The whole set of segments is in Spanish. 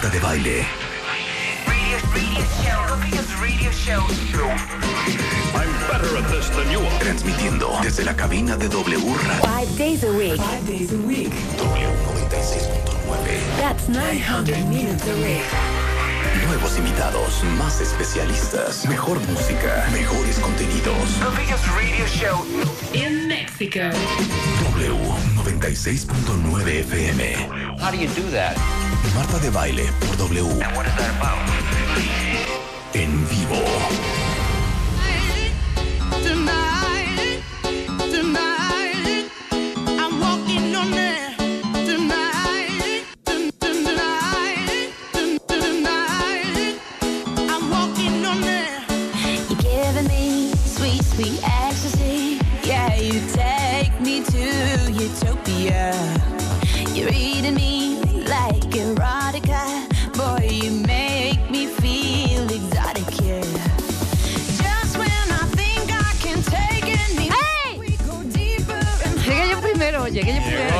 Marta de Baile. I'm better at this than you are. Transmitiendo desde la cabina de W Radio. Five days a week. W96.9. That's 900 minutes a week. Nuevos invitados, más especialistas, mejor música, mejores contenidos. The biggest radio show. In Mexico. W96.9 FM. How do you do that? Marta de Baile por W. En vivo.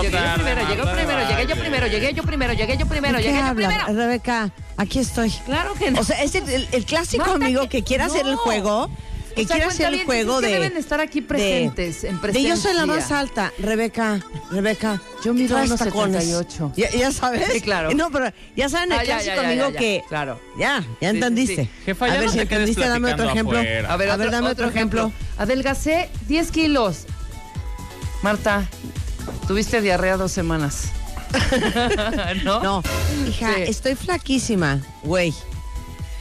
Primero, llegué yo primero, llegué primero, yo primero, llegué yo primero, llegué yo primero, ¿De qué llegué yo primero. Rebeca? Aquí estoy. Claro que no. O sea, es el, el- el clásico Marta, amigo que- que quiere hacer el juego. Que O sea, quiere hacer el juego de. deben estar aquí presentes, de, en de yo soy la más presencia. alta. Rebeca, Rebeca. Yo mido unos tacones. 78. Ya, ya sabes. Sí, claro. No, pero ya saben el Ah, clásico ya, ya, amigo ya, ya. que. Claro. Ya, ya Sí, entendiste. sí, sí. Jefa, a ya ver no si entendiste, dame otro ejemplo. afuera. A ver, A otro, ver, dame otro ejemplo. Adelgacé 10 kilos. Marta, tuviste diarrea dos semanas. ¿No? No, hija, Sí. estoy flaquísima, güey.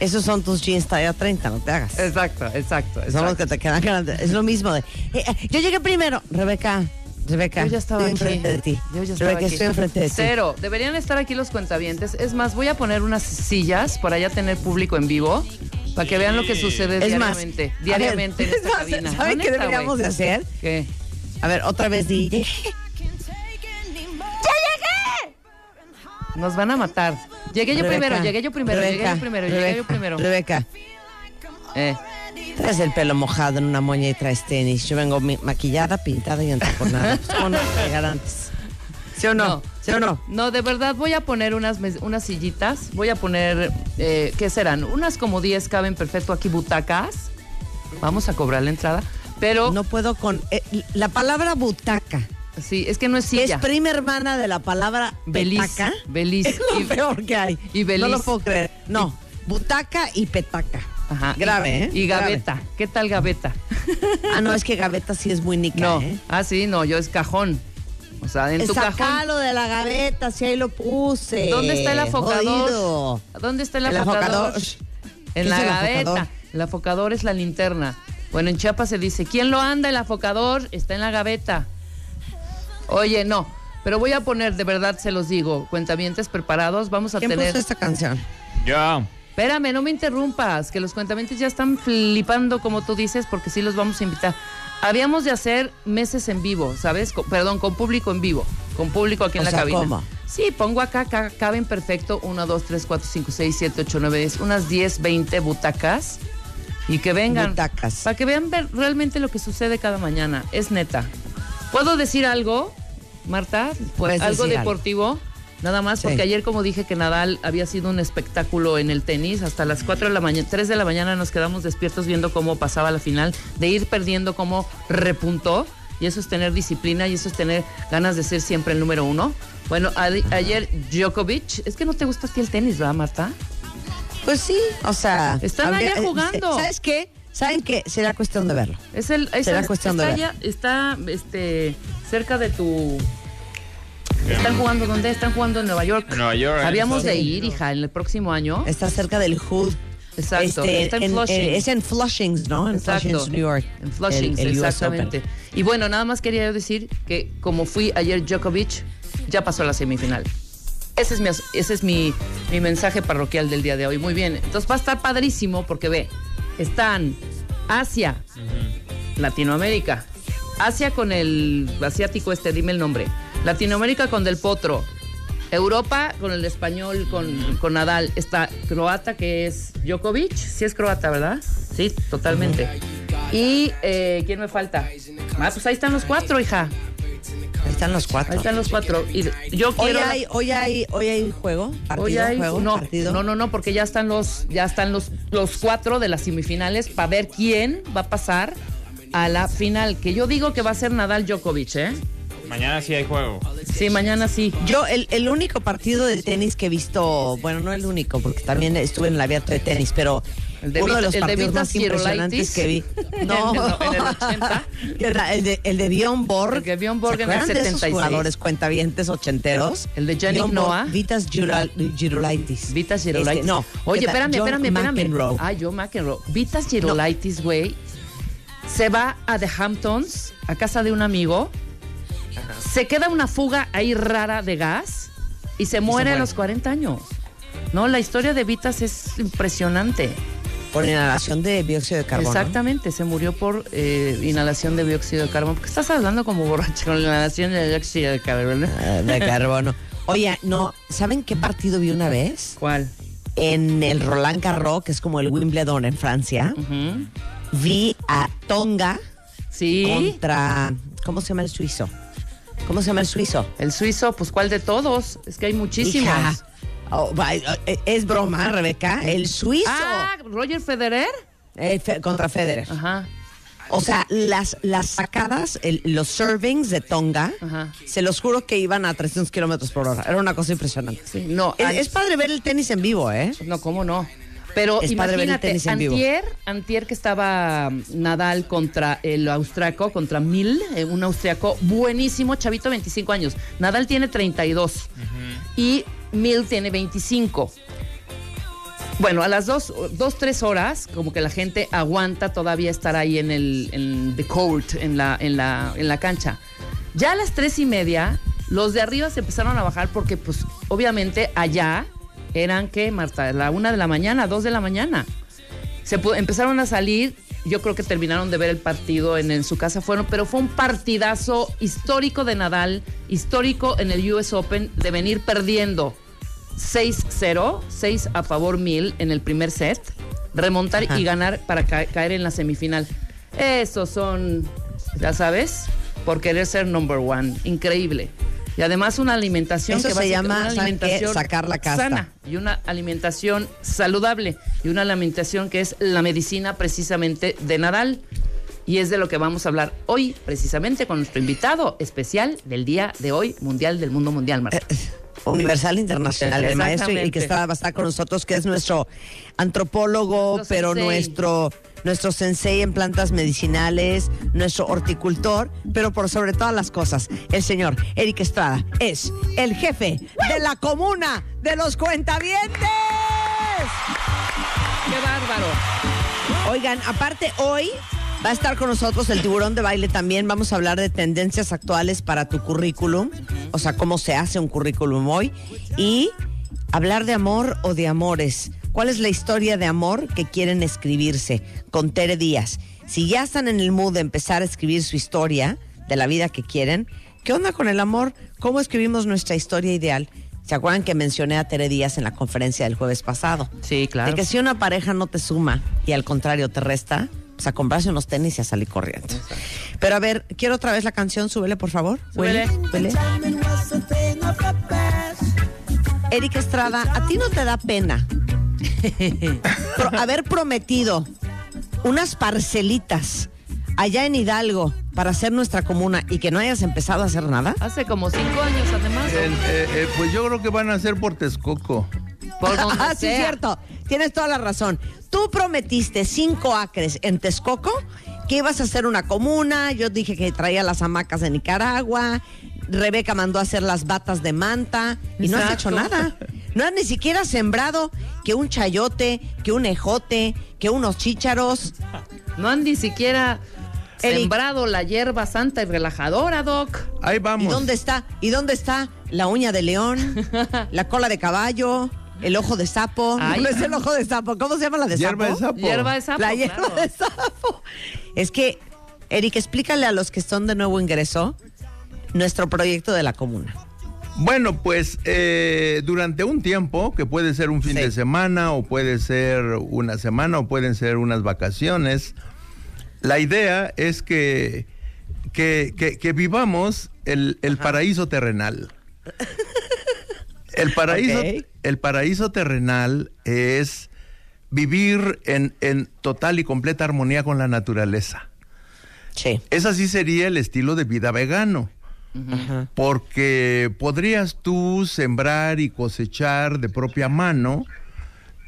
Esos son tus jeans talla 30, no te hagas. Exacto, exacto. Son los exacto. que te quedan grandes. Es lo mismo de. eh, eh, yo llegué primero, Rebeca. Rebeca. Yo ya estaba estoy aquí. enfrente de ti. Yo ya estaba Rebeca, aquí. estoy enfrente de ti. Cero. Deberían estar aquí los cuentavientes. Es más, voy a poner unas sillas para ya tener público en vivo. Para que vean lo que sucede Es más, diariamente. a diariamente en esta más, cabina. ¿Saben qué neta, deberíamos güey. de hacer? ¿Qué? A ver, otra vez di. Nos van a matar. Llegué yo Rebeca, primero, llegué yo primero, llegué Rebeca, yo primero, llegué yo Rebeca, primero. Rebeca, Eh, traes el pelo mojado en una moña y traes tenis. Yo vengo maquillada, pintada y entaconada. ¿Cómo no llegar antes? ¿Sí o no? ¿Sí o no? No, de verdad voy a poner unas, unas sillitas. Voy a poner, eh, ¿qué serán? Unas como 10 caben perfecto aquí, butacas. Vamos a cobrar la entrada. Pero, No puedo con. eh, la palabra butaca. Sí, es que no es silla. es prima hermana de la palabra Beliz. petaca. Beliz. Es lo Y- peor que hay. y beliz. No lo puedo creer. No, butaca y petaca. Ajá. Grave, ¿eh? Y Grave. gaveta. ¿Qué tal gaveta? Ah, no, es que gaveta sí es muy nica, No. ¿eh? Ah, sí, no, yo es cajón. O sea, en tu cajón. Sacalo de la gaveta, si ahí lo puse. ¿Dónde está el afocador? Jodido. ¿Dónde está el El afocador? afocador. ¿Qué En la el gaveta. afocador? El afocador es la linterna. Bueno, en Chiapas se dice, ¿quién lo anda? El afocador está en la gaveta. Oye, no. Pero voy a poner, de verdad se los digo, cuentamientos preparados. Vamos a ¿Quién tener. puso esta canción? Ya. Espérame, no me interrumpas, que los cuentamientos ya están flipando, como tú dices, porque sí los vamos a invitar. Habíamos de hacer meses en vivo, ¿sabes? Perdón, con público en vivo, con público aquí en O la sea, cabina. ¿cómo? Sí, pongo acá, ca- caben perfecto, 1, 2, 3, 4, 5, 6, 7, 8, 9, 10, unas 10, 20 butacas y que vengan. Butacas. Para que vean ver realmente lo que sucede cada mañana, es neta. ¿Puedo decir algo, Marta? Puedes ¿Algo deportivo? Nada más, Sí. porque ayer, como dije, que Nadal había sido un espectáculo en el tenis, hasta las 4 de la mañana, 3 de la mañana nos quedamos despiertos viendo cómo pasaba la final, de ir perdiendo, cómo repuntó, y eso es tener disciplina y eso es tener ganas de ser siempre el número uno. Bueno, a- ayer Djokovic, es que no te gusta a ti el tenis, ¿verdad, Marta? Pues sí, o sea. Están allá eh, jugando. ¿Sabes qué? ¿Saben qué? Será cuestión de verlo. Es el, es Será el- cuestión de está, ver. allá- está este, cerca de tu... ¿Están jugando dónde? Están jugando en Nueva York. En Nueva York, Habíamos de ir, hija, en el próximo año. Está cerca del Hood. Exacto, Este, está en en- Flushing. eh, es en Flushing, ¿no? En Exacto. Flushing, New York. En Flushing, El- el US exactamente. Open. Y bueno, nada más quería yo decir que como fui ayer Djokovic, ya pasó a la semifinal. Ese es mi, ese es mi, mi mensaje parroquial del día de hoy. Muy bien. Entonces va a estar padrísimo porque ve, están Asia, Latinoamérica, Asia con el asiático este, dime el nombre. Latinoamérica con Del Potro. Europa con el español, con, con Nadal. Está croata que es Djokovic. Sí es croata, ¿verdad? Sí, totalmente. Y eh, ¿quién me falta? Ah, pues ahí están los cuatro, hija. Ahí están los cuatro. Ahí están los cuatro. Y yo Hoy hay, hoy hay, hoy hay juego, partido, Hoy hay- juego, no, partido. no, no, no, porque ya están los, ya están los, los cuatro de las semifinales para ver quién va a pasar a la final. Que yo digo que va a ser Nadal Djokovic, ¿eh? Mañana sí hay juego. Sí, mañana sí. Yo, el, el único partido de tenis que he visto, bueno, no el único, porque también estuve en el abierto de tenis, pero El de uno de los el de partidos Vitas más impresionantes Girolaitis. que vi. No, En el- en el 80. Que era el de, el de Bjorn Borg. El de Bjorn Borg ¿Se en el acuerdan de esos 76? jugadores cuentavientes ochenteros? El de Borg, Noah. Vitas Girolaitis. Vitas Girolaitis. Este, no. Oye, espérame, John espérame, espérame. McEnroe. Ah, John McEnroe. Vitas Girolaitis, güey. Se va a The Hamptons, a casa de un amigo. Se queda una fuga ahí rara de gas y se muere a muere. los 40 años. No, la historia de Vitas es impresionante. Por inhalación de dióxido de carbono. Exactamente, se murió por eh, inhalación de dióxido de carbono. Porque estás hablando como borracho con la inhalación de dióxido de carbono. Ah, De carbono. Oye, no, ¿saben qué partido vi una vez? ¿Cuál? En el Roland Garros, que es como el Wimbledon en Francia. Vi a Tonga Sí. contra. ¿Cómo se llama el suizo? ¿Cómo se llama el suizo? El suizo, pues ¿cuál de todos? Es que hay muchísimos. Hija. Oh, va, eh, es broma, Rebeca. El suizo Ah, Roger Federer. eh, fe- contra Federer. Ajá. O sea, las, las sacadas, el- los servings de Tonga, Ajá. se los juro que iban a 300 kilómetros por hora. Era una cosa impresionante. Sí, no, es padre ver el tenis en vivo, ¿eh? no, cómo no. Pero Es imagínate, antier, antier que estaba Nadal contra el austriaco, contra Mil, eh, un austriaco buenísimo, chavito, 25 años. Nadal tiene 32 y Mil tiene 25. Bueno, a las dos, dos, tres horas, como que la gente aguanta todavía estar ahí en el en the court, en la, en la, en la cancha. Ya a las tres y media, los de arriba se empezaron a bajar porque, pues, obviamente allá eran que, Marta, la una de la mañana, dos de la mañana. Se empezaron a salir, yo creo que terminaron de ver el partido en, en su casa, fueron, pero fue un partidazo histórico de Nadal, histórico en el US Open, de venir perdiendo 6-0, 6 a favor 1000 en el primer set, remontar Ajá. y ganar para ca- caer en la semifinal. Esos son, ya sabes, por querer ser number one. Increíble. Y además una alimentación Eso que se va llama, una alimentación Sacar la casta. sana y una alimentación saludable y una alimentación que es la medicina precisamente de Nadal. Y es de lo que vamos a hablar hoy, precisamente con nuestro invitado especial del día de hoy, Mundial del Mundo Mundial, Marta. Universal Internacional, el maestro y que está, va a estar con nosotros, que es nuestro antropólogo, Nuestro pero sensei. nuestro, nuestro sensei en plantas medicinales, nuestro horticultor, pero por sobre todas las cosas, el señor Eric Estrada es el jefe de la comuna de los cuentavientes. ¡Qué bárbaro! Oigan, aparte hoy va a estar con nosotros el tiburón de baile también. Vamos a hablar de tendencias actuales para tu currículum, o sea, cómo se hace un currículum hoy y hablar de amor o de amores. ¿Cuál es la historia de amor que quieren escribirse con Tere Díaz? Si ya están en el mood de empezar a escribir su historia de la vida que quieren, ¿qué onda con el amor? ¿Cómo escribimos nuestra historia ideal? ¿Se acuerdan que mencioné a Tere Díaz en la conferencia del jueves pasado? Sí, claro. De que si una pareja no te suma y al contrario te resta, pues a comprarse unos tenis y a salir corriendo. Pero a ver, quiero otra vez la canción, súbele por favor. Súbele. Huele, huele. Eric Estrada, ¿a ti no te da pena pro- haber prometido unas parcelitas allá en Hidalgo para hacer nuestra comuna y que no hayas empezado a hacer nada? Hace como cinco años, además. El, eh, eh, pues yo creo que van a ser por Texcoco. Por donde Ah, sí, sea. cierto. Tienes toda la razón. Tú prometiste cinco acres en Texcoco que ibas a hacer una comuna. Yo dije que traía las hamacas de Nicaragua. Rebeca mandó a hacer las batas de manta y no has hecho nada. No has ni siquiera sembrado que un chayote, que un ejote, que unos chícharos. No han ni siquiera Eric. sembrado la hierba santa y relajadora, Doc. Ahí ¿Y vamos. dónde está? ¿Y dónde está la uña de león, la cola de caballo, el ojo de sapo? Ay. No es el ojo de sapo. ¿Cómo se llama la de Hierba sapo? de sapo. Hierba de sapo, La hierba claro. de sapo. Es que, Eric, explícale a los que son de nuevo ingreso nuestro proyecto de la comuna. Bueno, pues eh, durante un tiempo, que puede ser un fin Sí. de semana o puede ser una semana o pueden ser unas vacaciones, la idea es que que, que- que vivamos el, el paraíso terrenal. El paraíso, el paraíso terrenal es vivir en, en total y completa armonía con la naturaleza. Sí. Ese sí sería el estilo de vida vegano. Porque podrías tú sembrar y cosechar de propia mano.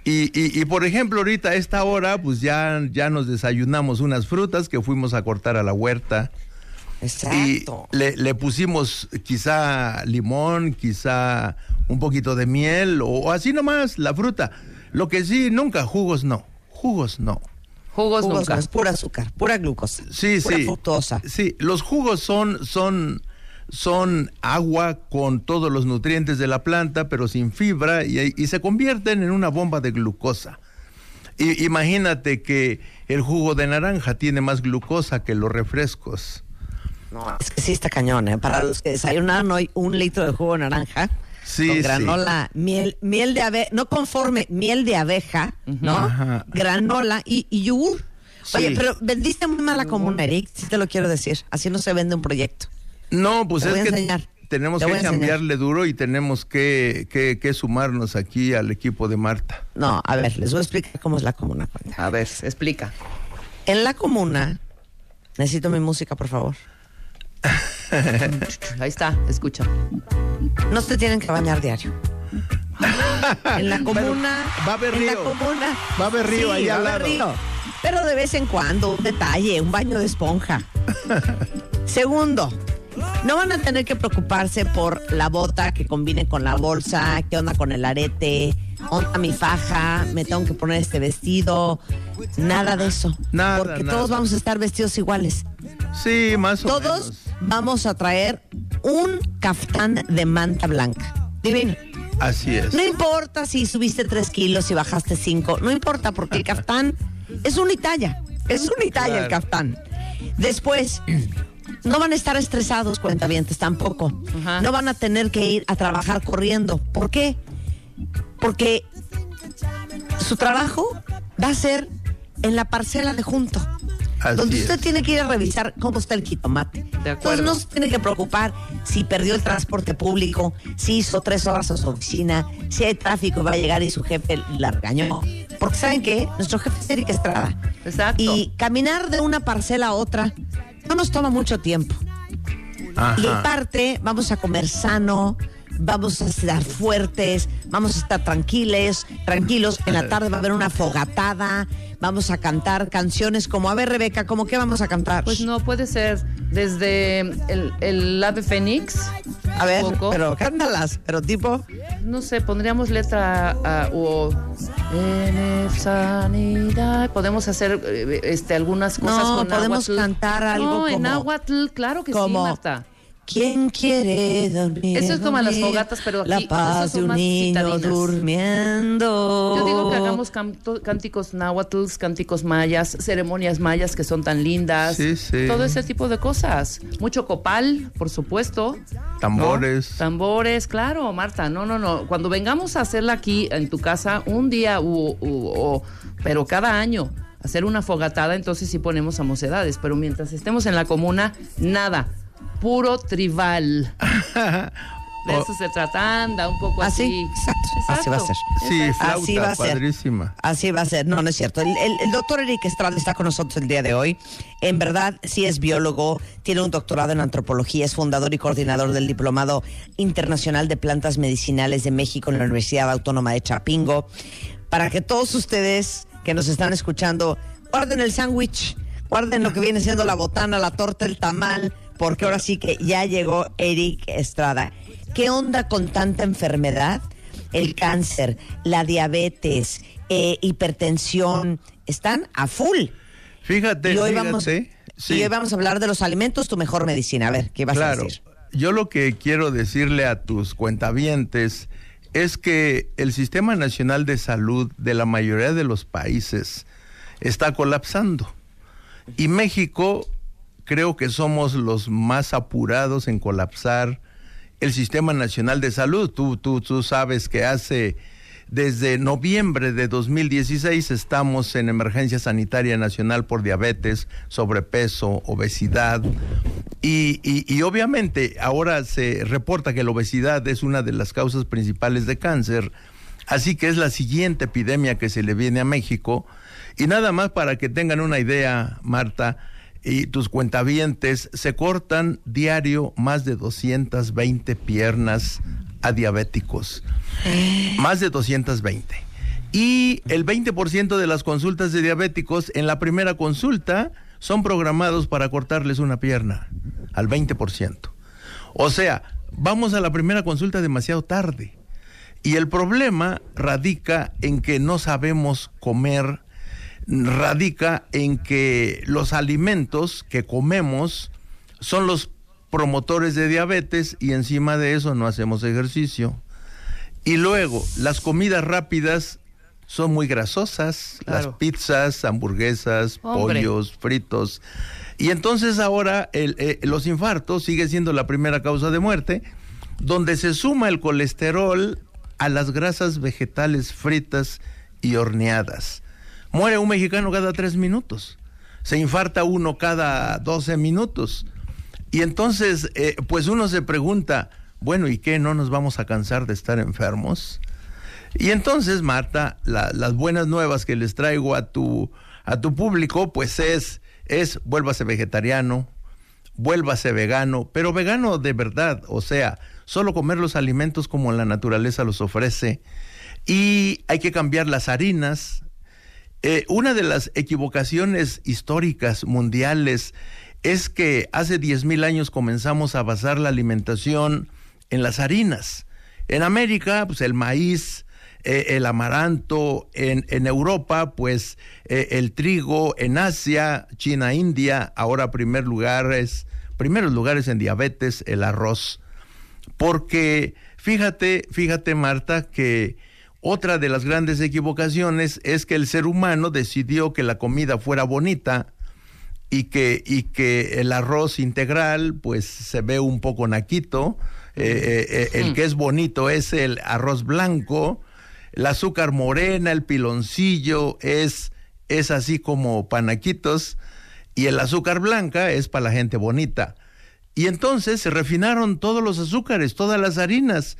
Y, y- y, por ejemplo, ahorita a esta hora, pues ya, ya nos desayunamos unas frutas que fuimos a cortar a la huerta. Y Exacto. le, le pusimos quizá limón, quizá un poquito de miel, o, o así nomás, la fruta. Lo que sí, nunca, jugos no. Jugos no. Jugos, Jugos nunca. no, es pura azúcar, pura glucosa. Sí, pura sí. fructosa. Sí, los jugos son, son, son agua con todos los nutrientes de la planta, pero sin fibra, y, y se convierten en una bomba de glucosa. Y, imagínate que el jugo de naranja tiene más glucosa que los refrescos. No, es que sí está cañón, ¿eh? Para los que desayunaron hoy un litro de jugo de naranja. Sí, con sí. granola, miel, miel de abeja, no conforme, miel de abeja, ¿no? Ajá. Granola y, y yogur. Oye, pero vendiste muy mal la comuna, Eric, sí te lo quiero decir. Así no se vende un proyecto. No, pues Te voy es a que enseñar. tenemos Te que cambiarle duro y tenemos que, que- que sumarnos aquí al equipo de Marta. No, a ver, les voy a explicar cómo es la comuna. cuenta. A ver, explica. En la comuna, necesito mi música, por favor. Ahí está, escucha. No se tienen que bañar diario. En la comuna. va a haber en la río. comuna. Va a haber río sí, ahí va a al haber lado. río. Pero de vez en cuando, un detalle, un baño de esponja. Segundo, no van a tener que preocuparse por la bota que combine con la bolsa, qué onda con el arete, onda mi faja, me tengo que poner este vestido. Nada de eso. Nada, Porque nada. todos vamos a estar vestidos iguales. Sí, más o Todos menos. vamos a traer un caftán de manta blanca. Divino. Así es. No importa si subiste tres kilos y bajaste cinco, no importa porque el caftán es unitalla, es unitalla el Claro. caftán. Después, no van a estar estresados, cuentavientes, tampoco. No van a tener que ir a trabajar corriendo. ¿Por qué? Porque su trabajo va a ser en la parcela de junto. Así donde es. usted tiene que ir a revisar cómo está el jitomate. De Entonces no se tiene que preocupar si perdió el transporte público, si hizo tres horas a su oficina, si hay tráfico y va a llegar y su jefe la regañó. Porque ¿saben qué? Nuestro jefe es Eric Estrada. Exacto. Y caminar de una parcela a otra no nos toma mucho tiempo. Y Ajá. aparte, vamos a comer sano, vamos a estar fuertes, vamos a estar tranquiles, tranquilos. En la tarde va a haber una fogatada, vamos a cantar canciones como, a ver, Rebeca, ¿cómo qué vamos a cantar? Pues no, puede ser desde el, el ave fénix. a ver, poco. pero cántalas, pero tipo, No sé, pondríamos letra ah, o en sanidad. Podemos hacer eh, este algunas cosas No, con podemos cantar algo No, en como- náhuatl, claro que sí, como, Marta. ¿Quién quiere dormir? Eso es como a las fogatas, pero La aquí paz esas son de un más niño citadinas. durmiendo. Yo digo que hagamos canto- cánticos náhuatl, cánticos mayas, ceremonias mayas que son tan lindas. Sí, sí. Todo ese tipo de cosas. Mucho copal, por supuesto. Tambores. Tambores, claro, Marta. No, no, no. Cuando vengamos a hacerla aquí en tu casa, un día, u- u- o- pero cada año, hacer una fogatada, entonces sí ponemos a mocedades. Pero mientras estemos en la comuna, nada. Puro tribal. De eso se trata, anda un poco Así, así. exacto, así va a ser. Sí, Exacto. Así va flauta, a ser. padrísima. Así va a ser. No, no es cierto. El, el- el doctor Eric Estrada está con nosotros el día de hoy. En verdad, sí es biólogo, tiene un doctorado en antropología, es fundador y coordinador del Diplomado Internacional de Plantas Medicinales de México en la Universidad Autónoma de Chapingo. Para que todos ustedes que nos están escuchando, guarden el sándwich, guarden lo que viene siendo la botana, la torta, el tamal, porque ahora sí que ya llegó Eric Estrada. ¿Qué onda con tanta enfermedad? El cáncer, la diabetes, eh, hipertensión, están a full. Fíjate, Y hoy, fíjate. vamos, sí. y hoy vamos a hablar de los alimentos, tu mejor medicina. A ver, ¿qué vas a Claro. decir? Yo lo que quiero decirle a tus cuentavientes es que el Sistema Nacional de Salud de la mayoría de los países está colapsando. Y México creo que somos los más apurados en colapsar el Sistema Nacional de Salud. Tú, tú, tú sabes que hace Desde noviembre de 2016 estamos en emergencia sanitaria nacional por diabetes, sobrepeso, obesidad y, y- y obviamente ahora se reporta que la obesidad es una de las causas principales de cáncer, así que es la siguiente epidemia que se le viene a México. Y nada más para que tengan una idea, Marta, y tus cuentavientes, se cortan diario más de 220 piernas a diabéticos. Más de 220. Y el 20% de las consultas de diabéticos en la primera consulta son programados para cortarles una pierna, al 20%. O sea, vamos a la primera consulta demasiado tarde. Y el problema radica en que no sabemos comer, radica en que los alimentos que comemos son los promotores de diabetes y encima de eso no hacemos ejercicio. Y luego, las comidas rápidas son muy grasosas, las pizzas, hamburguesas, Hombre. pollos, fritos. Y entonces ahora el, eh, los infartos sigue siendo la primera causa de muerte, donde se suma el colesterol a las grasas vegetales fritas y horneadas. Muere un mexicano cada tres minutos. Se infarta uno cada 12 minutos. Y entonces, eh, pues uno se pregunta, bueno, ¿y qué? ¿No nos vamos a cansar de estar enfermos? Y entonces, Marta, la- las buenas nuevas que les traigo a tu, a tu público, pues es, es, vuélvase vegetariano, vuélvase vegano, pero vegano de verdad, o sea, solo comer los alimentos como la naturaleza los ofrece. Y hay que cambiar las harinas. Eh, una de las equivocaciones históricas mundiales es que hace 10.000 años comenzamos a basar la alimentación en las harinas. En América, pues el maíz, eh, el amaranto, en, Europa, pues eh, el trigo, en Asia, China, India, ahora primer lugares, primeros lugares en diabetes, el arroz. Porque fíjate, fíjate Marta, que otra de las grandes equivocaciones es que el ser humano decidió que la comida fuera bonita y que, y que el arroz integral pues se ve un poco naquito, eh, eh, eh, el que es bonito es el arroz blanco, el azúcar morena, el piloncillo es, es así como panaquitos y el azúcar blanca es para la gente bonita. Y entonces se refinaron todos los azúcares, todas las harinas.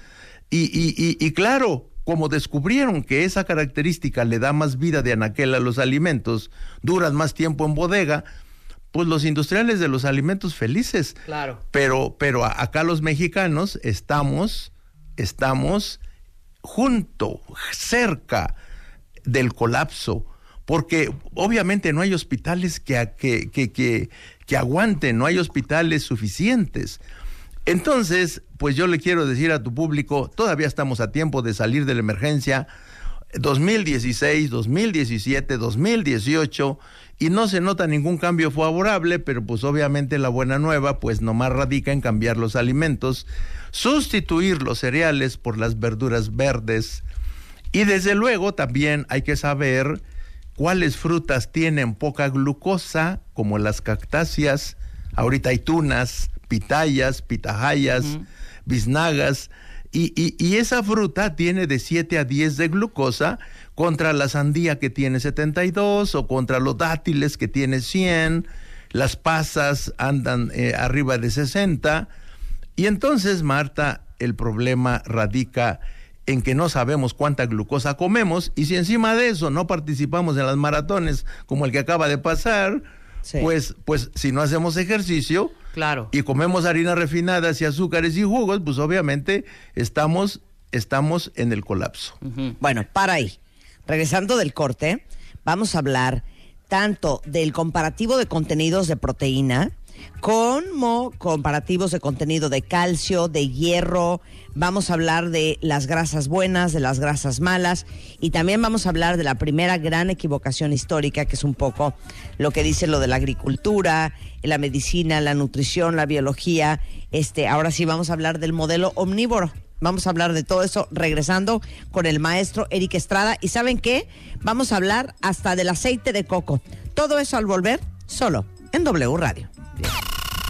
Y, y- y- y claro, como descubrieron que esa característica le da más vida de anaquel a los alimentos, duran más tiempo en bodega, pues los industriales de los alimentos felices. Claro. Pero, pero acá los mexicanos estamos, estamos junto, cerca del colapso, porque obviamente no hay hospitales que, que, que, que, que aguanten, no hay hospitales suficientes. Entonces, pues yo le quiero decir a tu público, todavía estamos a tiempo de salir de la emergencia. 2016, 2017, 2018 y no se nota ningún cambio favorable, pero pues obviamente la buena nueva pues nomás radica en cambiar los alimentos, sustituir los cereales por las verduras verdes. Y desde luego también hay que saber cuáles frutas tienen poca glucosa, como las cactáceas, ahorita hay tunas, pitayas, pitahayas, biznagas, y, y- y esa fruta tiene de 7 a 10 de glucosa contra la sandía que tiene 72 o contra los dátiles que tiene 100, las pasas andan eh, arriba de 60. Y entonces, Marta, el problema radica en que no sabemos cuánta glucosa comemos y si encima de eso no participamos en las maratones como el que acaba de pasar, pues, pues si no hacemos ejercicio Claro. y comemos harinas refinadas y azúcares y jugos, pues obviamente estamos, estamos en el colapso. Bueno, para ahí. Regresando del corte, vamos a hablar tanto del comparativo de contenidos de proteína como comparativos de contenido de calcio, de hierro. Vamos a hablar de las grasas buenas, de las grasas malas y también vamos a hablar de la primera gran equivocación histórica, que es un poco lo que dice lo de la agricultura, la medicina, la nutrición, la biología. Este, ahora sí vamos a hablar del modelo omnívoro. Vamos a hablar de todo eso regresando con el maestro Eric Estrada. ¿Y saben qué? Vamos a hablar hasta del aceite de coco. Todo eso al volver solo en W Radio.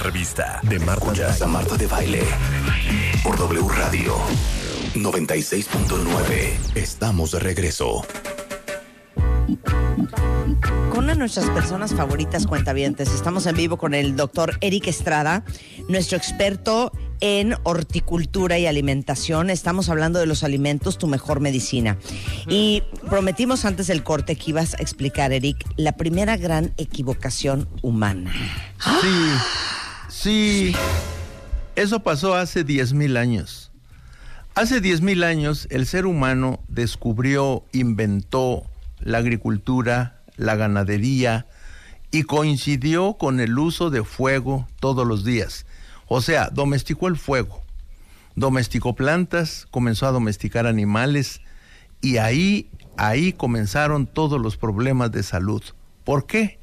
revista de Marta de, Marta de Baile. Por W Radio 96.9. Estamos de regreso. Con una de nuestras personas favoritas cuentavientes, estamos en vivo con el doctor Eric Estrada, nuestro experto en horticultura y alimentación. Estamos hablando de los alimentos, tu mejor medicina. Y prometimos antes del corte que ibas a explicar, Eric, la primera gran equivocación humana. Sí, sí. Eso pasó hace 10.000 años. Hace 10.000 años el ser humano descubrió, inventó la agricultura, la ganadería y coincidió con el uso de fuego todos los días. O sea, domesticó el fuego, domesticó plantas, comenzó a domesticar animales y ahí, ahí comenzaron todos los problemas de salud. ¿Por qué?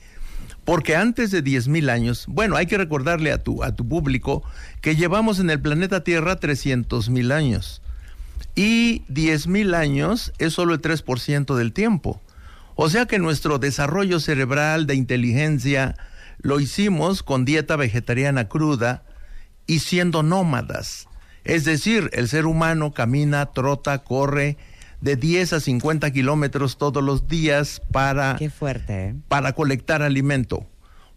Porque antes de 10.000 años, bueno, hay que recordarle a tu, a tu público que llevamos en el planeta Tierra 300.000 años. Y 10.000 años es solo el 3% del tiempo. O sea que nuestro desarrollo cerebral de inteligencia lo hicimos con dieta vegetariana cruda y siendo nómadas. Es decir, el ser humano camina, trota, corre de 10 a 50 kilómetros todos los días para, Qué fuerte, ¿eh? para colectar alimento.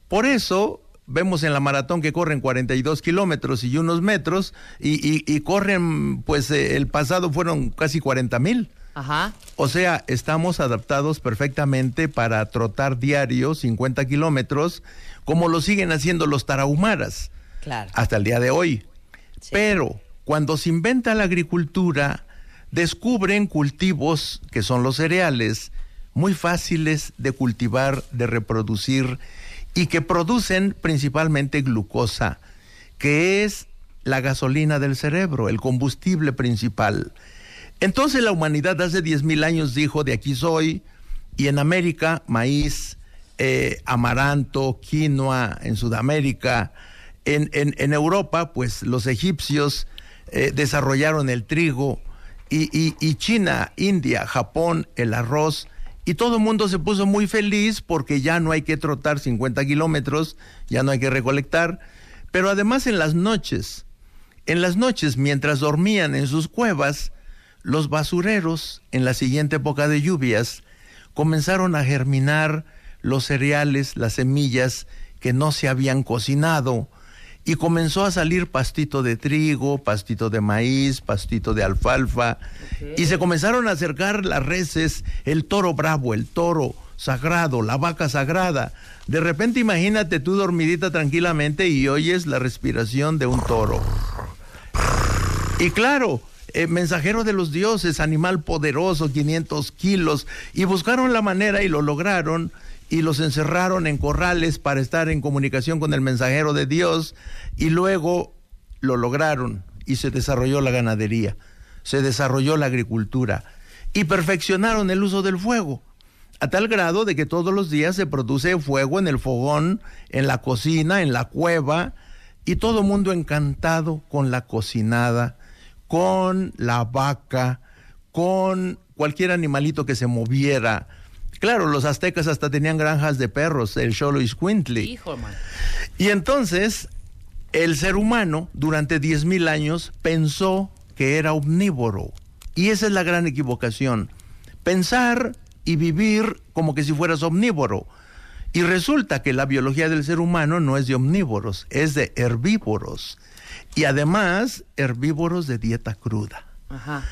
Por eso vemos en la maratón que corren 42 kilómetros y unos metros y, y- y corren, pues eh, el pasado fueron casi 40 mil. Ajá. O sea, estamos adaptados perfectamente para trotar diario 50 kilómetros, como lo siguen haciendo los tarahumaras Claro. hasta el día de hoy. Pero cuando se inventa la agricultura, descubren cultivos, que son los cereales, muy fáciles de cultivar, de reproducir y que producen principalmente glucosa, que es la gasolina del cerebro, el combustible principal. Entonces la humanidad hace 10.000 años dijo, de aquí soy, y en América, maíz, eh, amaranto, quinoa, en Sudamérica, en, en- Europa, pues los egipcios eh, desarrollaron el trigo, y, China, India, Japón, el arroz, y todo el mundo se puso muy feliz porque ya no hay que trotar 50 kilómetros, ya no hay que recolectar, pero además en las noches, en las noches, mientras dormían en sus cuevas, los basureros, en la siguiente época de lluvias, comenzaron a germinar los cereales, las semillas que no se habían cocinado, y comenzó a salir pastito de trigo, pastito de maíz, pastito de alfalfa, y se comenzaron a acercar las reses, el toro bravo, el toro sagrado, la vaca sagrada. De repente imagínate tú dormidita tranquilamente y oyes la respiración de un toro. Y claro, eh, mensajero de los dioses, animal poderoso, 500 kilos, y buscaron la manera y lo lograron y los encerraron en corrales para estar en comunicación con el mensajero de Dios y luego lo lograron y se desarrolló la ganadería, se desarrolló la agricultura y perfeccionaron el uso del fuego a tal grado de que todos los días se produce fuego en el fogón, en la cocina, en la cueva, y todo mundo encantado con la cocinada, con la vaca, con cualquier animalito que se moviera. Claro, los aztecas hasta tenían granjas de perros, el Xoloitzcuintli. Hijo, man. Y entonces, el ser humano, durante 10.000 años, pensó que era omnívoro. Y esa es la gran equivocación. Pensar y vivir como que si fueras omnívoro. Y resulta que la biología del ser humano no es de omnívoros, es de herbívoros. Y además, herbívoros de dieta cruda. Ajá.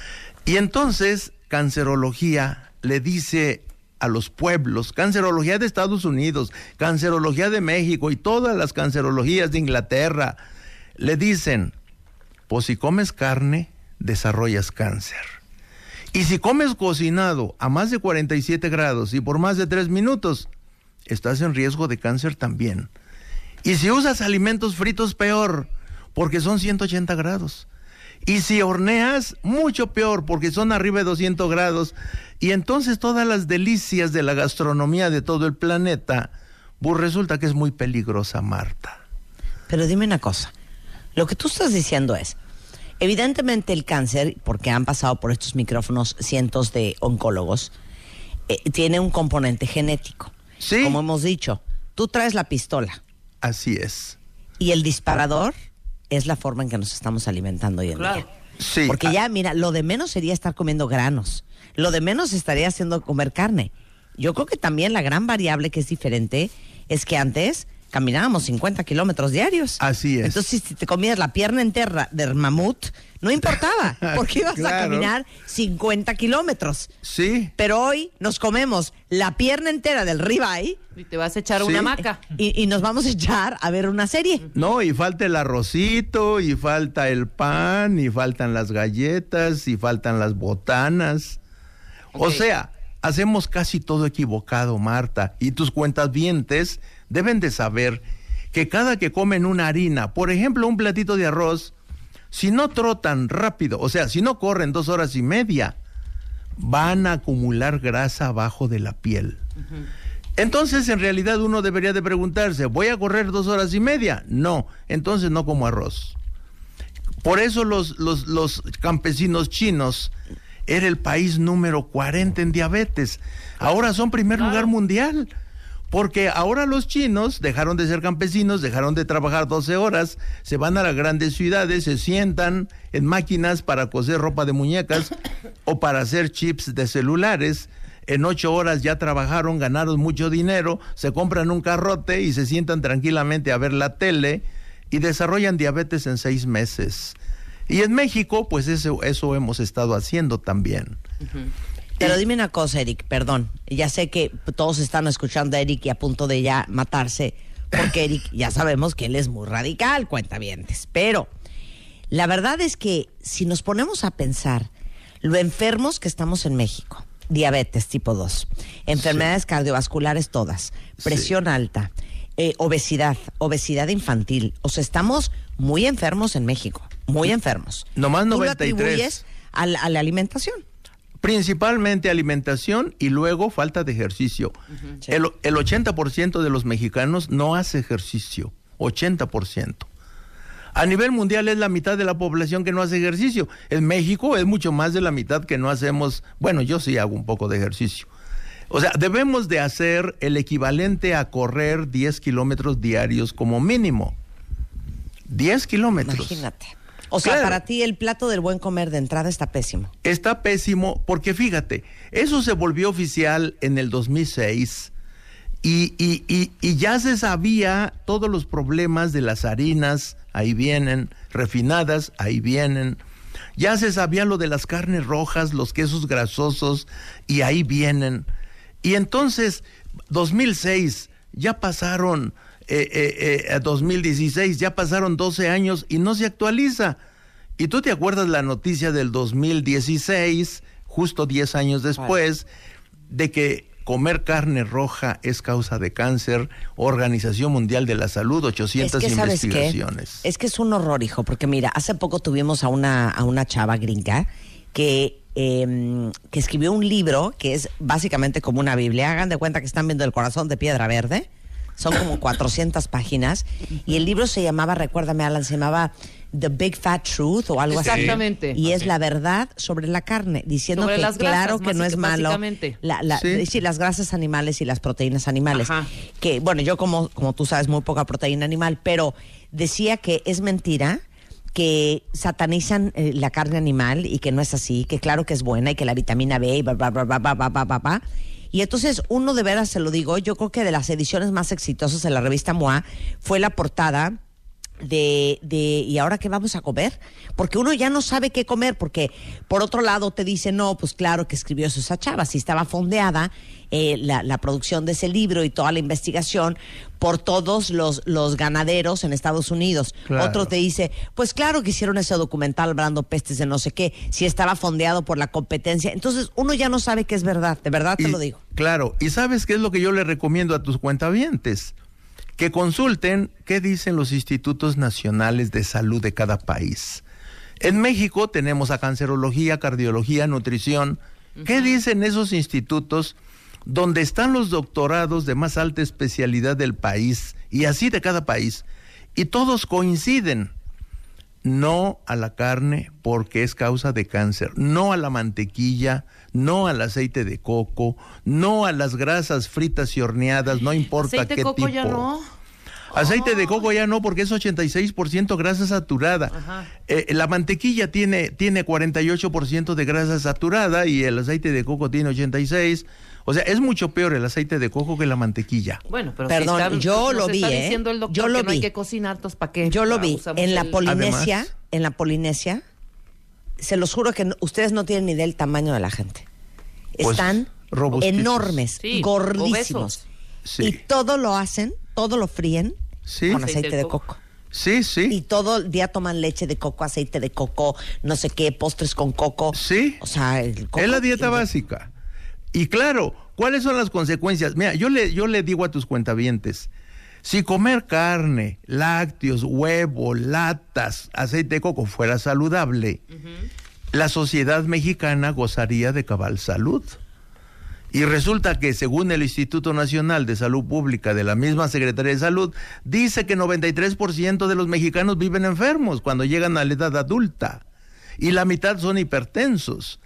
Y entonces, cancerología le dice a los pueblos, cancerología de Estados Unidos, cancerología de México y todas las cancerologías de Inglaterra, le dicen, pues si comes carne, desarrollas cáncer. Y si comes cocinado a más de 47 grados y por más de 3 minutos, estás en riesgo de cáncer también. Y si usas alimentos fritos, peor, porque son 180 grados. Y si horneas, mucho peor, porque son arriba de 200 grados. Y entonces todas las delicias de la gastronomía de todo el planeta, pues resulta que es muy peligrosa, Marta. Pero dime una cosa. Lo que tú estás diciendo es, evidentemente el cáncer, porque han pasado por estos micrófonos cientos de oncólogos, eh, tiene un componente genético. Sí. Como hemos dicho, tú traes la pistola Así es. y el disparador es la forma en que nos estamos alimentando hoy en Claro. día. Sí. Porque ah, ya, mira, lo de menos sería estar comiendo granos. Lo de menos estaría haciendo comer carne. Yo creo que también la gran variable que es diferente es que antes caminábamos 50 kilómetros diarios. Así es. Entonces, si te comías la pierna entera del mamut, no importaba, porque ibas a caminar 50 kilómetros. Sí. Pero hoy nos comemos la pierna entera del ribeye Y te vas a echar Sí. una maca. y, y nos vamos a echar a ver una serie. No, y falta el arrocito, y falta el pan, y faltan las galletas, y faltan las botanas. O sea, hacemos casi todo equivocado, Marta, y tus cuentavientes deben de saber que cada que comen una harina, por ejemplo, un platito de arroz, si no trotan rápido, o sea, si no corren dos horas y media, van a acumular grasa abajo de la piel. Entonces, en realidad, uno debería de preguntarse, ¿voy a correr dos horas y media? No, entonces no como arroz. Por eso los, los, los campesinos chinos era el país número 40 en diabetes. Ahora son primer lugar mundial. Porque ahora los chinos dejaron de ser campesinos, dejaron de trabajar 12 horas, se van a las grandes ciudades, se sientan en máquinas para coser ropa de muñecas o para hacer chips de celulares. En ocho horas ya trabajaron, ganaron mucho dinero, se compran un carrote y se sientan tranquilamente a ver la tele y desarrollan diabetes en seis meses. Y en México, pues eso, eso hemos estado haciendo también. Pero dime una cosa, Eric, perdón. Ya sé que todos están escuchando a Eric y a punto de ya matarse, porque Eric ya sabemos que él es muy radical, cuentavientes. Pero la verdad es que si nos ponemos a pensar lo enfermos que estamos en México, diabetes tipo 2, enfermedades cardiovasculares todas, presión alta, eh, obesidad, obesidad infantil, o sea, estamos muy enfermos en México, muy enfermos. Nomás Tú lo 93. atribuyes a la- a la alimentación. Principalmente alimentación y luego falta de ejercicio. el, el 80% de los mexicanos no hace ejercicio. 80%. A nivel mundial es la mitad de la población que no hace ejercicio. En México es mucho más de la mitad que no hacemos. Bueno, yo sí hago un poco de ejercicio. O sea, debemos de hacer el equivalente a correr 10 kilómetros diarios como mínimo. 10 kilómetros. Imagínate. O sea, para ti el plato del buen comer de entrada está pésimo. Está pésimo porque fíjate, eso se volvió oficial en el 2006 y, y- y- y ya se sabía todos los problemas de las harinas, ahí vienen, refinadas, ahí vienen. Ya se sabía lo de las carnes rojas, los quesos grasosos, y ahí vienen. Y entonces, 2006, ya pasaron, eh, eh, eh, 2016, ya pasaron 12 años y no se actualiza. Y tú te acuerdas la noticia del 2016, justo 10 años después, de que comer carne roja es causa de cáncer, Organización Mundial de la Salud, 800 es que, investigaciones. Es que es un horror, hijo, porque mira, hace poco tuvimos a una, a una chava gringa que, eh, que escribió un libro que es básicamente como una Biblia. Hagan de cuenta que están viendo el corazón de piedra verde son como 400 páginas, y el libro se llamaba, recuérdame Alan, se llamaba The Big Fat Truth o algo Exactamente. así. Exactamente. Y es la verdad sobre la carne, diciendo que las grasas, claro que no es malo. La, la, eh, sí. las grasas animales y las proteínas animales. Ajá. Que, bueno, yo como, como tú sabes, muy poca proteína animal, pero decía que es mentira que satanizan eh, la carne animal y que no es así, que claro que es buena y que la vitamina B y bla, bla, bla, bla, bla, bla, bla, bla y entonces uno de veras se lo digo, yo creo que de las ediciones más exitosas de la revista MOA fue la portada de, de, ¿y ahora qué vamos a comer? Porque uno ya no sabe qué comer, porque por otro lado te dice, no, pues claro que escribió eso esa chava, si estaba fondeada eh, la, la producción de ese libro y toda la investigación por todos los, los ganaderos en Estados Unidos. Claro. Otro te dice, pues claro que hicieron ese documental hablando pestes de no sé qué, si estaba fondeado por la competencia. Entonces uno ya no sabe qué es verdad, de verdad te Y- lo digo. Claro, y sabes qué es lo que yo le recomiendo a tus cuentavientes? Que consulten qué dicen los institutos nacionales de salud de cada país. En México tenemos a cancerología, cardiología, nutrición. ¿Qué dicen esos institutos donde están los doctorados de más alta especialidad del país y así de cada país? Y todos coinciden no a la carne porque es causa de cáncer, no a la mantequilla, no al aceite de coco, no a las grasas fritas y horneadas, no importa Aceite qué de coco tipo. ya no. Aceite de coco ya no, porque es 86% grasa saturada. Eh, la mantequilla tiene, tiene 48% de grasa saturada y el aceite de coco tiene 86%. O sea, es mucho peor el aceite de coco que la mantequilla. Bueno, pero Perdón, si está- yo lo vi, está ¿eh? diciendo el doctor Yo lo que no hay vi. que cocinar, entonces ¿para qué? Yo lo Ah, vi en la el- Polinesia, Además- en la Polinesia. Se los juro que no- ustedes no tienen ni idea del tamaño de la gente. Pues, Están enormes, Sí, gordísimos. Sí. Y todo lo hacen, todo lo fríen Sí. con Aceite aceite de de coco. coco. Sí, sí. Y todo el día toman leche de coco, aceite de coco, no sé qué, postres con coco. Sí. O sea, el coco Es la dieta tiene- básica. Y claro, ¿cuáles son las consecuencias? Mira, yo le, yo le digo a tus cuentavientes, si comer carne, lácteos, huevo, latas, aceite de coco fuera saludable, la sociedad mexicana gozaría de cabal salud. Y resulta que según el Instituto Nacional de Salud Pública de la misma Secretaría de Salud, dice que 93% de los mexicanos viven enfermos cuando llegan a la edad adulta y la mitad son hipertensos.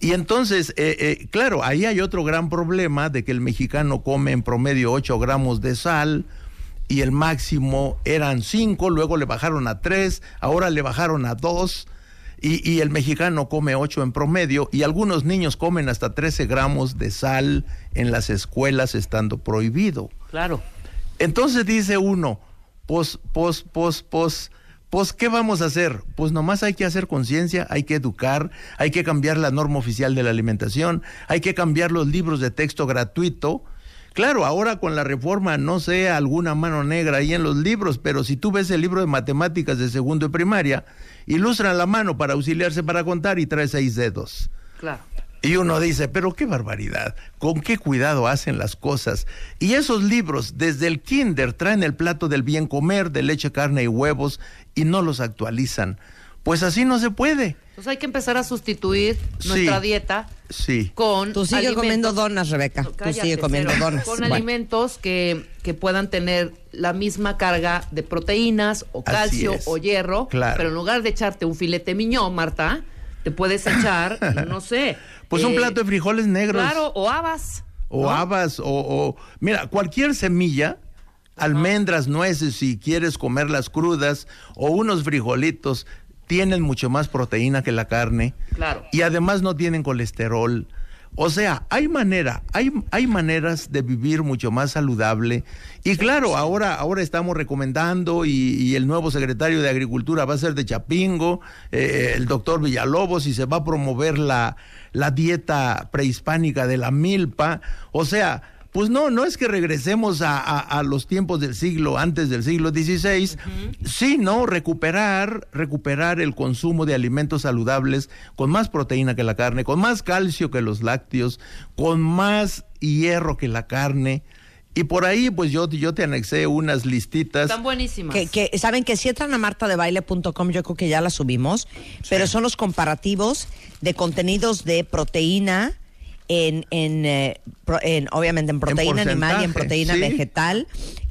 Y entonces, eh, eh, claro, ahí hay otro gran problema de que el mexicano come en promedio 8 gramos de sal y el máximo eran 5, luego le bajaron a 3, ahora le bajaron a 2 y, y el mexicano come 8 en promedio y algunos niños comen hasta 13 gramos de sal en las escuelas estando prohibido. Claro. Entonces dice uno, pues, pues, pues, pues, pues, ¿qué vamos a hacer? Pues nomás hay que hacer conciencia, hay que educar, hay que cambiar la norma oficial de la alimentación, hay que cambiar los libros de texto gratuito. Claro, ahora con la reforma no sé alguna mano negra ahí en los libros, pero si tú ves el libro de matemáticas de segundo y primaria, ilustran la mano para auxiliarse para contar y trae seis dedos. Claro. Y uno dice, pero qué barbaridad, con qué cuidado hacen las cosas. Y esos libros, desde el kinder, traen el plato del bien comer, de leche, carne y huevos, y no los actualizan. Pues así no se puede. Entonces hay que empezar a sustituir Sí. nuestra dieta Sí. con Tú sigue alimentos- comiendo donas, Rebeca. No, Tú sigue comiendo cero. donas. Con Bueno. alimentos que, que puedan tener la misma carga de proteínas o calcio o hierro. Claro. Pero en lugar de echarte un filete miñón, Marta, te puedes echar, no sé. Pues un eh, plato de frijoles negros. Claro, o habas. O ¿no? habas, o, o- Mira, cualquier semilla, almendras, nueces, si quieres comerlas crudas, o unos frijolitos, tienen mucho más proteína que la carne. Claro. Y además no tienen colesterol. O sea, hay manera, hay, hay maneras de vivir mucho más saludable. Y claro, ahora, ahora estamos recomendando y, el nuevo secretario de Agricultura va a ser de Chapingo, eh, el doctor Villalobos, y se va a promover la, la dieta prehispánica de la milpa. O sea, pues no, no es que regresemos a, a- a los tiempos del siglo, antes del siglo XVI, sino recuperar, recuperar el consumo de alimentos saludables con más proteína que la carne, con más calcio que los lácteos, con más hierro que la carne. Y por ahí, pues yo, yo te anexé unas listitas. Están buenísimas. Que, que saben que si entran a martadebaile.com, yo creo que ya la subimos, pero son los comparativos de contenidos de proteína en, en, eh, pro- en, obviamente en proteína animal y en proteína sí. vegetal.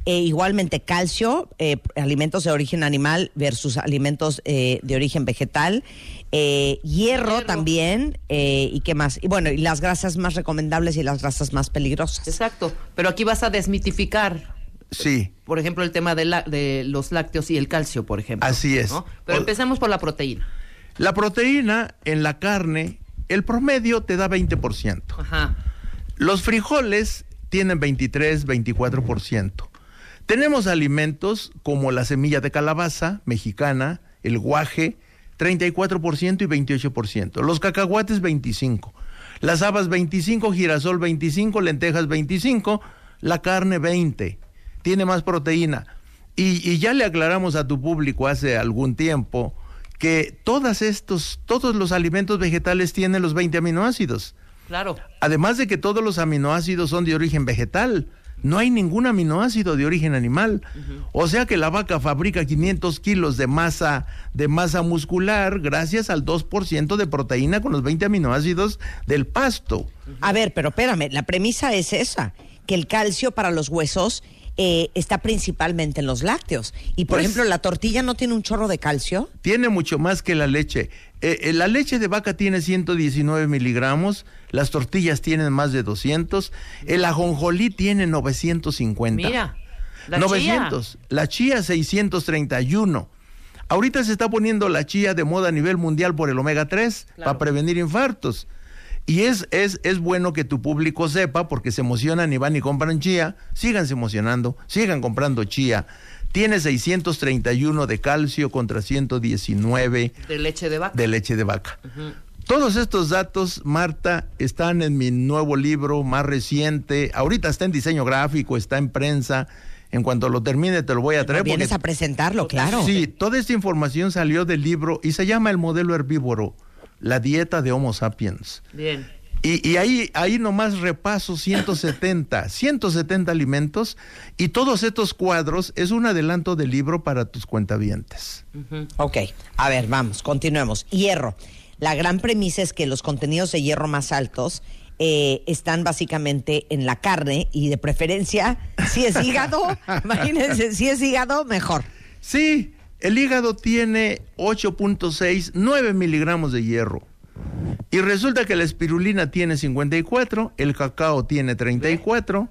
E igualmente calcio, eh, alimentos de origen animal versus alimentos eh, de origen vegetal. Eh, hierro, Hierro. también. eh, ¿Y qué más? Y bueno, y las grasas más recomendables y las grasas más peligrosas. Exacto. Pero aquí vas a desmitificar Sí. por ejemplo, el tema de, la- de los lácteos y el calcio, por ejemplo. Así es. ¿no? Pero O- empecemos por la proteína. La proteína en la carne, el promedio te da 20%. Ajá. Los frijoles tienen 23, 24%. Tenemos alimentos como la semilla de calabaza mexicana, el guaje, 34% y 28%. Los cacahuates, 25%. Las habas, 25%, girasol, 25%, lentejas, 25%, la carne, 20%. Tiene más proteína. Y, y ya le aclaramos a tu público hace algún tiempo que todas estos, todos los alimentos vegetales tienen los 20 aminoácidos. Claro. Además de que todos los aminoácidos son de origen vegetal, no hay ningún aminoácido de origen animal. O sea que la vaca fabrica 500 kilos de masa, de masa muscular gracias al 2% de proteína con los 20 aminoácidos del pasto. A ver, pero espérame, la premisa es esa, que el calcio para los huesos eh, está principalmente en los lácteos. Y por Pues- ejemplo, la tortilla no tiene un chorro de calcio. Tiene mucho más que la leche. Eh, eh, la leche de vaca tiene 119 miligramos, las tortillas tienen más de 200, el ajonjolí tiene 950. Mira, la 900. La chía 631. Ahorita se está poniendo la chía de moda a nivel mundial por el omega 3 Claro. para prevenir infartos. Y es, es, es bueno que tu público sepa, porque se emocionan y van y compran chía, síganse emocionando, sigan comprando chía. Tiene 631 de calcio contra 119 De leche de vaca. de leche de vaca. Todos estos datos, Marta, están en mi nuevo libro más reciente. Ahorita está en diseño gráfico, está en prensa. En cuanto lo termine, te lo voy a traer. Vienes porque- a presentarlo, claro. Sí, toda esta información salió del libro y se llama El modelo herbívoro, la dieta de Homo sapiens. Bien. Y, y ahí, ahí nomás repaso 170, 170 alimentos y todos estos cuadros es un adelanto del libro para tus cuentavientes. Ok, a ver, vamos, continuemos. Hierro. La gran premisa es que los contenidos de hierro más altos eh, están básicamente en la carne y de preferencia, si es hígado, imagínense, si es hígado, mejor. Sí, el hígado tiene 8.6, 9 miligramos de hierro. Y resulta que la espirulina tiene 54, el cacao tiene 34,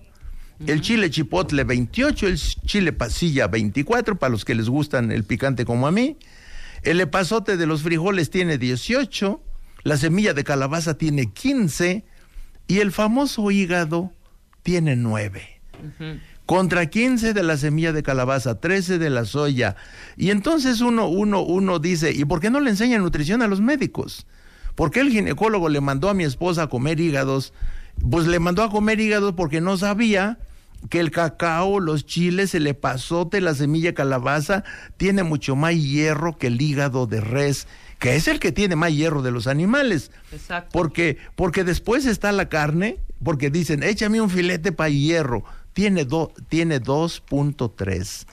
el chile chipotle 28, el chile pasilla 24, para los que les gustan el picante como a mí. El epazote de los frijoles tiene 18, la semilla de calabaza tiene 15 y el famoso hígado tiene 9 contra 15 de la semilla de calabaza, 13 de la soya. Y entonces uno, uno, uno dice, ¿y por qué no le enseñan nutrición a los médicos? ¿Por qué el ginecólogo le mandó a mi esposa a comer hígados? Pues le mandó a comer hígados porque no sabía que el cacao, los chiles, el epazote, la semilla de calabaza tiene mucho más hierro que el hígado de res, que es el que tiene más hierro de los animales. Exacto. Porque, porque después está la carne, porque dicen, échame un filete para hierro, tiene, do- tiene 2.3.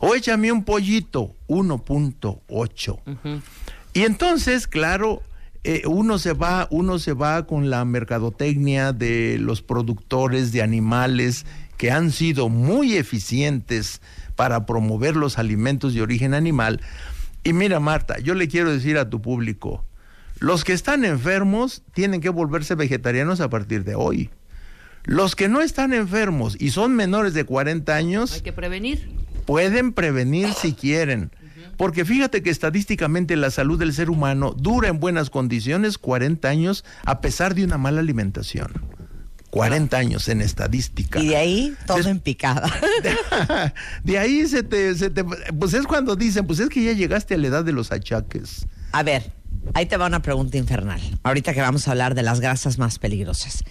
O échame un pollito, 1.8. Y entonces, claro, eh, uno se va, uno se va con la mercadotecnia de los productores de animales que han sido muy eficientes para promover los alimentos de origen animal. Y mira, Marta, yo le quiero decir a tu público, los que están enfermos tienen que volverse vegetarianos a partir de hoy. Los que no están enfermos y son menores de 40 años Hay que prevenir. pueden prevenir si quieren. Porque fíjate que estadísticamente la salud del ser humano dura en buenas condiciones 40 años a pesar de una mala alimentación. 40 años en estadística. Y de ahí todo Des- en picada. De ahí se te, se te- Pues es cuando dicen, pues es que ya llegaste a la edad de los achaques. A ver, ahí te va una pregunta infernal. Ahorita que vamos a hablar de las grasas más peligrosas.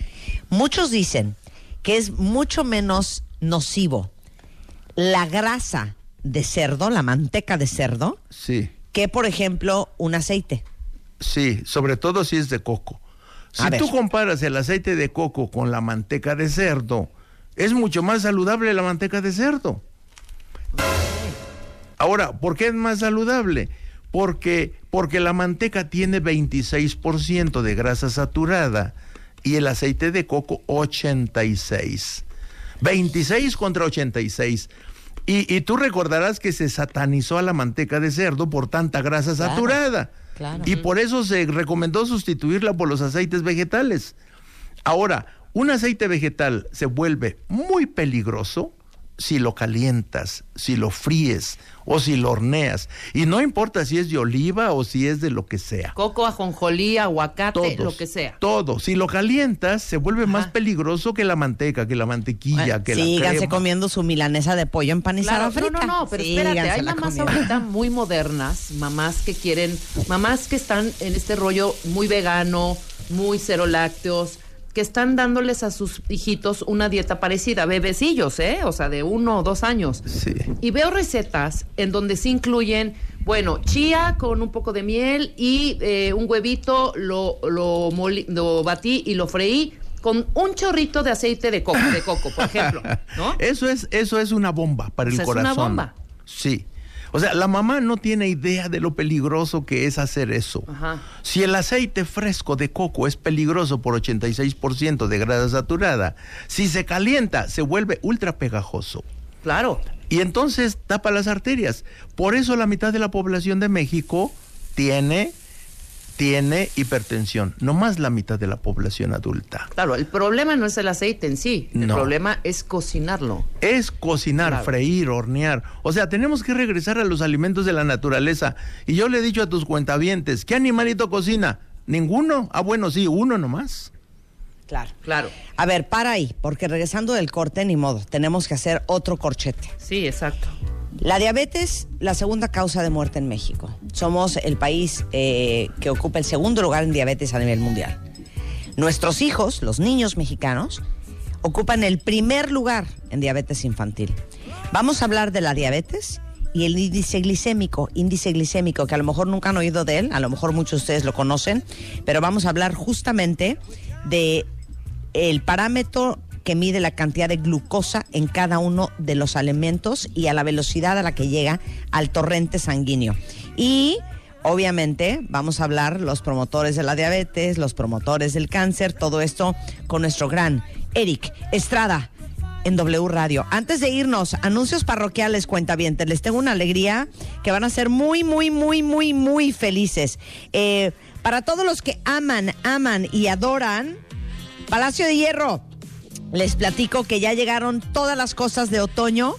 Muchos dicen que es mucho menos nocivo la grasa de cerdo, la manteca de cerdo, Sí, que por ejemplo un aceite. sí, sobre todo si es de coco. Si tú comparas el aceite de coco con la manteca de cerdo, es mucho más saludable la manteca de cerdo. Ahora, ¿por qué es más saludable? Porque, porque la manteca tiene 26% de grasa saturada y el aceite de coco 86. 26 contra 86. Y, y tú recordarás que se satanizó a la manteca de cerdo por tanta grasa Claro, saturada. claro. Y por eso se recomendó sustituirla por los aceites vegetales. Ahora, un aceite vegetal se vuelve muy peligroso si lo calientas, si lo fríes o si lo horneas. Y no importa si es de oliva o si es de lo que sea. Coco, ajonjolí, aguacate, Todos, lo que sea. Todo. Si lo calientas, se vuelve más peligroso que la manteca, que la mantequilla, Bueno, que la síganse crema. comiendo su milanesa de pollo empanizada Claro, frita. no, no, no, pero espérate, hay mamás ahorita muy modernas, mamás que quieren, mamás que están en este rollo muy vegano, muy cero lácteos, que están dándoles a sus hijitos una dieta parecida, bebecillos, ¿eh? O sea, de uno o dos años. Sí. Y veo recetas en donde se incluyen, bueno, chía con un poco de miel y eh, un huevito, lo, lo, moli- lo batí y lo freí con un chorrito de aceite de coco, de coco, por ejemplo, ¿no? Eso es, eso es una bomba para O el sea, es una corazón. bomba. Sí. O sea, la mamá no tiene idea de lo peligroso que es hacer eso. Ajá. Si el aceite fresco de coco es peligroso por 86% de grasa saturada, si se calienta se vuelve ultra pegajoso. Claro. Y entonces tapa las arterias. Por eso la mitad de la población de México tiene, tiene hipertensión. No más la mitad de la población adulta. Claro, el problema no es el aceite en sí, el No. problema es cocinarlo. es cocinar, Claro. freír, hornear. O sea, tenemos que regresar a los alimentos de la naturaleza. Y yo le he dicho a tus cuentavientes, ¿qué animalito cocina? ¿Ninguno? Ah, bueno, sí, uno nomás. Claro. Claro. A ver, para ahí, porque regresando del corte, ni modo, tenemos que hacer otro corchete. Sí, exacto. La diabetes, la segunda causa de muerte en México. Somos el país eh, que ocupa el segundo lugar en diabetes a nivel mundial. Nuestros hijos, los niños mexicanos, ocupan el primer lugar en diabetes infantil. Vamos a hablar de la diabetes y el índice glicémico, índice glicémico que a lo mejor nunca han oído de él, a lo mejor muchos de ustedes lo conocen, pero vamos a hablar justamente de el parámetro que mide la cantidad de glucosa en cada uno de los alimentos y a la velocidad a la que llega al torrente sanguíneo. Y obviamente vamos a hablar los promotores de la diabetes, los promotores del cáncer, todo esto con nuestro gran Eric Estrada en W Radio. Antes de irnos, anuncios parroquiales, cuentavientes. Les tengo una alegría que van a ser muy, muy, muy, muy, muy felices. Eh, para todos los que aman, aman y adoran, Palacio de Hierro. Les platico que ya llegaron todas las cosas de otoño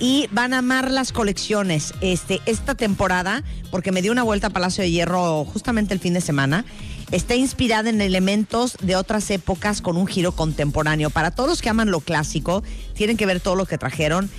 y van a amar las colecciones este, esta temporada, porque me dio una vuelta a Palacio de Hierro justamente el fin de semana. Está inspirada en elementos de otras épocas con un giro contemporáneo. Para todos los que aman lo clásico, tienen que ver todo lo que trajeron.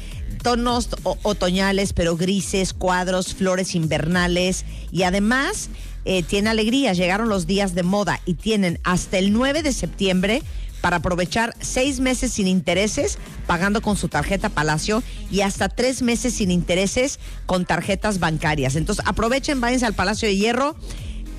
Tonos otoñales, pero grises, cuadros, flores invernales y además eh, tiene alegrías. Llegaron los días de moda y tienen hasta el 9 de septiembre para aprovechar seis meses sin intereses pagando con su tarjeta Palacio y hasta tres meses sin intereses con tarjetas bancarias. Entonces aprovechen, váyanse al Palacio de Hierro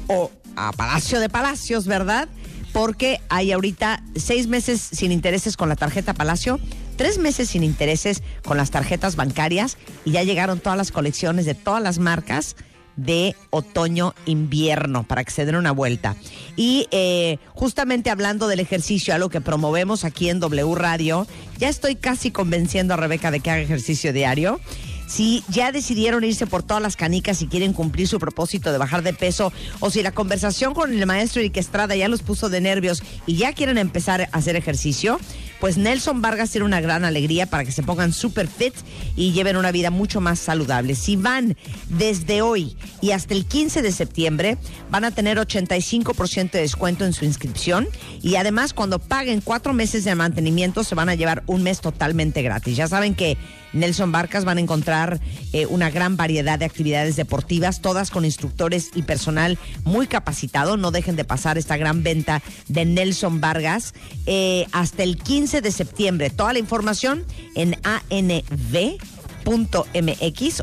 o a Palacio de Palacios, ¿verdad? Porque hay ahorita seis meses sin intereses con la tarjeta Palacio, tres meses sin intereses con las tarjetas bancarias y ya llegaron todas las colecciones de todas las marcas de otoño-invierno para que se den una vuelta. Y eh, justamente hablando del ejercicio, algo que promovemos aquí en W Radio, ya estoy casi convenciendo a Rebeca de que haga ejercicio diario. Si ya decidieron irse por todas las canicas y quieren cumplir su propósito de bajar de peso, o si la conversación con el maestro Eric Estrada ya los puso de nervios y ya quieren empezar a hacer ejercicio, pues Nelson Vargas tiene una gran alegría para que se pongan super fit y lleven una vida mucho más saludable. Si van desde hoy y hasta el 15 de septiembre, van a tener 85% de descuento en su inscripción y además cuando paguen cuatro meses de mantenimiento se van a llevar un mes totalmente gratis. Ya saben que Nelson Vargas van a encontrar eh, una gran variedad de actividades deportivas, todas con instructores y personal muy capacitado. No dejen de pasar esta gran venta de Nelson Vargas eh, hasta el 15 de septiembre. Toda la información en anv.mx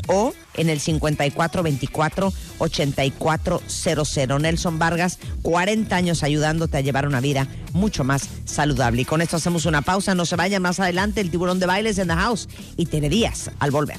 o en el 5424-8400. Nelson Vargas, 40 años ayudándote a llevar una vida mucho más saludable. Y con esto hacemos una pausa. No se vayan más adelante. El tiburón de bailes en the house. Y Tere Díaz al volver.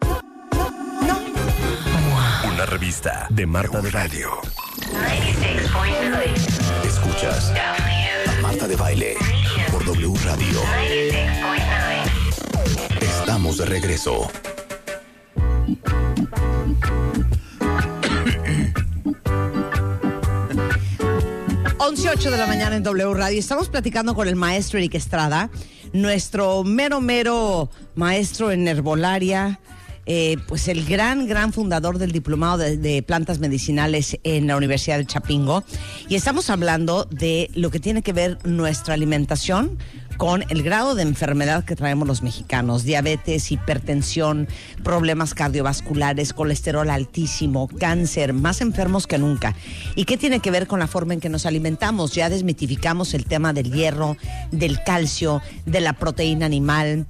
Una revista de Marta de Radio. Escuchas Marta de Baile por W Radio. Estamos de regreso. 11.08 de la mañana en W Radio. Estamos platicando con el maestro Eric Estrada, nuestro mero, mero maestro en herbolaria, eh, pues el gran, gran fundador del diplomado de, de plantas medicinales en la Universidad de Chapingo. Y estamos hablando de lo que tiene que ver nuestra alimentación con el grado de enfermedad que traemos los mexicanos, diabetes, hipertensión, problemas cardiovasculares, colesterol altísimo, cáncer, más enfermos que nunca. ¿Y qué tiene que ver con la forma en que nos alimentamos? Ya desmitificamos el tema del hierro, del calcio, de la proteína animal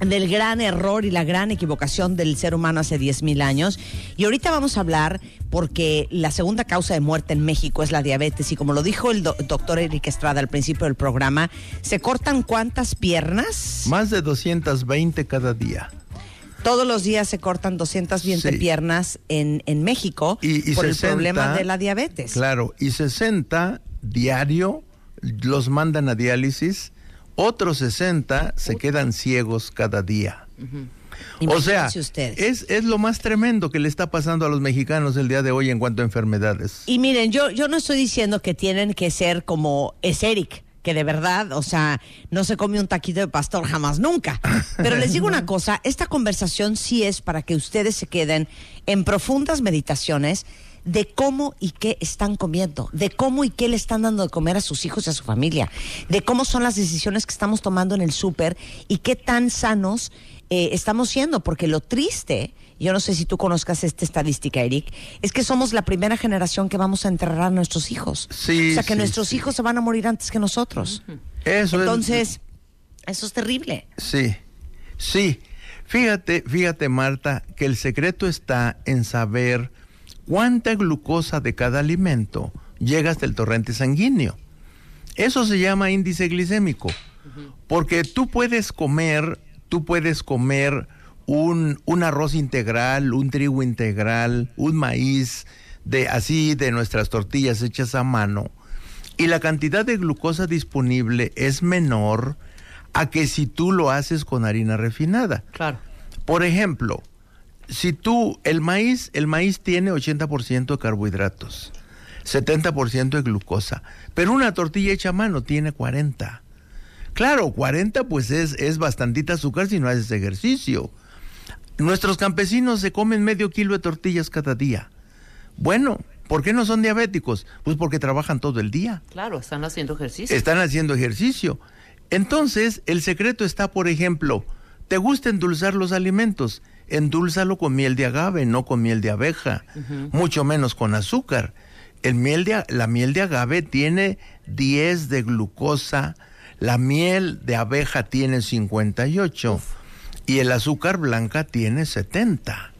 del gran error y la gran equivocación del ser humano hace 10.000 años. Y ahorita vamos a hablar porque la segunda causa de muerte en México es la diabetes y como lo dijo el do- doctor Eric Estrada al principio del programa, ¿se cortan cuántas piernas? Más de 220 cada día. Todos los días se cortan 220 Sí. piernas en, en México Y, y por 60, el problema de la diabetes. Claro, y 60 diario los mandan a diálisis, otros 60 se quedan ciegos cada día. O sea, Imagínense ustedes. es, es lo más tremendo que le está pasando a los mexicanos el día de hoy en cuanto a enfermedades. Y miren, yo, yo no estoy diciendo que tienen que ser como es Eric, que de verdad, o sea, no se come un taquito de pastor jamás nunca. Pero les digo una cosa, esta conversación sí es para que ustedes se queden en profundas meditaciones de cómo y qué están comiendo, de cómo y qué le están dando de comer a sus hijos y a su familia, de cómo son las decisiones que estamos tomando en el súper y qué tan sanos eh, estamos siendo, porque lo triste, yo no sé si tú conozcas esta estadística, Eric, es que somos la primera generación que vamos a enterrar a nuestros hijos. Sí, o sea, que sí, nuestros sí. hijos se van a morir antes que nosotros. Eso es- Entonces, eso es terrible. Sí, sí. Fíjate, fíjate Marta, que el secreto está en saber cuánta glucosa de cada alimento llega hasta el torrente sanguíneo. Eso se llama índice glicémico, porque tú puedes comer, tú puedes comer un, un arroz integral, un trigo integral, un maíz, de así de nuestras tortillas hechas a mano, y la cantidad de glucosa disponible es menor a que si tú lo haces con harina refinada. Claro. Por ejemplo, si tú, el maíz, el maíz tiene 80% de carbohidratos, 70% de glucosa, pero una tortilla hecha a mano tiene 40. Claro, 40 pues es, es bastantita azúcar si no haces ejercicio. Nuestros campesinos se comen medio kilo de tortillas cada día. Bueno, ¿por qué no son diabéticos? Pues porque trabajan todo el día. Claro, están haciendo ejercicio. Están haciendo ejercicio. Entonces, el secreto está, por ejemplo, ¿te gusta endulzar los alimentos? Endúlzalo con miel de agave, no con miel de abeja, mucho menos con azúcar. El miel de, la miel de agave tiene 10 de glucosa, la miel de abeja tiene 58 y el azúcar blanca tiene 70.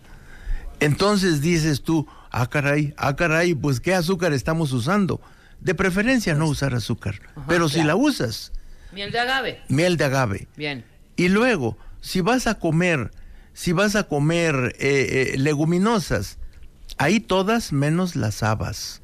Entonces dices tú, ah caray, ah caray, pues ¿qué azúcar estamos usando? De preferencia no usar azúcar, pero si la usas, Miel de agave. miel de agave. Bien. Y luego, si vas a comer, si vas a comer eh, eh, leguminosas, ahí todas menos las habas.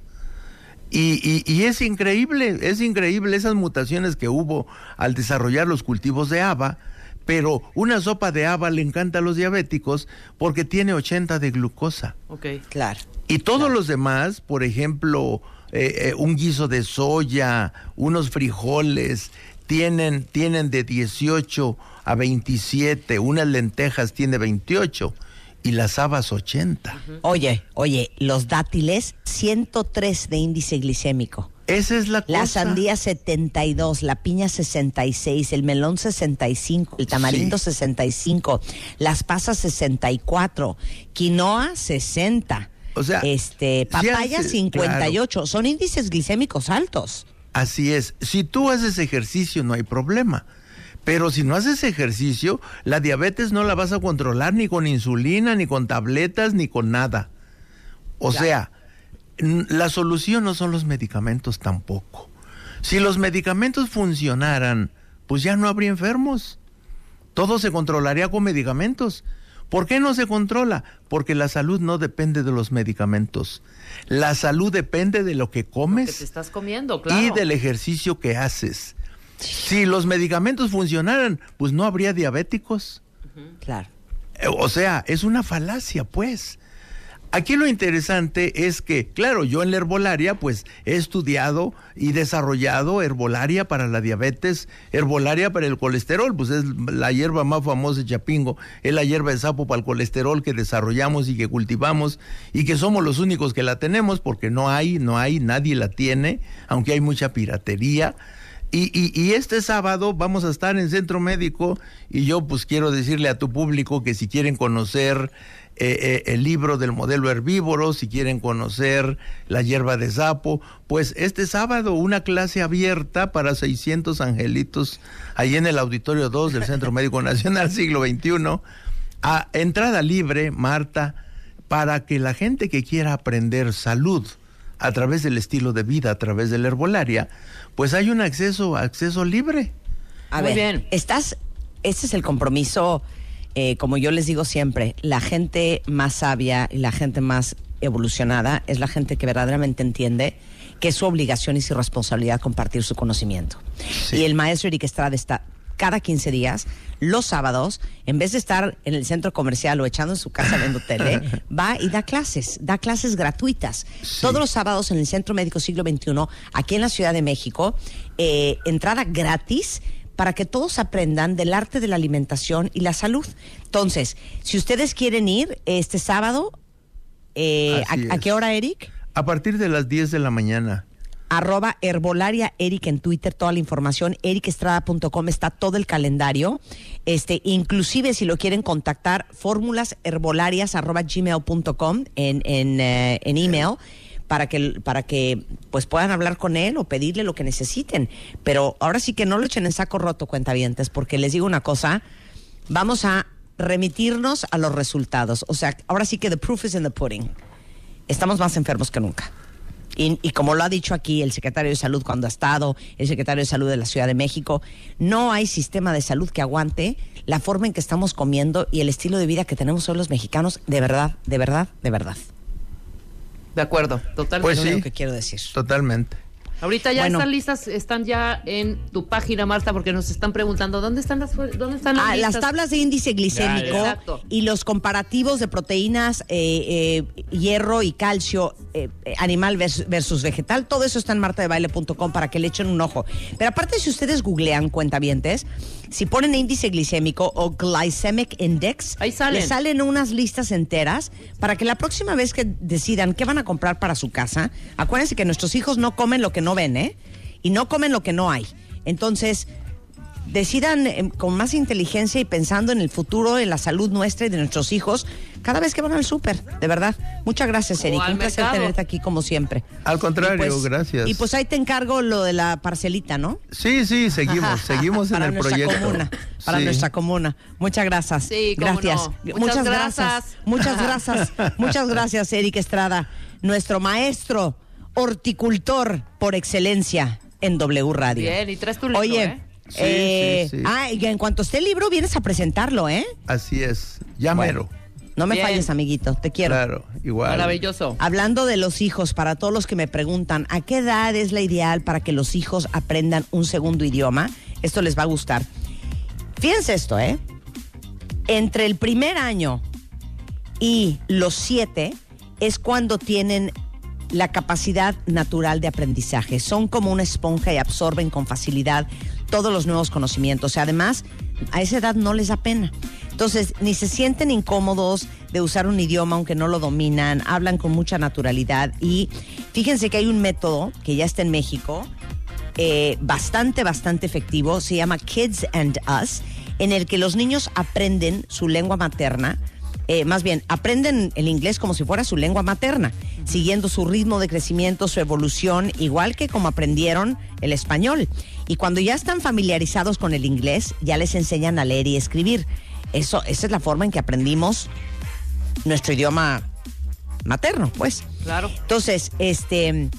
Y, y- y es increíble, es increíble esas mutaciones que hubo al desarrollar los cultivos de haba, pero una sopa de haba le encanta a los diabéticos porque tiene 80 de glucosa. Ok. Claro. Y todos los demás, por ejemplo, eh, eh, un guiso de soya, unos frijoles, tienen, tienen de 18 a 27, unas lentejas tiene 28 y las habas 80. Oye, oye, los dátiles, 103 de índice glicémico. Esa es la cosa. La sandía 72, la piña 66, el melón 65, el tamarindo 65, las pasas 64, quinoa 60. O sea, este, papaya haces- 58, son índices glicémicos altos. Así es. Si tú haces ejercicio no hay problema. Pero si no haces ejercicio, la diabetes no la vas a controlar ni con insulina, ni con tabletas, ni con nada. O sea, la solución no son los medicamentos tampoco. Si los medicamentos funcionaran, pues ya no habría enfermos. Todo se controlaría con medicamentos. ¿Por qué no se controla? Porque la salud no depende de los medicamentos. La salud depende de lo que Que te comes estás comiendo, claro. y del ejercicio que haces. Si los medicamentos funcionaran, pues no habría diabéticos. Claro. Eh, O sea, es una falacia, pues. Aquí lo interesante es que, claro, yo en la herbolaria, pues he estudiado y desarrollado herbolaria para la diabetes, herbolaria para el colesterol, pues es la hierba más famosa de Chapingo, es la hierba de sapo para el colesterol que desarrollamos y que cultivamos y que somos los únicos que la tenemos porque no hay, no hay, nadie la tiene, aunque hay mucha piratería. Y, y, y este sábado vamos a estar en Centro Médico y yo pues quiero decirle a tu público que si quieren conocer eh, eh, el libro del modelo herbívoro, si quieren conocer la hierba de sapo, pues este sábado una clase abierta para 600 angelitos ahí en el Auditorio 2 del Centro Médico Nacional Siglo XXI, a entrada libre, Marta, para que la gente que quiera aprender salud a través del estilo de vida, a través de la herbolaria, pues hay un acceso, acceso libre. A Muy ver, bien. estás, este es el compromiso, eh, como yo les digo siempre, la gente más sabia y la gente más evolucionada es la gente que verdaderamente entiende que es su obligación y su responsabilidad compartir su conocimiento. Y el maestro Eric Estrada está cada 15 días, los sábados, en vez de estar en el centro comercial o echando en su casa viendo tele, va y da clases, da clases gratuitas. Todos los sábados en el Centro Médico Siglo XXI, aquí en la Ciudad de México, eh, entrada gratis para que todos aprendan del arte de la alimentación y la salud. Entonces, si ustedes quieren ir este sábado, eh, ¿a, a qué hora, Eric? A partir de las 10 de la mañana. Arroba herbolaria Eric en Twitter, toda la información, ericestrada.com está todo el calendario. Este, inclusive si lo quieren contactar, fórmulas herbolarias arroba gmail.com en, en, eh, en email para que, para que pues puedan hablar con él o pedirle lo que necesiten. Pero ahora sí que no lo echen en saco roto, cuentavientes, porque les digo una cosa, vamos a remitirnos a los resultados. O sea, ahora sí que the proof is in the pudding. Estamos más enfermos que nunca. Y, y como lo ha dicho aquí el secretario de Salud cuando ha estado, el secretario de Salud de la Ciudad de México, no hay sistema de salud que aguante la forma en que estamos comiendo y el estilo de vida que tenemos hoy los mexicanos, de verdad, de verdad, de verdad. De acuerdo, totalmente. Pues Es lo que quiero decir. Totalmente. Ahorita ya Bueno. están listas, están ya en tu página, Marta, porque nos están preguntando dónde están las dónde están las Ah, las listas? tablas de índice glicémico Ya, ya. Exacto. y los comparativos de proteínas, eh, eh, hierro y calcio, eh, eh, animal vers- versus vegetal, todo eso está en martadebaile.com para que le echen un ojo. Pero aparte, si ustedes googlean cuentavientes, si ponen índice glicémico o glycemic index, Ahí salen. les salen unas listas enteras para que la próxima vez que decidan qué van a comprar para su casa, acuérdense que nuestros hijos no comen lo que no ven, ¿eh? Y no comen lo que no hay. Entonces, decidan eh, con más inteligencia y pensando en el futuro, en la salud nuestra y de nuestros hijos, cada vez que van al súper, de verdad. Muchas gracias, Eric. Un placer mercado. tenerte aquí como siempre. Al contrario, Y pues- gracias. Y pues ahí te encargo lo de la parcelita, ¿no? Sí, sí, seguimos, seguimos en para el nuestra proyecto. comuna, para Sí. nuestra comuna. Muchas gracias. Sí, cómo gracias. no. Muchas, Muchas gracias. gracias. Muchas gracias. Muchas gracias, Eric Estrada, nuestro maestro horticultor por excelencia en W Radio. Bien, y traes tu libro, Oye, ¿eh? Sí, eh, sí, sí. ah, y en cuanto esté el libro vienes a presentarlo, ¿eh? Así es. Ya Bueno. mero. No me Bien. falles, amiguito. Te quiero. Claro, igual. Maravilloso. Hablando de los hijos, para todos los que me preguntan, ¿a qué edad es la ideal para que los hijos aprendan un segundo idioma? Esto les va a gustar. Fíjense esto, ¿eh? Entre el primer año y los siete es cuando tienen la capacidad natural de aprendizaje. Son como una esponja y absorben con facilidad todos los nuevos conocimientos. Además, a esa edad no les da pena. Entonces, ni se sienten incómodos de usar un idioma aunque no lo dominan, hablan con mucha naturalidad y fíjense que hay un método que ya está en México, eh, bastante, bastante efectivo, se llama Kids and Us, en el que los niños aprenden su lengua materna, eh, más bien, aprenden el inglés como si fuera su lengua materna, siguiendo su ritmo de crecimiento, su evolución, igual que como aprendieron el español. Y cuando ya están familiarizados con el inglés, ya les enseñan a leer y escribir. Eso, esa es la forma en que aprendimos nuestro idioma materno, pues. Claro. Entonces, este,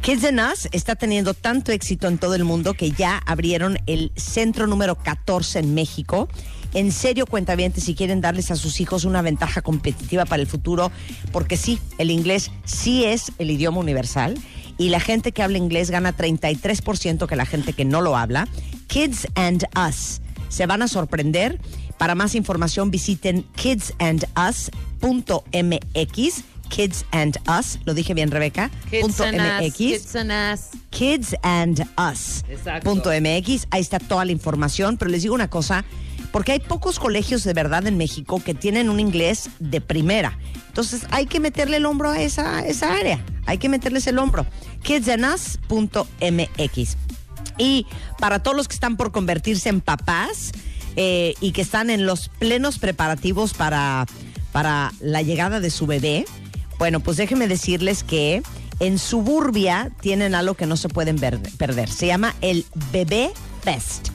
Kids and Us está teniendo tanto éxito en todo el mundo que ya abrieron el centro número 14 en México. En serio, cuentavientes, si quieren darles a sus hijos una ventaja competitiva para el futuro, porque sí, el inglés sí es el idioma universal y la gente que habla inglés gana 33% que la gente que no lo habla. Kids and Us. Se van a sorprender. Para más información visiten kidsandus.mx. Kids and Us, lo dije bien Rebeca. Kids punto and us, kids and us. Kids and Us. Punto MX. Ahí está toda la información. Pero les digo una cosa, porque hay pocos colegios de verdad en México que tienen un inglés de primera. Entonces hay que meterle el hombro a esa, esa área. Hay que meterles el hombro. Kidsandus.mx. Y para todos los que están por convertirse en papás eh, y que están en los plenos preparativos para, para la llegada de su bebé, bueno, pues déjenme decirles que en Suburbia tienen algo que no se pueden ver- perder. Se llama el Bebé Fest.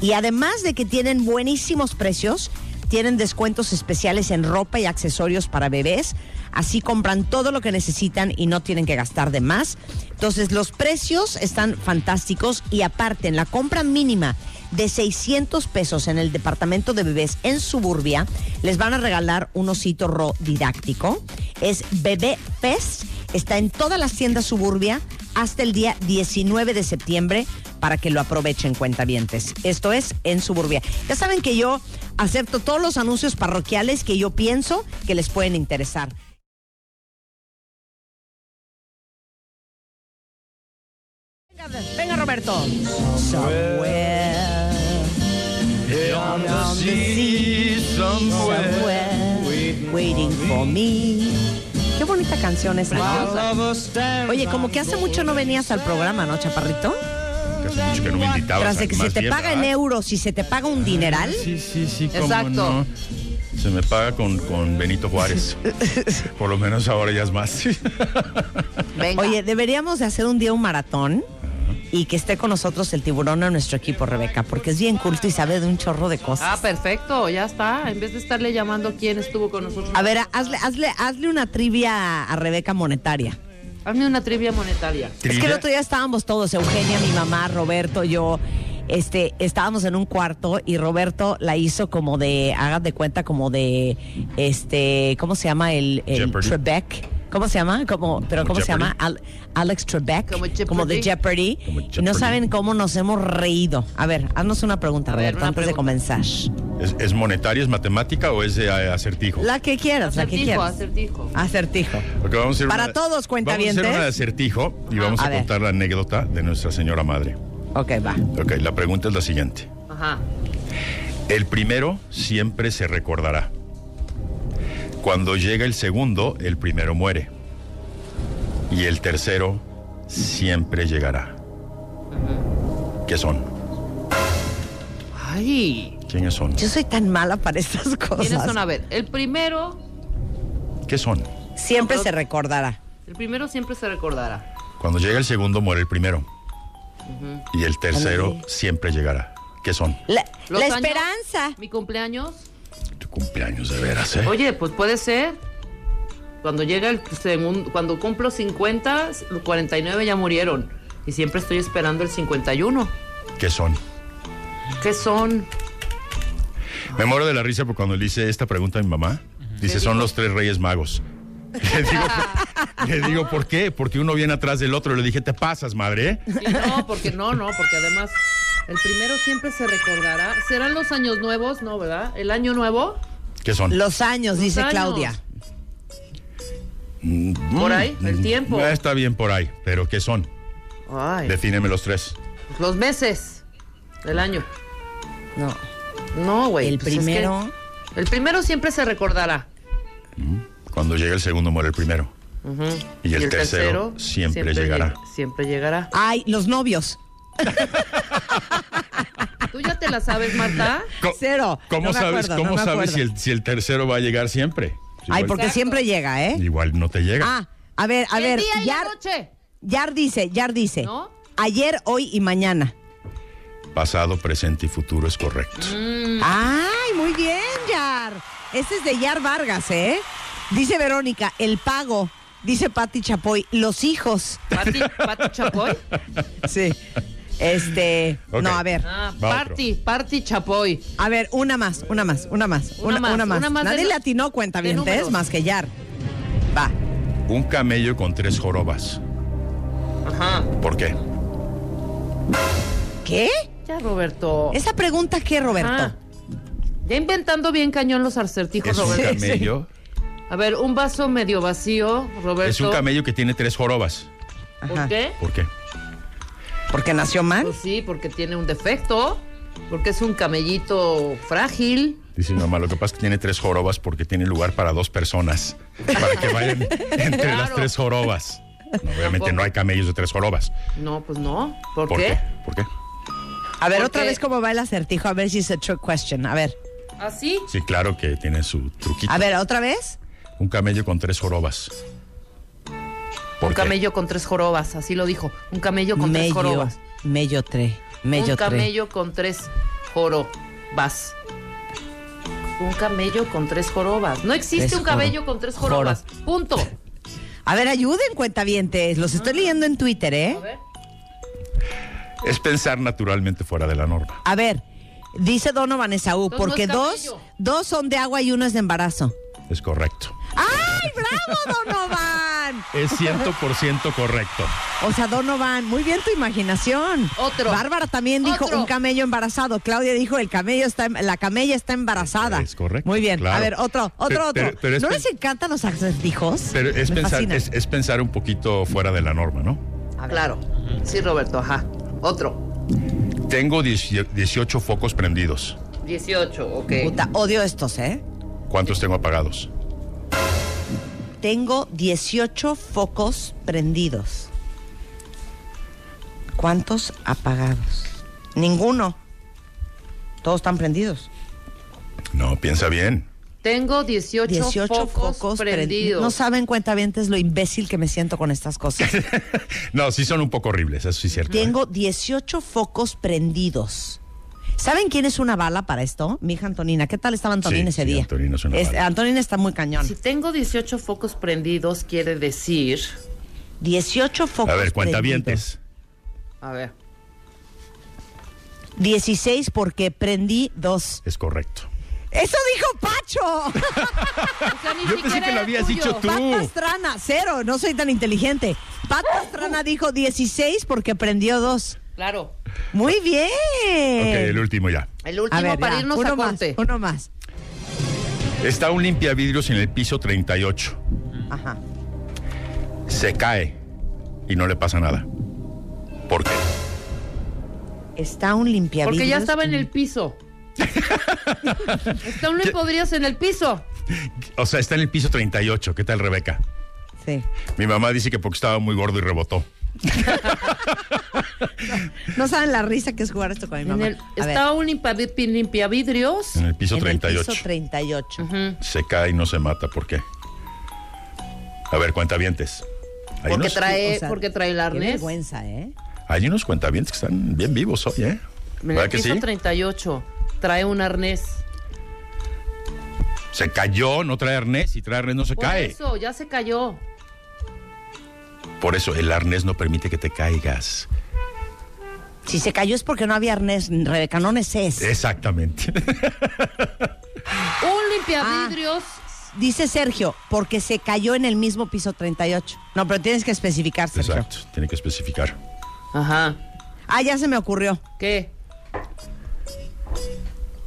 Y además de que tienen buenísimos precios, tienen descuentos especiales en ropa y accesorios para bebés. Así compran todo lo que necesitan y no tienen que gastar de más. Entonces los precios están fantásticos y aparte en la compra mínima de 600 pesos en el departamento de bebés en Suburbia, les van a regalar un osito ro didáctico. Es Bebé Fest. Está en todas las tiendas Suburbia hasta el día 19 de septiembre para que lo aprovechen cuentavientes. Esto es en Suburbia. Ya saben que yo acepto todos los anuncios parroquiales que yo pienso que les pueden interesar. Venga, Roberto. Somewhere beyond the sea, somewhere waiting for me. Qué bonita canción esa. ¿no? Oye, como que hace mucho no venías al programa, ¿no, Chaparrito? Que hace mucho que no me invitabas. Tras de que se te bien, paga en euros y se te paga un dineral. Sí, sí, sí, cómo Exacto. no. Se me paga con, con Benito Juárez. Por lo menos ahora ya es más. Venga. Oye, deberíamos de hacer un día un maratón y que esté con nosotros el tiburón en nuestro equipo, Rebeca, porque es bien culto y sabe de un chorro de Ah, cosas. perfecto, ya está. En vez de estarle llamando quién estuvo con nosotros. A ver, hazle, hazle, hazle una trivia a Rebeca monetaria. hazme una trivia monetaria. Es que el otro día estábamos todos, Eugenia, mi mamá, Roberto, yo, este, estábamos en un cuarto y Roberto la hizo como de, hagan de cuenta, como de, este, ¿cómo se llama? El, el Jeopardy. Trebek. ¿Cómo se llama? Como, pero Como ¿cómo se llama? Jeopardy. Al- Alex Trebek. Como Jeopardy. Como de Jeopardy. Como Y no Jeopardy. saben cómo nos hemos reído. A ver, haznos una pregunta, A ver, Roberto, una antes de comenzar. ¿Es, es monetaria, es matemática o es de eh, acertijo? La que quieras, la que Acertijo, quieras. acertijo. Acertijo. Ok, vamos a hacer Para una- todos, Vamos a hacer una de acertijo y vamos A a, contar la anécdota de nuestra señora madre. Ok, va. Ok, la pregunta es la siguiente. Ajá. El primero siempre se recordará. Cuando llega el segundo, el primero muere. Y el tercero siempre llegará. ¿Qué son? Ay. ¿Quiénes son? Yo soy tan mala para estas cosas. ¿Quiénes son? A ver, el primero, ¿Qué son? Siempre se recordará. el primero siempre se recordará. Cuando llega el segundo, muere el primero. Y el tercero siempre llegará. ¿Qué son? La, Los la años, esperanza. Mi cumpleaños. Tu cumpleaños de veras, ¿eh? Oye, pues puede ser. Cuando llega el segundo, cuando cumplo 50, los 49 ya murieron. Y siempre estoy esperando el 51. ¿Qué son? ¿Qué son? Me muero de la risa porque cuando le hice esta pregunta a mi mamá, dice, son los tres reyes magos. Le digo, le digo, ¿por qué? Porque uno viene atrás del otro. Le dije, te pasas, madre. Sí, no, porque no, no, porque además el primero siempre se recordará. ¿Serán los años nuevos? No, ¿verdad? ¿El año nuevo? ¿Qué son? Los años, Los dice años. Claudia. Por ahí, el tiempo. Eh, Está bien por ahí, pero ¿qué son? Ay, Defíneme los tres. los meses del año. No. No, güey. El pues es que primero. el primero siempre se recordará. Cuando llega el segundo, muere el primero. Y el, tercero, siempre, llegará. lleg- siempre llegará. Ay, los novios. ¿Tú ya te la sabes, Marta? Co- Cero. ¿Cómo No sabes, acuerdo, cómo no sabes si, el, si el tercero va a llegar siempre? Ay, porque Exacto. siempre llega, ¿eh? Igual no te llega. Ah, a ver, a el ver. día Yar, noche. Yar dice, Yar dice. ¿No? Ayer, hoy y mañana. Pasado, presente y futuro es correcto. Mm. Ay, muy bien, Yar. Ese es de Yar Vargas, ¿eh? Dice Verónica, el pago. Dice Patti Chapoy, los hijos. ¿Pati, Pati Chapoy? Sí. Este, Ok. no, a ver. Ah, Va Party, Party Chapoy. A ver, una más, una más, una más. Una más, una más de Nadie nu- le atinó cuenta bien, números. más que Yar. Va. Un camello con tres jorobas. Ajá. ¿Por qué? ¿Qué? Ya, Roberto. ¿Esa pregunta qué, Roberto? Ah, ya inventando bien cañón los acertijos, Es un Roberto. camello. A ver, un vaso medio vacío, Roberto. Es un camello que tiene tres jorobas. ¿Por Ajá. qué? ¿Por qué? ¿Porque nació mal? Pues sí, porque tiene un defecto. Porque es un camellito frágil. Dice mi mamá, lo que pasa es que tiene tres jorobas porque tiene lugar para dos personas. Para que vayan entre las tres jorobas. No, obviamente Tampoco. no hay camellos de tres jorobas. No, pues no. ¿Por, ¿Por qué? qué? ¿Por qué? A ver, ¿Por otra qué? vez cómo va el acertijo, a ver si es a trick question. A ver, ¿Así? Sí, claro que tiene su truquito. a ver, otra vez. Un camello con tres jorobas. ¿Por Un qué? camello con tres jorobas, así lo dijo. Un camello con tres jorobas. mello tre, mello un tre. camello con tres jorobas. Un camello con tres jorobas. No existe Tres un camello con tres joro- jorobas. Punto. A ver, ayuden, cuentavientes. Los estoy leyendo en Twitter, ¿eh? A ver. Es pensar naturalmente fuera de la norma. A ver, dice Donovan Esaú, Entonces no porque es dos, dos son de agua y uno es de embarazo. Es correcto. ¡Ay, bravo, Donovan! Es 100% correcto. O sea, Donovan, muy bien tu imaginación. Otro. Bárbara también dijo Otro. un camello embarazado. Claudia dijo el camello está, em- la camella está embarazada. Es correcto, Muy bien. claro. A ver, otro, otro, Pero- otro. pero- ¿No les encantan los acertijos? Pero es Me pensar, es, es pensar un poquito fuera de la norma, ¿no? Claro. Sí, Roberto, ajá. Otro. Tengo 10 18 focos prendidos. 18, ok. Puta, odio estos, ¿eh? ¿Cuántos tengo apagados? Tengo 18 focos prendidos. ¿Cuántos apagados? Ninguno. Todos están prendidos. No, piensa bien. Tengo 18, 18 focos, focos prendi- prendidos. No saben, cuentavientes, lo imbécil que me siento con estas cosas. No, sí son un poco horribles, eso sí es cierto. ¿eh? Tengo 18 focos prendidos. ¿Saben quién es una bala para esto? Mi hija Antonina. ¿Qué tal estaba Antonina Sí, ese sí, día? Antonina es una bala. Antonina está muy cañón. Si tengo 18 focos prendidos, quiere decir. 18 focos A ver, cuenta prendidos. vientes. A ver. 16 porque prendí dos. Es correcto. ¡Eso dijo Pacho! O sea, ni Yo pensé que lo habías tuyo. dicho tú. Pat Pastrana, cero, no soy tan inteligente. Pat Pastrana dijo 16 porque prendió dos. Claro. Muy bien. Ok, el último ya. El último A ver, para ya, irnos uno a más, corte. uno más. Está un limpiavidrios en el piso 38. Ajá. Se cae y no le pasa nada. ¿Por qué? Está un limpiavidrios. Porque ya estaba en el piso. Está un podrías en el piso. O sea, está en el piso 38. ¿Qué tal, Rebeca? Sí. Mi mamá dice que porque estaba muy gordo y rebotó. No saben la risa que es jugar esto con mi mamá. el- estaba un limpiavi- limpiavidrios. En el piso en el 38. piso 38. Ujú. Se cae y no se mata. ¿Por qué? A ver, cuentavientes. Porque unos, trae, O sea, porque trae el Qué arnés. vergüenza, ¿eh? hay unos cuentavientes que están bien vivos hoy, ¿eh? En el ¿Verdad que piso sí? 38. Trae un arnés. Se cayó, no trae arnés. Si trae arnés no se Por cae. eso, ya se cayó. Por eso el arnés no permite que te caigas. Si se cayó es porque no había arnés, Rebeca, no neces. Exactamente. Un limpiavidrios. Dice Sergio, porque se cayó en el mismo piso 38. No, pero tienes que especificar, Sergio. Exacto, tiene que especificar. Ajá. Ah, ya se me ocurrió. ¿Qué?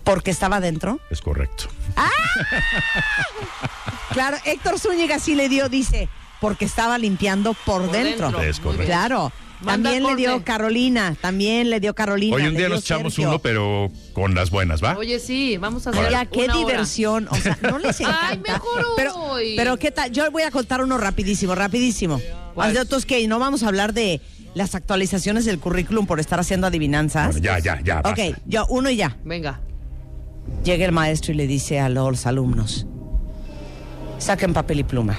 Porque estaba dentro. Es correcto. Claro, Héctor Zúñiga sí le dio, dice, porque estaba limpiando por, Por dentro. dentro. Es correcto. Claro. Manda También le dio Carolina, también le dio Carolina. Hoy un día nos echamos Sergio. uno, pero con las buenas, ¿va? Oye, sí, vamos a hacer Oiga, qué una hora. diversión. O sea, no les encanta. Ay, mejor pero, hoy. pero qué tal, yo voy a contar uno rapidísimo, rapidísimo. De otros que no vamos a hablar de las actualizaciones del currículum por estar haciendo adivinanzas. Bueno, ya, ya, ya. ok, basta. yo uno y ya. Venga. Llega el maestro y le dice a los alumnos, saquen papel y pluma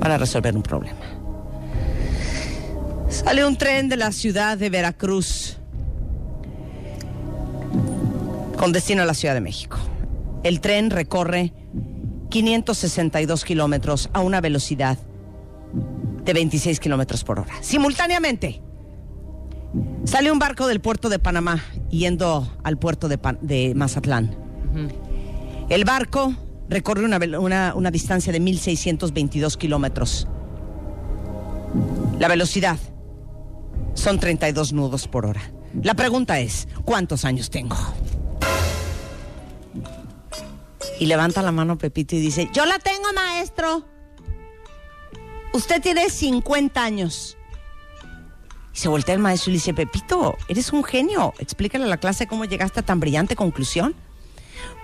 para resolver un problema. Sale un tren de la ciudad de Veracruz con destino a la Ciudad de México. El tren recorre 562 kilómetros a una velocidad de 26 kilómetros por hora. Simultáneamente, sale un barco del puerto de Panamá yendo al puerto de, Pan- de Mazatlán. El barco recorre una, una- una distancia de 1.622 kilómetros. La velocidad son 32 nudos por hora. La pregunta es, ¿cuántos años tengo? Y levanta la mano Pepito y dice, yo la tengo, maestro. Usted tiene 50 años. Y se voltea el maestro y le dice, Pepito, eres un genio. Explícale a la clase cómo llegaste a tan brillante conclusión.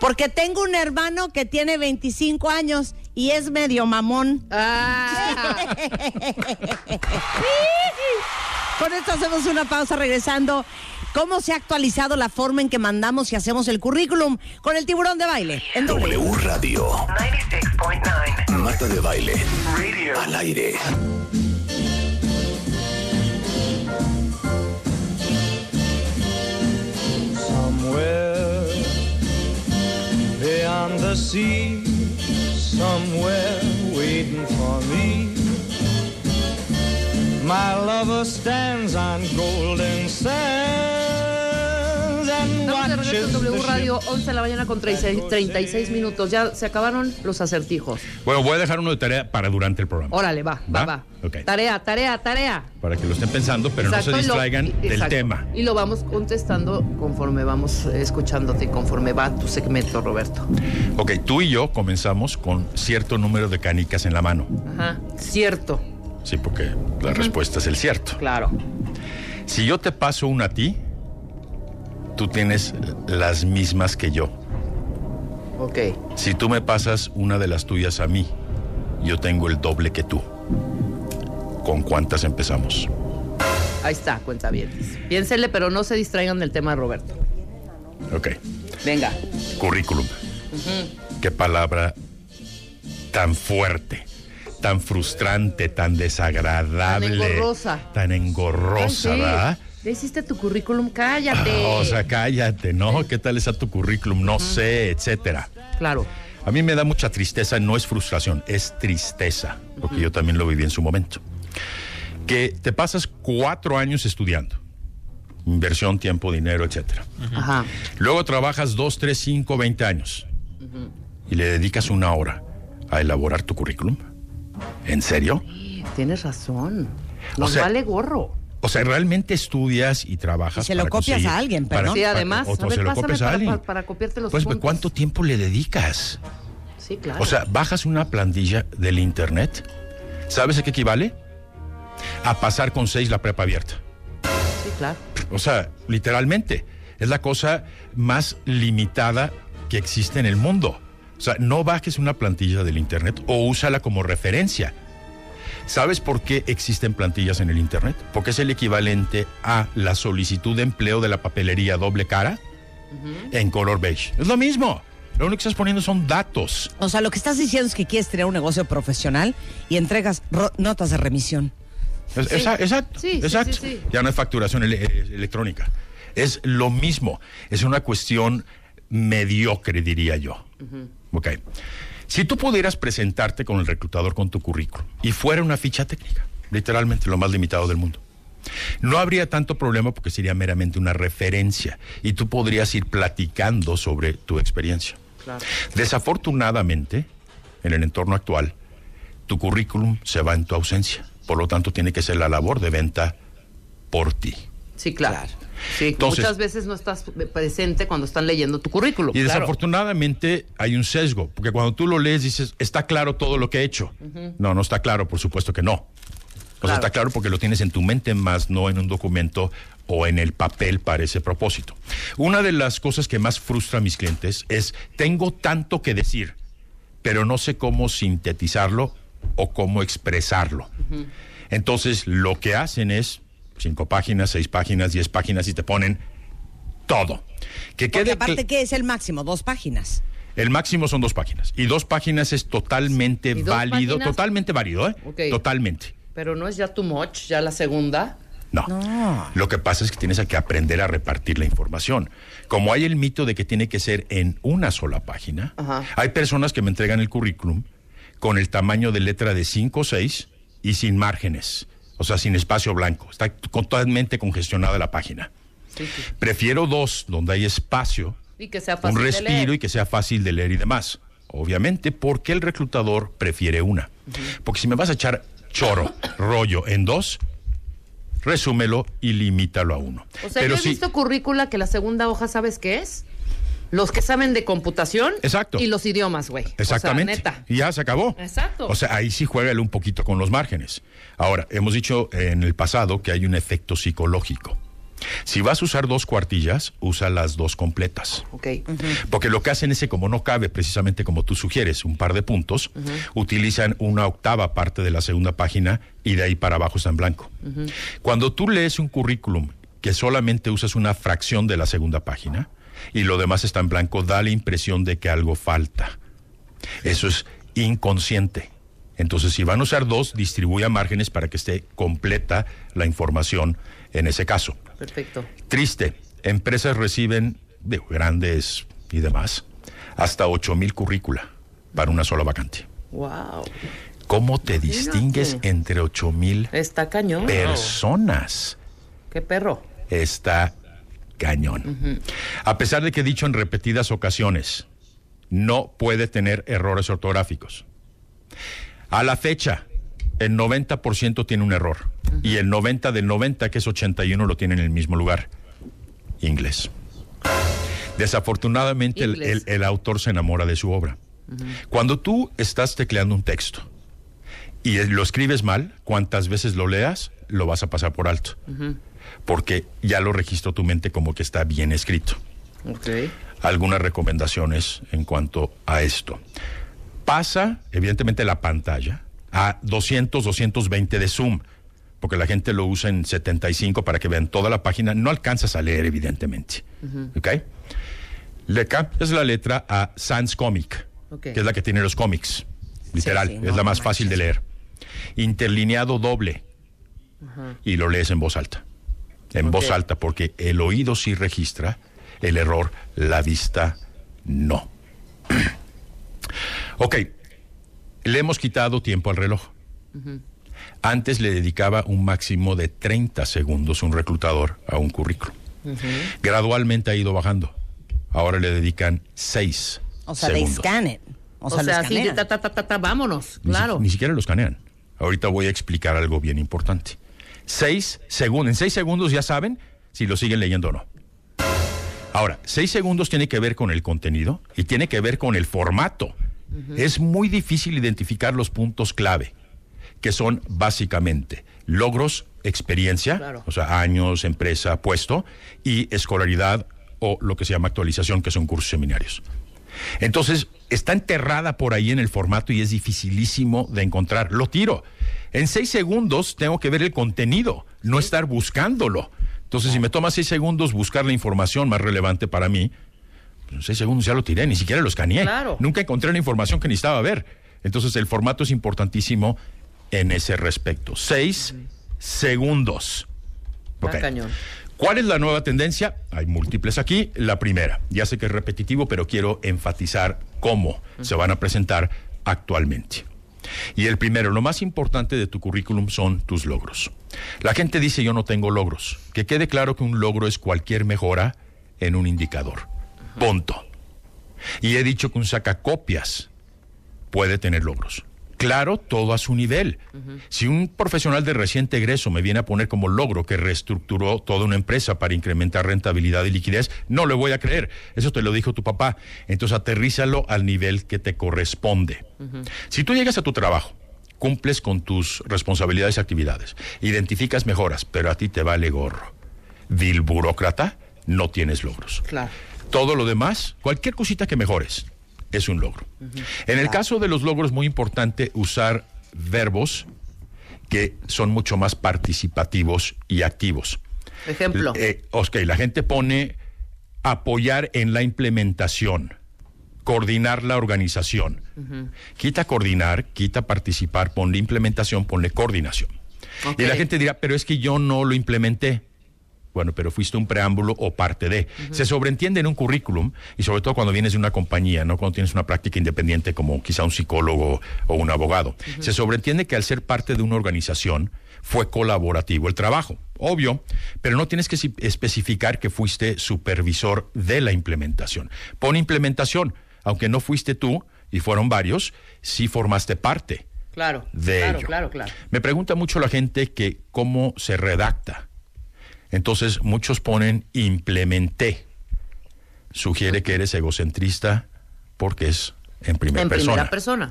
Porque tengo un hermano que tiene 25 años y es medio mamón. Con esto hacemos una pausa regresando. ¿Cómo se ha actualizado la forma en que mandamos y hacemos el currículum con el tiburón de baile? En. W Radio. 96.9. Marta de Baile. Al aire. Somewhere beyond the sea, somewhere waiting for me. My lover stands on golden sands and Estamos de regreso en W Radio, 11 de la mañana con 36, 36 minutos. Ya se acabaron los acertijos. Bueno, voy a dejar uno de tarea para durante el programa. Órale, va, va, ¿Va? va. Tarea, tarea, tarea. Para que lo estén pensando, pero Exacto, no se distraigan del exacto. tema. Y lo vamos contestando conforme vamos escuchándote, conforme va tu segmento, Roberto. Ok, tú y yo comenzamos con cierto número de canicas en la mano. Ajá, cierto, Sí, porque la respuesta es el cierto. claro. Si yo te paso una a ti, tú tienes las mismas que yo. Ok. Si tú me pasas una de las tuyas a mí, yo tengo el doble que tú. ¿Con cuántas empezamos? Ahí está, cuenta bien. Piénsenle, pero no se distraigan del tema de Roberto. Ok. Venga. Currículum. Qué palabra tan fuerte, tan frustrante, tan desagradable. Tan engorrosa. Tan engorrosa, Ay, sí. ¿verdad? Ya hiciste tu currículum, cállate. Ah, o sea, cállate, ¿no? ¿Qué tal está tu currículum? No sé, etcétera. Claro. A mí me da mucha tristeza, no es frustración, es tristeza, porque yo también lo viví en su momento. Que te pasas cuatro años estudiando, inversión, tiempo, dinero, etcétera. Ajá. Luego trabajas dos, tres, cinco, veinte años y le dedicas una hora a elaborar tu currículum. ¿En serio? Tienes razón. O Nos sea, vale gorro. O sea, realmente estudias y trabajas. Y se lo para copias a alguien, para- perdón. Sí, para- además. o, a o ver, se lo copias a para, alguien. para- para copiarte los Pues, puntos. ¿cuánto tiempo le dedicas? Sí, claro. O sea, bajas una plantilla del internet. ¿Sabes a qué equivale? A pasar con seis la prepa abierta. sí, claro. O sea, literalmente, es la cosa más limitada que existe en el mundo. O sea, no bajes una plantilla del Internet o úsala como referencia. ¿Sabes por qué existen plantillas en el Internet? Porque es el equivalente a la solicitud de empleo de la papelería doble cara en color beige. Es lo mismo. Lo único que estás poniendo son datos. O sea, lo que estás diciendo es que quieres tener un negocio profesional y entregas notas de remisión. Es- Sí. esa- exacto. Sí, exacto. sí. Ya no es facturación ele- electrónica. Es lo mismo. Es una cuestión mediocre, diría yo. Ok. Si tú pudieras presentarte con el reclutador con tu currículum y fuera una ficha técnica, literalmente lo más limitado del mundo, no habría tanto problema porque sería meramente una referencia y tú podrías ir platicando sobre tu experiencia. Claro. Desafortunadamente, en el entorno actual, tu currículum se va en tu ausencia. Por lo tanto, tiene que ser la labor de venta por ti. Sí, claro. Sí, Entonces- muchas veces no estás presente cuando están leyendo tu currículum. Y claro. desafortunadamente hay un sesgo, porque cuando tú lo lees dices, está claro todo lo que he hecho. No, no está claro, por supuesto que no. O Claro. sea, está claro porque lo tienes en tu mente más, no en un documento o en el papel para ese propósito. Una de las cosas que más frustra a mis clientes es, tengo tanto que decir, pero no sé cómo sintetizarlo o cómo expresarlo. Entonces, lo que hacen es cinco páginas, seis páginas, diez páginas y te ponen todo. Que Porque quede aparte, ¿qué es el máximo? Dos páginas. el máximo son dos páginas. Y dos páginas es totalmente ¿Y dos válido, páginas? totalmente válido, ¿eh? Totalmente. Pero no es ya too much, ya la segunda. No. Lo que pasa es que tienes que aprender a repartir la información. Como hay el mito de que tiene que ser en una sola página, Ajá. hay personas que me entregan el currículum con el tamaño de letra de 5 o 6 y sin márgenes, o sea, sin espacio blanco. Está totalmente congestionada la página. Sí, sí. Prefiero dos donde hay espacio, Y que sea fácil un de respiro leer. y que sea fácil de leer y demás. Obviamente, porque el reclutador prefiere una. Porque si me vas a echar choro, rollo en dos, resúmelo y limítalo a uno. O sea, Pero yo he sí, visto currícula que la segunda hoja, ¿sabes qué es? Los que saben de computación Exacto. y los idiomas, güey. Exactamente. O sea, neta. Y ya se acabó. Exacto. O sea, ahí sí juégale un poquito con los márgenes. Ahora, hemos dicho en el pasado que hay un efecto psicológico. Si vas a usar dos cuartillas, usa las dos completas. Ok. Porque lo que hacen es que como no cabe precisamente como tú sugieres, un par de puntos, utilizan una octava parte de la segunda página y de ahí para abajo está en blanco. Cuando tú lees un currículum que solamente usas una fracción de la segunda página y lo demás está en blanco, da la impresión de que algo falta. Eso es inconsciente. Entonces, si van a usar dos, distribuya márgenes para que esté completa la información en ese caso. Perfecto. Triste, empresas reciben, de grandes y demás, hasta 8 mil currícula para una sola vacante. Wow. ¿Cómo te Imagínate. distingues entre 8 mil Está cañón. personas? Qué perro. Está cañón. A pesar de que he dicho en repetidas ocasiones, no puede tener errores ortográficos. A la fecha, el 90% tiene un error. Y el 90 del 90, que es 81, lo tiene en el mismo lugar. Inglés. Desafortunadamente, el, Inglés. el- el autor se enamora de su obra. Cuando tú estás tecleando un texto y lo escribes mal, cuantas veces lo leas, lo vas a pasar por alto. Porque ya lo registró tu mente como que está bien escrito Ok. algunas recomendaciones en cuanto a esto. Pasa, evidentemente, la pantalla a 200, 220 de zoom, porque la gente lo usa en 75 para que vean toda la página. No alcanzas a leer, evidentemente. ¿Ok? Le cambias la letra a Sans Comic, que es la que tiene los cómics. Literal, sí, es no, la no más fácil de leer. Interlineado doble. Y lo lees en voz alta. En voz alta, porque el oído sí registra el error, la vista no. ok, le hemos quitado tiempo al reloj. Antes le dedicaba un máximo de 30 segundos un reclutador a un currículum. Gradualmente ha ido bajando. Ahora le dedican 6 O sea, they segundos. scan it. O O sea, sea, lo sí, escanean. ta, ta, ta, ta, ta, vámonos. Ni si- Claro. Ni, siquiera lo escanean. Ahorita voy a explicar algo bien importante. Seis segundos. En seis segundos ya saben si lo siguen leyendo o no. Ahora, seis segundos tiene que ver con el contenido y tiene que ver con el formato. Es muy difícil identificar los puntos clave, que son básicamente logros, experiencia, Claro. o sea, años, empresa, puesto, y escolaridad o lo que se llama actualización, que son cursos seminarios. Entonces, está enterrada por ahí en el formato y es dificilísimo de encontrar. Lo tiro. En seis segundos tengo que ver el contenido, no estar buscándolo. Entonces, si me toma seis segundos buscar la información más relevante para mí, pues en seis segundos ya lo tiré, ni siquiera lo escaneé. Claro. Nunca encontré la información que necesitaba ver. Entonces, el formato es importantísimo en ese respecto. Seis segundos. Cañón. ¿Cuál es la nueva tendencia? Hay múltiples aquí. La primera, ya sé que es repetitivo, pero quiero enfatizar cómo se van a presentar actualmente. Y el primero, lo más importante de tu currículum son tus logros. La gente dice yo no tengo logros. Que quede claro que un logro es cualquier mejora en un indicador. Punto. Y he dicho que un sacacopias puede tener logros. Claro, todo a su nivel. Si un profesional de reciente egreso me viene a poner como logro que reestructuró toda una empresa para incrementar rentabilidad y liquidez, no le voy a creer. Eso te lo dijo tu papá. Entonces aterrízalo al nivel que te corresponde. Si tú llegas a tu trabajo, cumples con tus responsabilidades y actividades, identificas mejoras, pero a ti te vale gorro. Vil burócrata, no tienes logros. Claro. Todo lo demás, cualquier cosita que mejores, es un logro. En el caso de los logros, muy importante usar verbos que son mucho más participativos y activos. Ejemplo. Eh, ok, la gente pone apoyar en la implementación, coordinar la organización. Quita coordinar, quita participar, ponle implementación, ponle coordinación. Y la gente dirá, pero es que yo no lo implementé. Bueno, pero fuiste un preámbulo o parte de. Se sobreentiende en un currículum, y sobre todo cuando vienes de una compañía, no cuando tienes una práctica independiente como quizá un psicólogo o un abogado. Se sobreentiende que al ser parte de una organización fue colaborativo el trabajo, obvio, pero no tienes que especificar que fuiste supervisor de la implementación. Pon implementación, aunque no fuiste tú y fueron varios, sí formaste parte. Claro. De claro, ello. claro, claro. Me pregunta mucho la gente que cómo se redacta. Entonces muchos ponen implementé. Sugiere que eres egocentrista porque es en primera en persona. primera persona.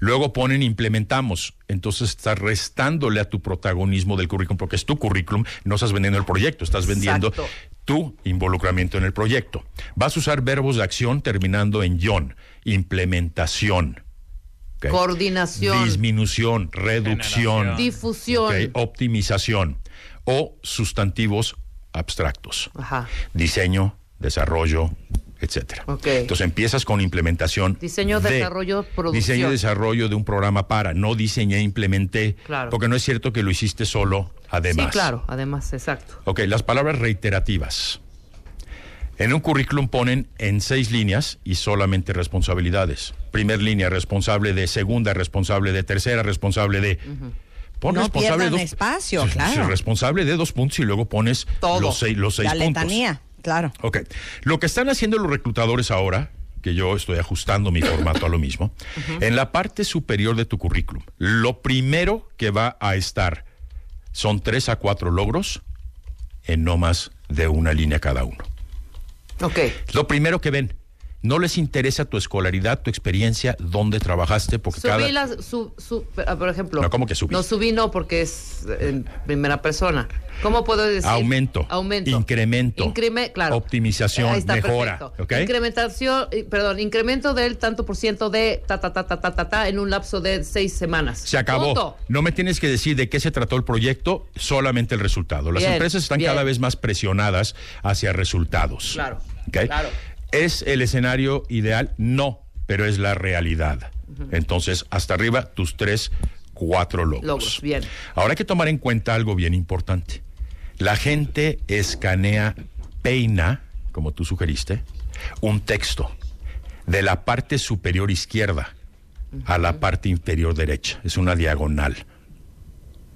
Luego ponen implementamos. Entonces estás restándole a tu protagonismo del currículum porque es tu currículum, no estás vendiendo el proyecto, estás vendiendo Exacto. tu involucramiento en el proyecto. Vas a usar verbos de acción terminando en yon, implementación. Coordinación. Disminución, reducción. Difusión. Optimización o sustantivos abstractos. Ajá. Diseño, desarrollo, etcétera. Ok. Entonces empiezas con implementación. Diseño, de- desarrollo, producción. Diseño y desarrollo de un programa para. No diseñé, implementé. Claro. Porque no es cierto que lo hiciste solo, además. Sí, claro, además, exacto. Ok, las palabras reiterativas. En un currículum ponen en seis líneas y solamente responsabilidades. Primer línea, responsable de. Segunda, responsable de. Tercera, responsable de. Pon No responsable de pierdan espacio, claro. Responsable de dos puntos y luego pones Todo. los seis, los seis La puntos. letanía, claro. Ok. Lo que están haciendo los reclutadores ahora, que yo estoy ajustando mi formato a lo mismo, en la parte superior de tu currículum, lo primero que va a estar son tres a cuatro logros en no más de una línea cada uno. Ok. Lo primero que ven, no les interesa tu escolaridad, tu experiencia, dónde trabajaste, porque Subí cada... las, su, su- por ejemplo. No, ¿cómo que subí? No subí, no, porque es en primera persona. ¿Cómo puedo decir? Aumento, Aumento. incremento, Increme- claro. optimización, Ahí está, mejora, perfecto. ¿ok? Incrementación, eh, perdón, incremento del tanto por ciento de ta, ta, ta, ta, ta, ta, ta, en un lapso de seis semanas. Se acabó. Punto. No me tienes que decir de qué se trató el proyecto, solamente el resultado. Las Bien, empresas están bien. cada vez más presionadas hacia resultados. Claro. ¿ok? Claro. ¿Es el escenario ideal? No, pero es la realidad. Entonces, hasta arriba, tus tres, cuatro logros. Logros, bien. Ahora hay que tomar en cuenta algo bien importante. La gente escanea, peina, como tú sugeriste, un texto de la parte superior izquierda a la parte inferior derecha. Es una diagonal.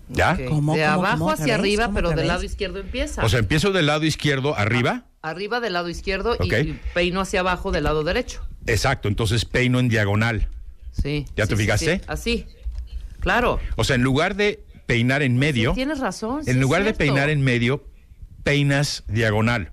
¿Ya? Ok. ¿Cómo, de cómo, abajo hacia arriba, ¿Cómo pero del lado izquierdo empieza. O sea, empiezo del lado izquierdo arriba. Arriba del lado izquierdo y peino hacia abajo del lado derecho. Exacto, entonces peino en diagonal. Sí. ¿Ya sí, te sí, fijaste? sí. Así. Claro. O sea, en lugar de peinar en medio, Sí, tienes razón. sí en lugar de peinar en medio, peinas diagonal.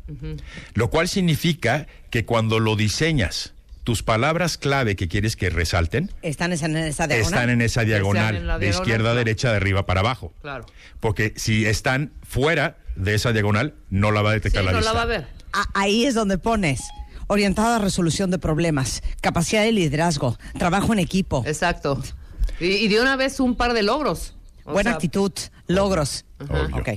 Lo cual significa que cuando lo diseñas, tus palabras clave que quieres que resalten Están en esa diagonal. están en esa diagonal, en de izquierda a derecha, de arriba para abajo. Claro. Porque si están fuera de esa diagonal, no la va a Sí, detectar la no vista. la va a ver. A- ahí es donde pones orientada a resolución de problemas, capacidad de liderazgo, trabajo en equipo, Exacto. Y, y de una vez un par de logros. O buena sea, actitud, logros. Obvio. Ok.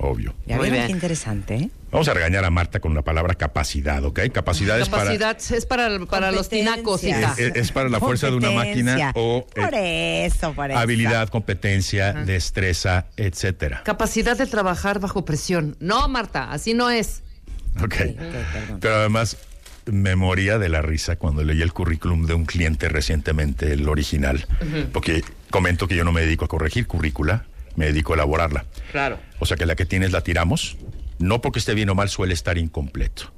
Obvio. Ya Muy bien. qué interesante, ¿eh? Vamos a regañar a Marta con la palabra capacidad, ¿ok? Capacidad es para... Capacidad es para, para los tinacos, hija. Es, es para la fuerza de una máquina o eh, Por eso, por eso. habilidad, competencia, destreza, etcétera. Capacidad de trabajar bajo presión. No, Marta, así no es. Ok. Pero además me moría de la risa cuando leí el currículum de un cliente recientemente, el original, porque comento que yo no me dedico a corregir currícula, me dedico a elaborarla. Claro. O sea que la que tienes la tiramos, no porque esté bien o mal, suele estar incompleto.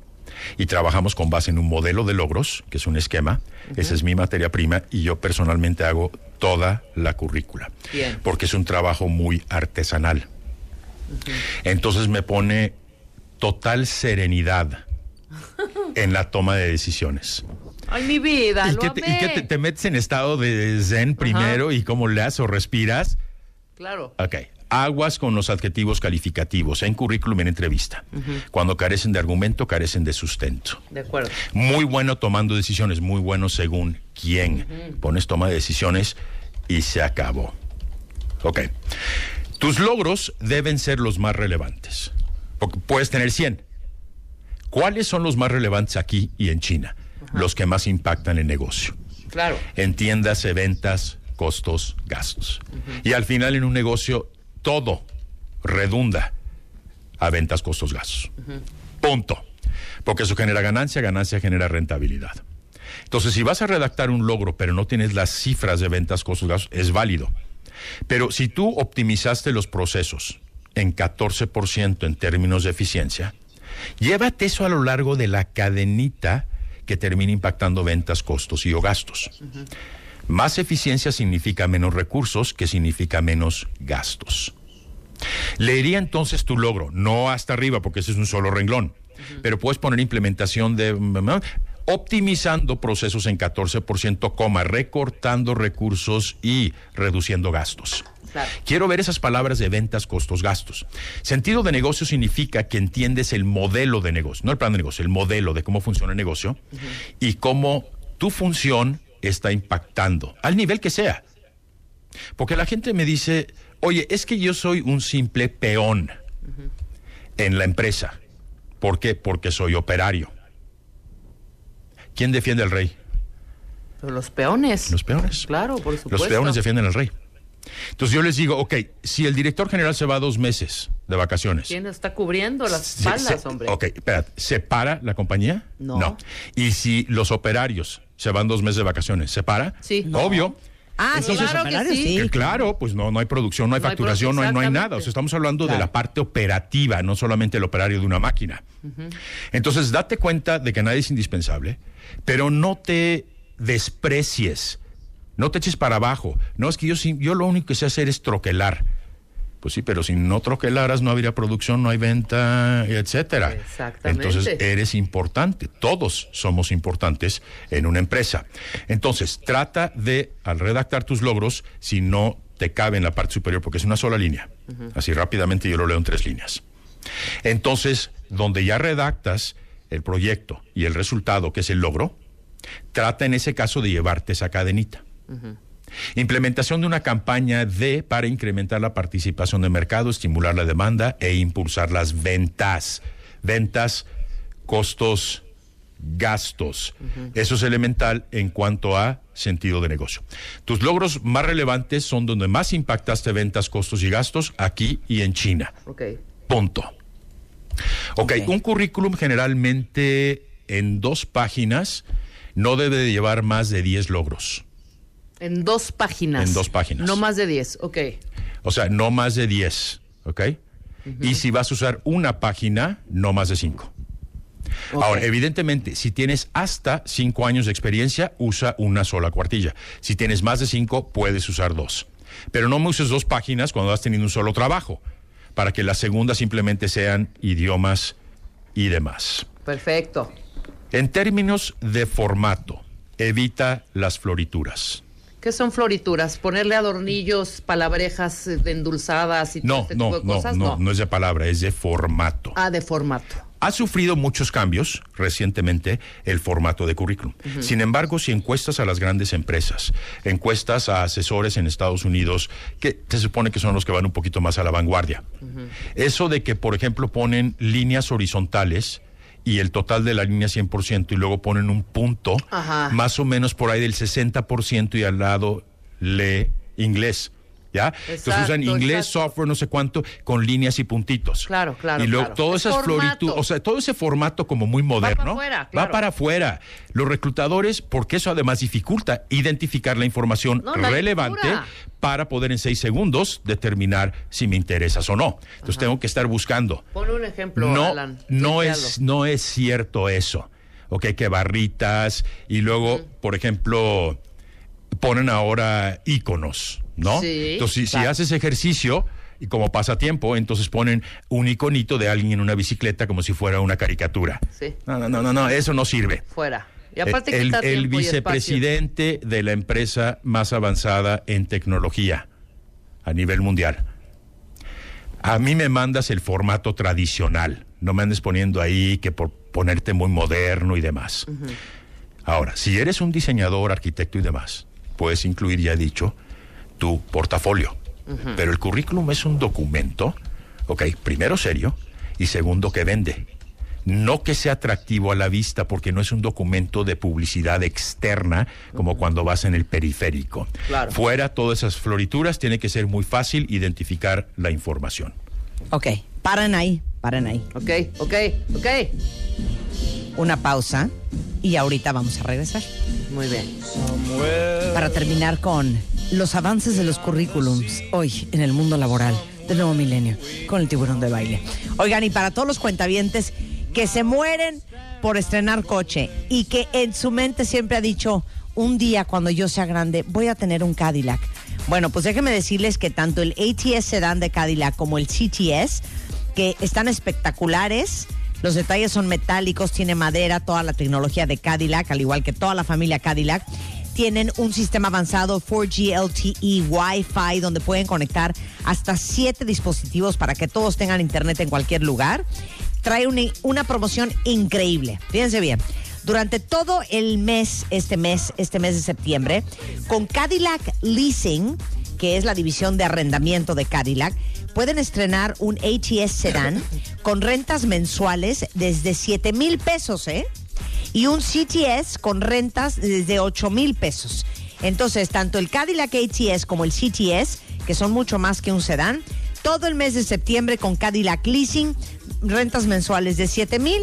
Y trabajamos con base en un modelo de logros, que es un esquema, esa es mi materia prima, y yo personalmente hago toda la currícula. Bien. Porque es un trabajo muy artesanal. Entonces me pone total serenidad en la toma de decisiones. Ay, mi vida, ¿Y lo qué te, y qué te- te metes en estado de zen primero y cómo le o respiras? Claro. Ok. Aguas con los adjetivos calificativos en currículum en entrevista. Cuando carecen de argumento, carecen de sustento. De acuerdo. Muy bueno tomando decisiones, muy bueno según quién. Pones toma de decisiones y se acabó. Ok. Tus logros deben ser los más relevantes. Porque puedes tener 100. ¿Cuáles son los más relevantes aquí y en China? Los que más impactan el negocio. Claro. Entiéndase ventas, costos, gastos. Y al final en un negocio todo redunda a ventas, costos, gastos. Punto. Porque eso genera ganancia, ganancia genera rentabilidad. Entonces, si vas a redactar un logro, pero no tienes las cifras de ventas, costos, gastos, es válido. Pero si tú optimizaste los procesos en 14% en términos de eficiencia, llévate eso a lo largo de la cadenita que termina impactando ventas, costos y o gastos. Más eficiencia significa menos recursos, que significa menos gastos. Leería entonces tu logro, no hasta arriba, porque ese es un solo renglón, pero puedes poner implementación de mm, optimizando procesos en 14%, coma, recortando recursos y reduciendo gastos. Quiero ver esas palabras de ventas, costos, gastos. Sentido de negocio significa que entiendes el modelo de negocio, no el plan de negocio, el modelo de cómo funciona el negocio y cómo tu función está impactando, al nivel que sea. Porque la gente me dice, oye, es que yo soy un simple peón en la empresa. ¿Por qué? Porque soy operario. ¿Quién defiende al rey? Pero los peones. Los peones. Claro, por supuesto. Los peones defienden al rey. Entonces yo les digo, ok, si el director general se va dos meses de vacaciones. ¿Quién está cubriendo las espaldas, se- hombre? Ok, espérate, ¿se para la compañía? No. Y si los operarios se van dos meses de vacaciones, ¿se para? Sí. Obvio. Ah, sí, Entonces, los operarios sí. Que claro, pues no, no hay producción, no hay No hay facturación, no hay, no nada. O sea, estamos hablando de Claro. la parte operativa, no solamente el operario de una máquina. Entonces, date cuenta de que nadie es indispensable, pero no te desprecies, no te eches para abajo. No, es que yo, sí- yo lo único que sé hacer es troquelar. Pues sí, pero si no troquelaras no habría producción, no hay venta, etcétera. Exactamente. Entonces, eres importante. Todos somos importantes en una empresa. Entonces, trata de, al redactar tus logros, si no te cabe en la parte superior, porque es una sola línea. Así rápidamente yo lo leo en tres líneas. Entonces, donde ya redactas el proyecto y el resultado, que es el logro, trata en ese caso de llevarte esa cadenita. Implementación de una campaña de para incrementar la participación de mercado, estimular la demanda e impulsar las ventas. Ventas, costos, gastos. Eso es elemental en cuanto a sentido de negocio. Tus logros más relevantes son donde más impactaste ventas, costos y gastos, aquí y en China. Ok. Punto. ok, un currículum generalmente en dos páginas no debe de llevar más de 10 logros. En dos páginas. En dos páginas. No más de diez. Ok. O sea, no más de 10, ¿ok? Y si vas a usar una página, no más de 5. Ahora, evidentemente, si tienes hasta 5 años de experiencia, usa una sola cuartilla. Si tienes más de 5, puedes usar dos. Pero no me uses dos páginas cuando has tenido un solo trabajo, para que las segundas simplemente sean idiomas y demás. Perfecto. En términos de formato, evita las florituras. ¿Qué son florituras? ¿Ponerle adornillos, palabrejas eh, endulzadas y todo No, este no, tipo de no, cosas? no, no es de palabra, es de formato. Ah, de formato. Ha sufrido muchos cambios recientemente el formato de currículum. Sin embargo, si encuestas a las grandes empresas, encuestas a asesores en Estados Unidos, que se supone que son los que van un poquito más a la vanguardia, eso de que, por ejemplo, ponen líneas horizontales y el total de la línea 100% y luego ponen un punto, Ajá. más o menos por ahí del 60% y al lado lee inglés. ¿Ya? Entonces usan inglés, exacto. software, no sé cuánto, con líneas y puntitos. Claro, claro, Y luego claro. todas Es esas florituras, o sea, todo ese formato como muy moderno, afuera, va para afuera. Los reclutadores, porque eso además dificulta identificar la información No, la relevante lectura. para poder en seis segundos determinar si me interesas o no. Entonces tengo que estar buscando. Pon un ejemplo, No, Alan. no es, no es cierto eso. Ok, que barritas y luego, por ejemplo, ponen ahora íconos, ¿no? Sí, entonces, si, haces ejercicio y como pasatiempo, entonces ponen un iconito de alguien en una bicicleta como si fuera una caricatura. Sí. No, no, no, no, no, eso no sirve. Fuera. Y aparte el, el vicepresidente de la empresa más avanzada en tecnología a nivel mundial. A mí me mandas el formato tradicional, no me andes poniendo ahí que por ponerte muy moderno y demás. Ahora, si eres un diseñador, arquitecto y demás, puedes incluir, ya he dicho, tu portafolio. Pero el currículum es un documento, ok, primero serio y segundo que vende. No que sea atractivo a la vista, porque no es un documento de publicidad externa, como cuando vas en el periférico. Claro. Fuera todas esas florituras, tiene que ser muy fácil identificar la información. Ok, paren ahí, paren ahí. Ok, ok, ok. Una pausa y ahorita vamos a regresar. Muy bien. Para terminar con los avances de los currículums hoy en el mundo laboral del nuevo milenio con el tiburón de baile. Oigan, y para todos los cuentavientes que se mueren por estrenar coche y que en su mente siempre ha dicho, un día cuando yo sea grande voy a tener un Cadillac. Bueno, pues déjenme decirles que tanto el ATS Sedan de Cadillac como el CTS, que están espectaculares, los detalles son metálicos, tiene madera, toda la tecnología de Cadillac, al igual que toda la familia Cadillac. Tienen un sistema avanzado 4G LTE Wi-Fi donde pueden conectar hasta siete dispositivos para que todos tengan internet en cualquier lugar. Trae una, una promoción increíble. Fíjense bien. Durante todo el mes, este mes, este mes de septiembre, con Cadillac Leasing, que es la división de arrendamiento de Cadillac, pueden estrenar un ATS Sedan con rentas mensuales desde 7 mil pesos, ¿eh? Y un CTS con rentas desde 8 mil pesos. Entonces, tanto el Cadillac ATS como el CTS, que son mucho más que un sedán, todo el mes de septiembre con Cadillac Leasing, rentas mensuales de 7 mil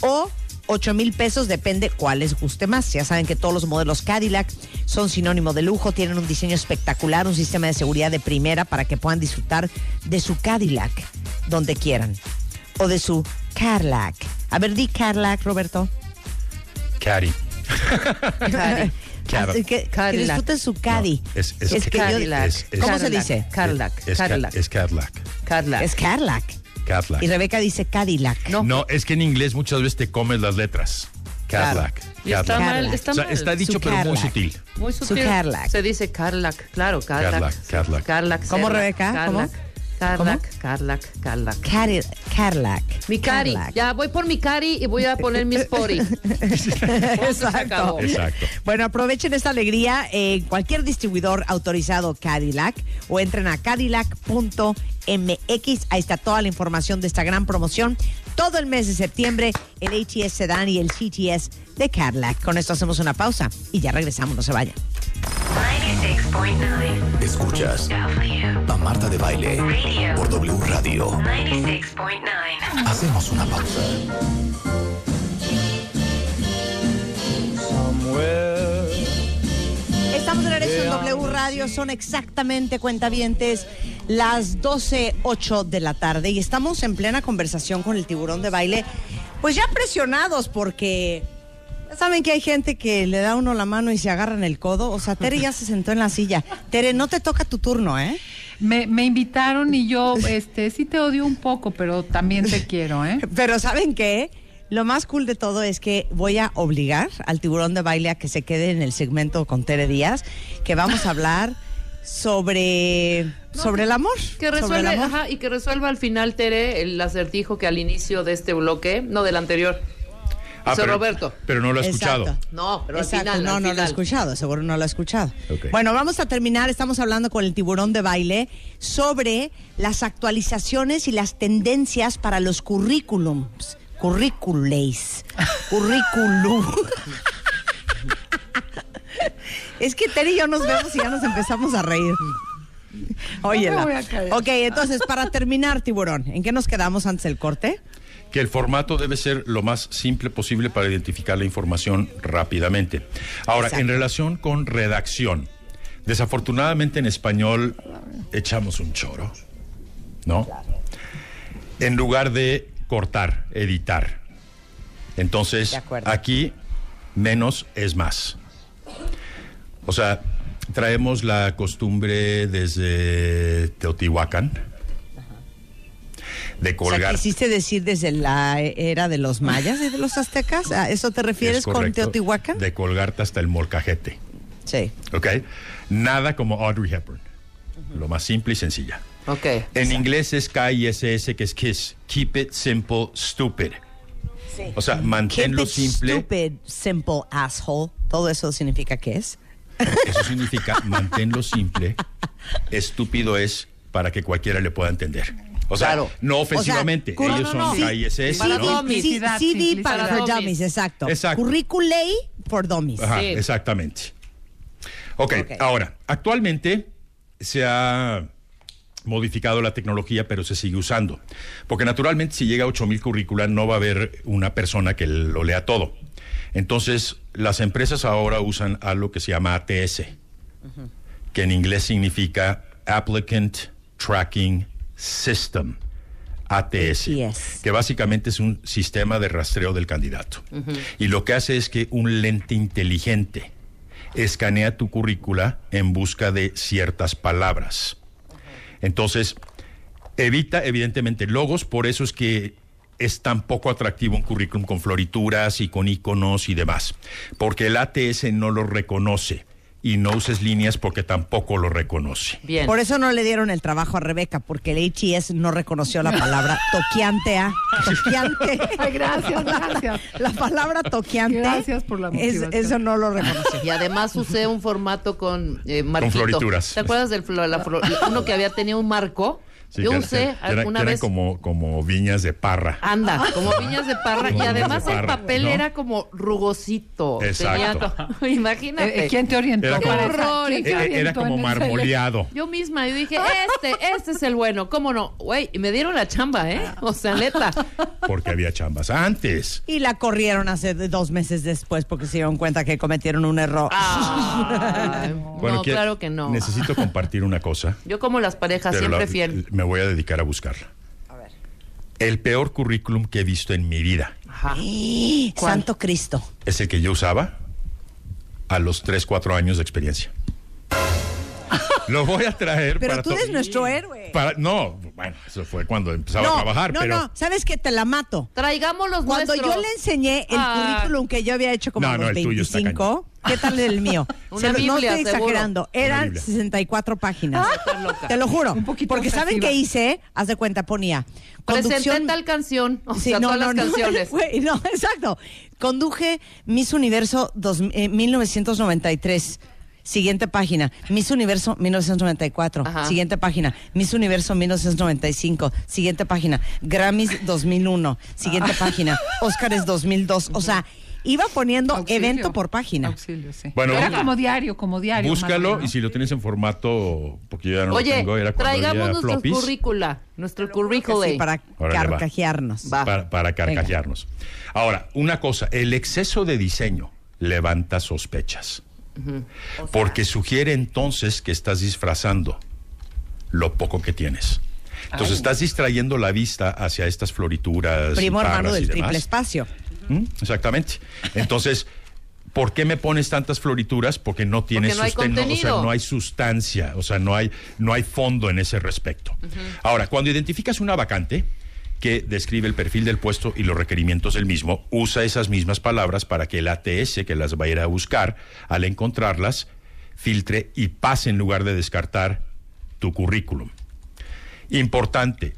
o 8 mil pesos, depende cuál les guste más. Ya saben que todos los modelos Cadillac son sinónimo de lujo, tienen un diseño espectacular, un sistema de seguridad de primera para que puedan disfrutar de su Cadillac donde quieran. O de su Cadillac. A ver, di Cadillac, Roberto. Caddy. Cadi. Así que, que Cadillac. disfruten su Caddy. Es, es, Es yo- Cadillac. es- es- ¿Cómo se dice? Cadillac. es, ca- Cadillac. es Cadillac. Cadillac. Es Cadillac. Cadillac. Y Rebeca dice Cadillac. No. No, es que en inglés muchas veces te comes las letras. Cadillac. Y está Cadillac. mal, está O sea, mal. está dicho, Su pero muy Cadillac. sutil. Muy Su sutil. Cadillac. Se dice Cadillac, claro, Cadillac. Cadillac, Cadillac. Cadillac. ¿Cómo, Cadillac, Rebeca? ¿Cómo? Cadillac, Cadillac, Cadillac, Cadillac. Cadi- Cadillac. Mi cari, Cadillac. ya voy por mi cari y voy a poner mi spori. Se acabó. Exacto. Bueno, aprovechen esta alegría en cualquier distribuidor autorizado Cadillac o entren a cadillac.mx. Ahí está toda la información de esta gran promoción. Todo el mes de septiembre, el ATS Sedan y el CTS de Cadillac. Con esto hacemos una pausa y ya regresamos, no se vayan. 96.9 Escuchas W a Marta de Baile Radio. por W Radio. 96.9 Hacemos una pausa. Estamos de regreso en W Radio, son exactamente cuentavientes las 12.08 de la tarde y estamos en plena conversación con el tiburón de baile, pues ya presionados porque saben que hay gente que le da a uno la mano y se agarra en el codo, o sea, Tere ya se sentó en la silla. Tere, no te toca tu turno, ¿eh? Me, me invitaron y yo, este, sí te odio un poco, pero también te quiero, ¿eh? Pero ¿saben qué? Lo más cool de todo es que voy a obligar al tiburón de baile a que se quede en el segmento con Tere Díaz, que vamos a hablar sobre, sobre el amor. Que sobre el resuelve, amor. ajá, y que resuelva al final, Tere, el acertijo que al inicio de este bloque, no del anterior. Ah, pero, Roberto. pero no lo he escuchado. Exacto. No, pero Exacto, al final. no, al no lo he final. escuchado, seguro no lo he escuchado. Bueno, vamos a terminar, estamos hablando con el tiburón de baile sobre las actualizaciones y las tendencias para los currículums. Currícules. Currículum. es que Tere y yo nos vemos y ya nos empezamos a reír. Oye, No me voy a callar. ok, entonces para terminar, tiburón, ¿en qué nos quedamos antes del corte? Que el formato debe ser lo más simple posible para identificar la información rápidamente. Ahora, Exacto. en relación con redacción, desafortunadamente en español echamos un choro, ¿no? En lugar de cortar, editar. Entonces, aquí menos es más. O sea, traemos la costumbre desde Teotihuacán de O sea, colgar quisiste decir desde la era de los mayas y de los aztecas. ¿A eso te refieres Es con correcto, Teotihuacán? De colgarte hasta el molcajete. Sí. ¿Ok? Nada como Audrey Hepburn. Lo más simple y sencilla. Ok. En inglés es K-I-S-S, que es KISS. Keep it simple, stupid. O sea, Keep manténlo it simple. stupid, simple asshole. Todo eso significa que es. Eso significa manténlo simple. Estúpido es para que cualquiera le pueda entender. O sea, Claro. no O sea, ofensivamente, curr- ellos no, son no. ISS, Para CD simplicidad. para Para dummies, dummies. exacto. Exacto. Curriculay for dummies. Ajá, Sí. exactamente. ok, Ok. ahora, actualmente se ha modificado la tecnología, pero se sigue usando. Porque naturalmente si llega a 8000 currícula no va a haber una persona que lo lea todo. Entonces, las empresas ahora usan algo que se llama ATS, que en inglés significa Applicant Tracking System. ATS, que básicamente es un sistema de rastreo del candidato. Y lo que hace es que un lente inteligente escanea tu currícula en busca de ciertas palabras. Entonces, evita evidentemente logos, por eso es que es tan poco atractivo un currículum con florituras y con iconos y demás, porque el ATS no lo reconoce y no uses líneas porque tampoco lo reconoce. Bien. Por eso no le dieron el trabajo a Rebeca, porque el HIS no reconoció la palabra toqueante. ¿ah? Toqueante. Ay, gracias, gracias. La palabra toqueante. Gracias por la es-. Eso no lo reconoció. Y además usé un formato con eh, marquito. florituras. ¿Te acuerdas del flo- la flo- uno que había tenido un marco? Sí, Yo que usé que que eran vez. como, como viñas de parra. Anda, como viñas de parra. Como y además de el papel ¿no? era como rugosito. Exacto. Tenía- imagínate. Eh, ¿Quién te orientó? Era como- horror. ¿Quién te E- e- orientó Era como marmoleado. Yo misma, yo dije, este, este es el bueno, ¿cómo no? Güey, y me dieron la chamba, ¿eh? O sea, neta. Porque había chambas antes. Y la corrieron hace dos meses después porque se dieron cuenta que cometieron un error. Ay, Bueno, no, claro que no. Necesito compartir una cosa. Yo como las parejas, siempre la- fiel. Me voy a dedicar a buscarla. El peor currículum que he visto en mi vida Ajá. Santo Cristo. es el que yo usaba a los 3, 4 años de experiencia. Lo voy a traer Pero para tú eres nuestro héroe. para- no, bueno, eso fue cuando empezaba a trabajar, no, pero no, sabes que te la mato. Traigamos los Cuando nuestros. yo le enseñé el Ah. currículum que yo había hecho como No, a no, los el tuyo está 25, ¿qué tal el mío? Una Se lo- no Biblia, estoy seguro. exagerando, eran Biblia. 64 páginas. Loca. Te lo juro. Un poquito Porque ¿saben qué hice? Haz de cuenta, ponía Presenté tal canción. O Sí, sea, no, todas no, las no, canciones. güey, no, exacto. Conduje Miss Universo dos- eh, 1993. Siguiente página. Miss Universo 1994. Ajá. Siguiente página. Miss Universo 1995. Siguiente página. Grammys 2001. Siguiente página. Óscares 2002. O sea, iba poniendo Auxilio. evento por página. Auxilio, sí. Bueno, Era como diario, como diario. búscalo y si lo tienes en formato, porque yo ya no Oye, lo tengo, era traigamos floppies, currícula, nuestro currículum. Sí, para carcajearnos. Va. para, para carcajearnos. Ahora, una cosa, el exceso de diseño levanta sospechas. Porque sugiere entonces que estás disfrazando lo poco que tienes. Entonces estás distrayendo la vista hacia estas florituras. Primo hermano y del demás. triple espacio. ¿Mm? Exactamente. Entonces, ¿por qué me pones tantas florituras? Porque no tienes no hay susten- o sea, no hay sustancia, o sea, no hay, no hay fondo en ese respecto. Ahora, cuando identificas una vacante que describe el perfil del puesto y los requerimientos del mismo, usa esas mismas palabras para que el ATS, que las va a ir a buscar, al encontrarlas, filtre y pase en lugar de descartar tu currículum. Importante,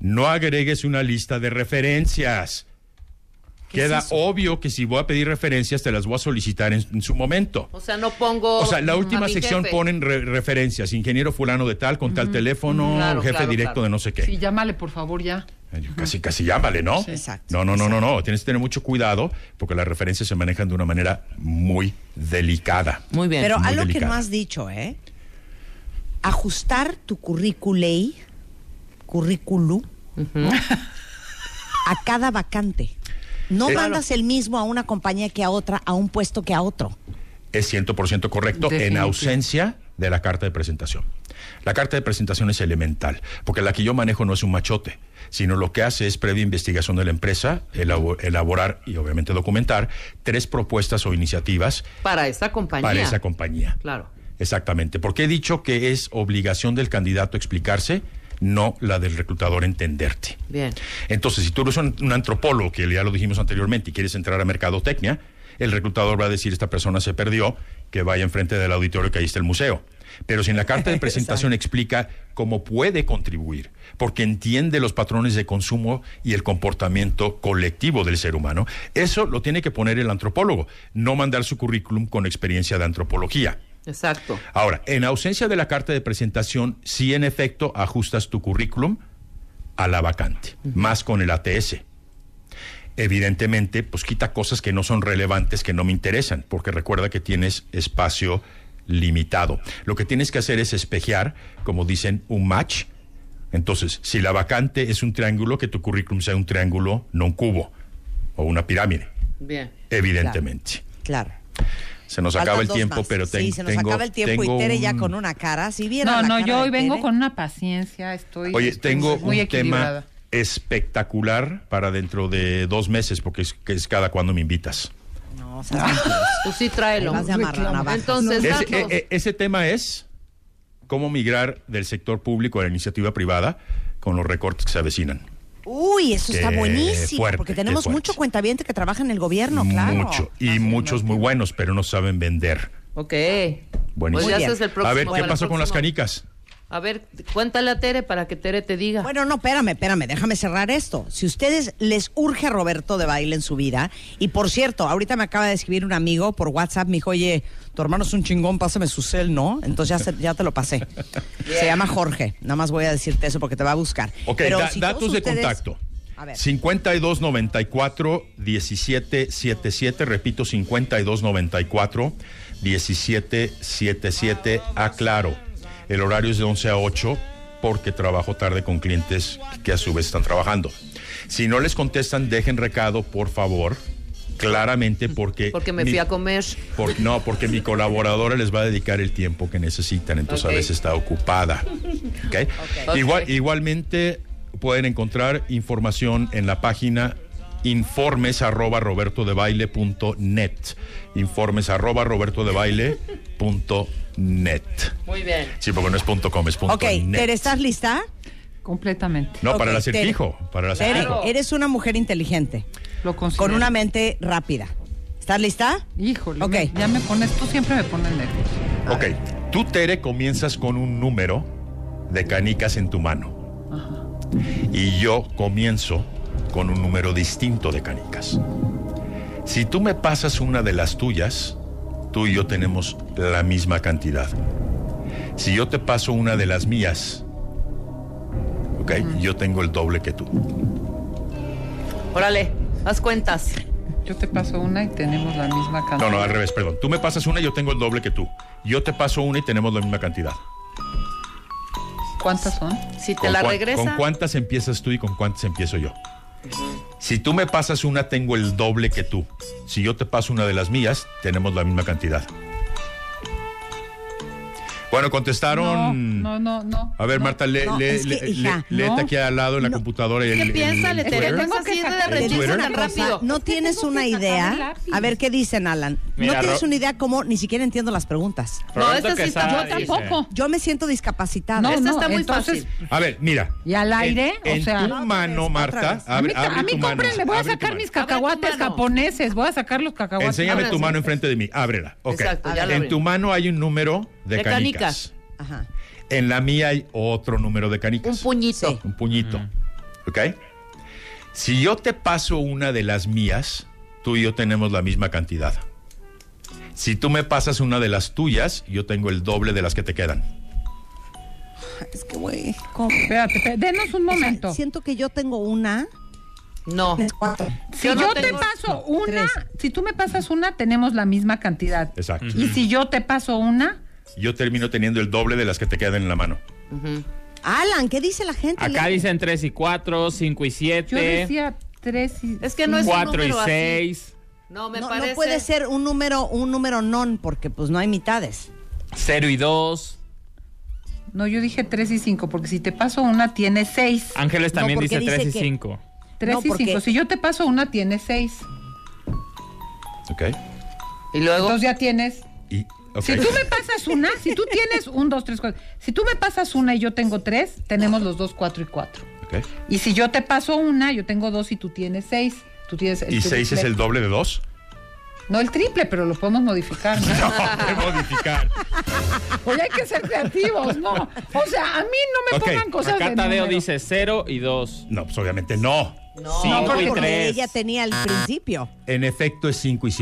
no agregues una lista de referencias. Queda obvio que si voy a pedir referencias, te las voy a solicitar en, en su momento. O sea, no pongo. O sea, la última sección jefe. ponen re- referencias, ingeniero fulano de tal, con tal teléfono, Claro, jefe claro, directo claro. de no sé qué. Sí, llámale, por favor, ya. Casi, casi llámale, ¿no? Exacto, No, no, no, no, no. Tienes que tener mucho cuidado porque las referencias se manejan de una manera muy delicada. Muy bien. Pero Muy algo que no has dicho, ¿eh? Ajustar tu currículum, currículum, a cada vacante. No Eh, mandas el mismo a una compañía que a otra, a un puesto que a otro. es 100% correcto en ausencia de la carta de presentación. La carta de presentación es elemental, porque la que yo manejo no es un machote, sino lo que hace es previa investigación de la empresa, elabo- elaborar y obviamente documentar tres propuestas o iniciativas Para esa compañía. para esa compañía. Claro. Exactamente, porque he dicho que es obligación del candidato explicarse, no la del reclutador entenderte. Bien. Entonces, si tú eres un, un antropólogo, que ya lo dijimos anteriormente, y quieres entrar a mercadotecnia, el reclutador va a decir, esta persona se perdió, que vaya enfrente del auditorio que ahí está el museo. Pero si en la carta de presentación explica cómo puede contribuir, porque entiende los patrones de consumo y el comportamiento colectivo del ser humano, eso lo tiene que poner el antropólogo, no mandar su currículum con experiencia de antropología. A la vacante, más con el ATS. Evidentemente, pues quita cosas que no son relevantes, que no me interesan, porque recuerda que tienes espacio limitado. Lo que tienes que hacer es espejear, como dicen, un match. Entonces, si la vacante es un triángulo, que tu currículum sea un triángulo, no un cubo o una pirámide, Bien. evidentemente. Claro. Se nos acaba el tiempo, más. pero ten- Sí, se nos tengo, acaba el tiempo tengo y Tere ya con una cara. Si vieran No, la no, cara yo de hoy vengo Tere. con una paciencia, estoy, Oye, estoy tengo muy un tema equilibrada. espectacular para dentro de dos meses, porque es, que es cada cuando me invitas. No, o sea. Pues sí, tráelo. Vas de. Entonces, Ese, datos. e- e- ese tema es cómo migrar del sector público a la iniciativa privada con los recortes que se avecinan. Uy, eso está buenísimo, fuerte, porque tenemos mucho cuentaviente que trabaja en el gobierno, claro. Mucho. Y muchos muy buenos, pero no saben vender. Ok. Buenísimo. Pues ya es el próximo. a ver, ¿qué pasó con las canicas? A ver, cuéntale a Tere para que Tere te diga. Bueno, no, espérame, espérame, déjame cerrar esto. Si ustedes les urge a Roberto de baile en su vida, y por cierto, ahorita me acaba de escribir un amigo por WhatsApp, me dijo, oye, tu hermano es un chingón, pásame su cel, ¿no? Entonces ya, se- ya te lo pasé. Se llama Jorge, nada más voy a decirte eso porque te va a buscar. Ok, Pero da- si todos datos de ustedes- contacto. A ver. 5294 1777, repito, 5294 1777, aclaro. El horario es de 11 a 8 porque trabajo tarde con clientes que a su vez están trabajando. Si no les contestan, dejen recado, por favor, claramente porque... Porque me mi- fui a comer. por- no, porque mi colaboradora les va a dedicar el tiempo que necesitan, entonces a veces está ocupada. Igual, igualmente pueden encontrar información en la página informes arroba robertodebaile.net. Informes arroba robertodebaile.net. Muy bien. Sí, porque no es punto .com, es punto Ok, net. Tere, ¿estás lista? Completamente. No, para el acertijo. Para el Tere, acertijo. eres una mujer inteligente, Lo considero. con una mente rápida. ¿Estás lista? Híjole, Ok. me- ya me pones, tú siempre me pones nervioso. Ok, tú, Tere, comienzas con un número de canicas en tu mano. Y yo comienzo con un número distinto de canicas. Si tú me pasas una de las tuyas, tú y yo tenemos la misma cantidad. Si yo te paso una de las mías, ok, yo tengo el doble que tú. Órale, haz cuentas. Yo te paso una y tenemos la misma cantidad. No, no, al revés, perdón. Tú me pasas una y yo tengo el doble que tú. Yo te paso una y tenemos la misma cantidad. ¿Cuántas son? Si te ¿Con la cuán- regresa. ¿Con cuántas empiezas tú y con cuántas empiezo yo? Si tú me pasas una, tengo el doble que tú. Si yo te paso una de las mías, tenemos la misma cantidad. Bueno, contestaron. No, no, no. A ver, no. Marta, lee, no, lee, es que, lee- hija, lee- léete no. aquí al lado en la No. computadora. ¿Qué Tere? Twitter. Estás así de una tan rápido. no tienes tengo una idea. A ver qué dicen, Alan. Mira, no tienes una idea cómo ni siquiera entiendo las preguntas. No, esta sí está Yo dice- tampoco. Yo me siento discapacitada. No, Esta no, está muy entonces, fácil. A ver, mira. ¿Y al aire? En, O en sea- tu mano, Marta, abre, a mí cómprenle, voy a sacar mis cacahuates japoneses, voy a sacar los cacahuates. Enséñame tu mano enfrente de mí. Ábrela. Ok. Exacto, ya la en tu mano hay un número de, De canicas. canicas. Ajá. En la mía hay otro número de Un canicas. puñito. Sí. Un puñito. ¿Ok? Si yo te paso una de las mías, tú y yo tenemos la misma cantidad. Si tú me pasas una de las tuyas, yo tengo el doble de las que te quedan. Es que, güey. Espérate, espérate, denos un momento. Siento que yo tengo una. No. Es cuatro. Si Yo no te paso una, Tres. si tú me pasas una, tenemos la misma cantidad. Exacto. Y si yo te paso una, Yo termino teniendo el doble de las que te quedan en la mano. Alan, ¿qué dice la gente? Acá Lee. dicen 3 y 4, 5 y yo 7, decía tres y... Es que no es un 4 y número así. 6, No, me no, parece. no puede ser un número, un número non, porque pues no hay mitades. 0 y 2. No, yo dije tres y cinco, porque si te paso una, tiene seis. Ángeles No, también porque dice 3 y dice que- 5. Tres no, y porque- cinco. Si yo te paso una, tiene seis. ¿Ok? Y luego. Entonces ya tienes... Y, Si tú me pasas una, si tú tienes un, dos, tres, cuatro. Si tú me pasas una y yo tengo tres, tenemos los dos, cuatro y cuatro. Ok. Y si yo te paso una, yo tengo dos y tú tienes seis. Tú tienes el ¿Y 6 triple. es el doble de 2? No el triple, pero lo podemos modificar. ¿no? No, modificar. Oye, hay que ser creativos, ¿no? O sea, a mí no me Ok, pongan cosas Acá de Tadeo número. dice 0 y 2. No, pues obviamente no. No. 5 No, y porque 3. ella tenía el principio. En efecto es 5 y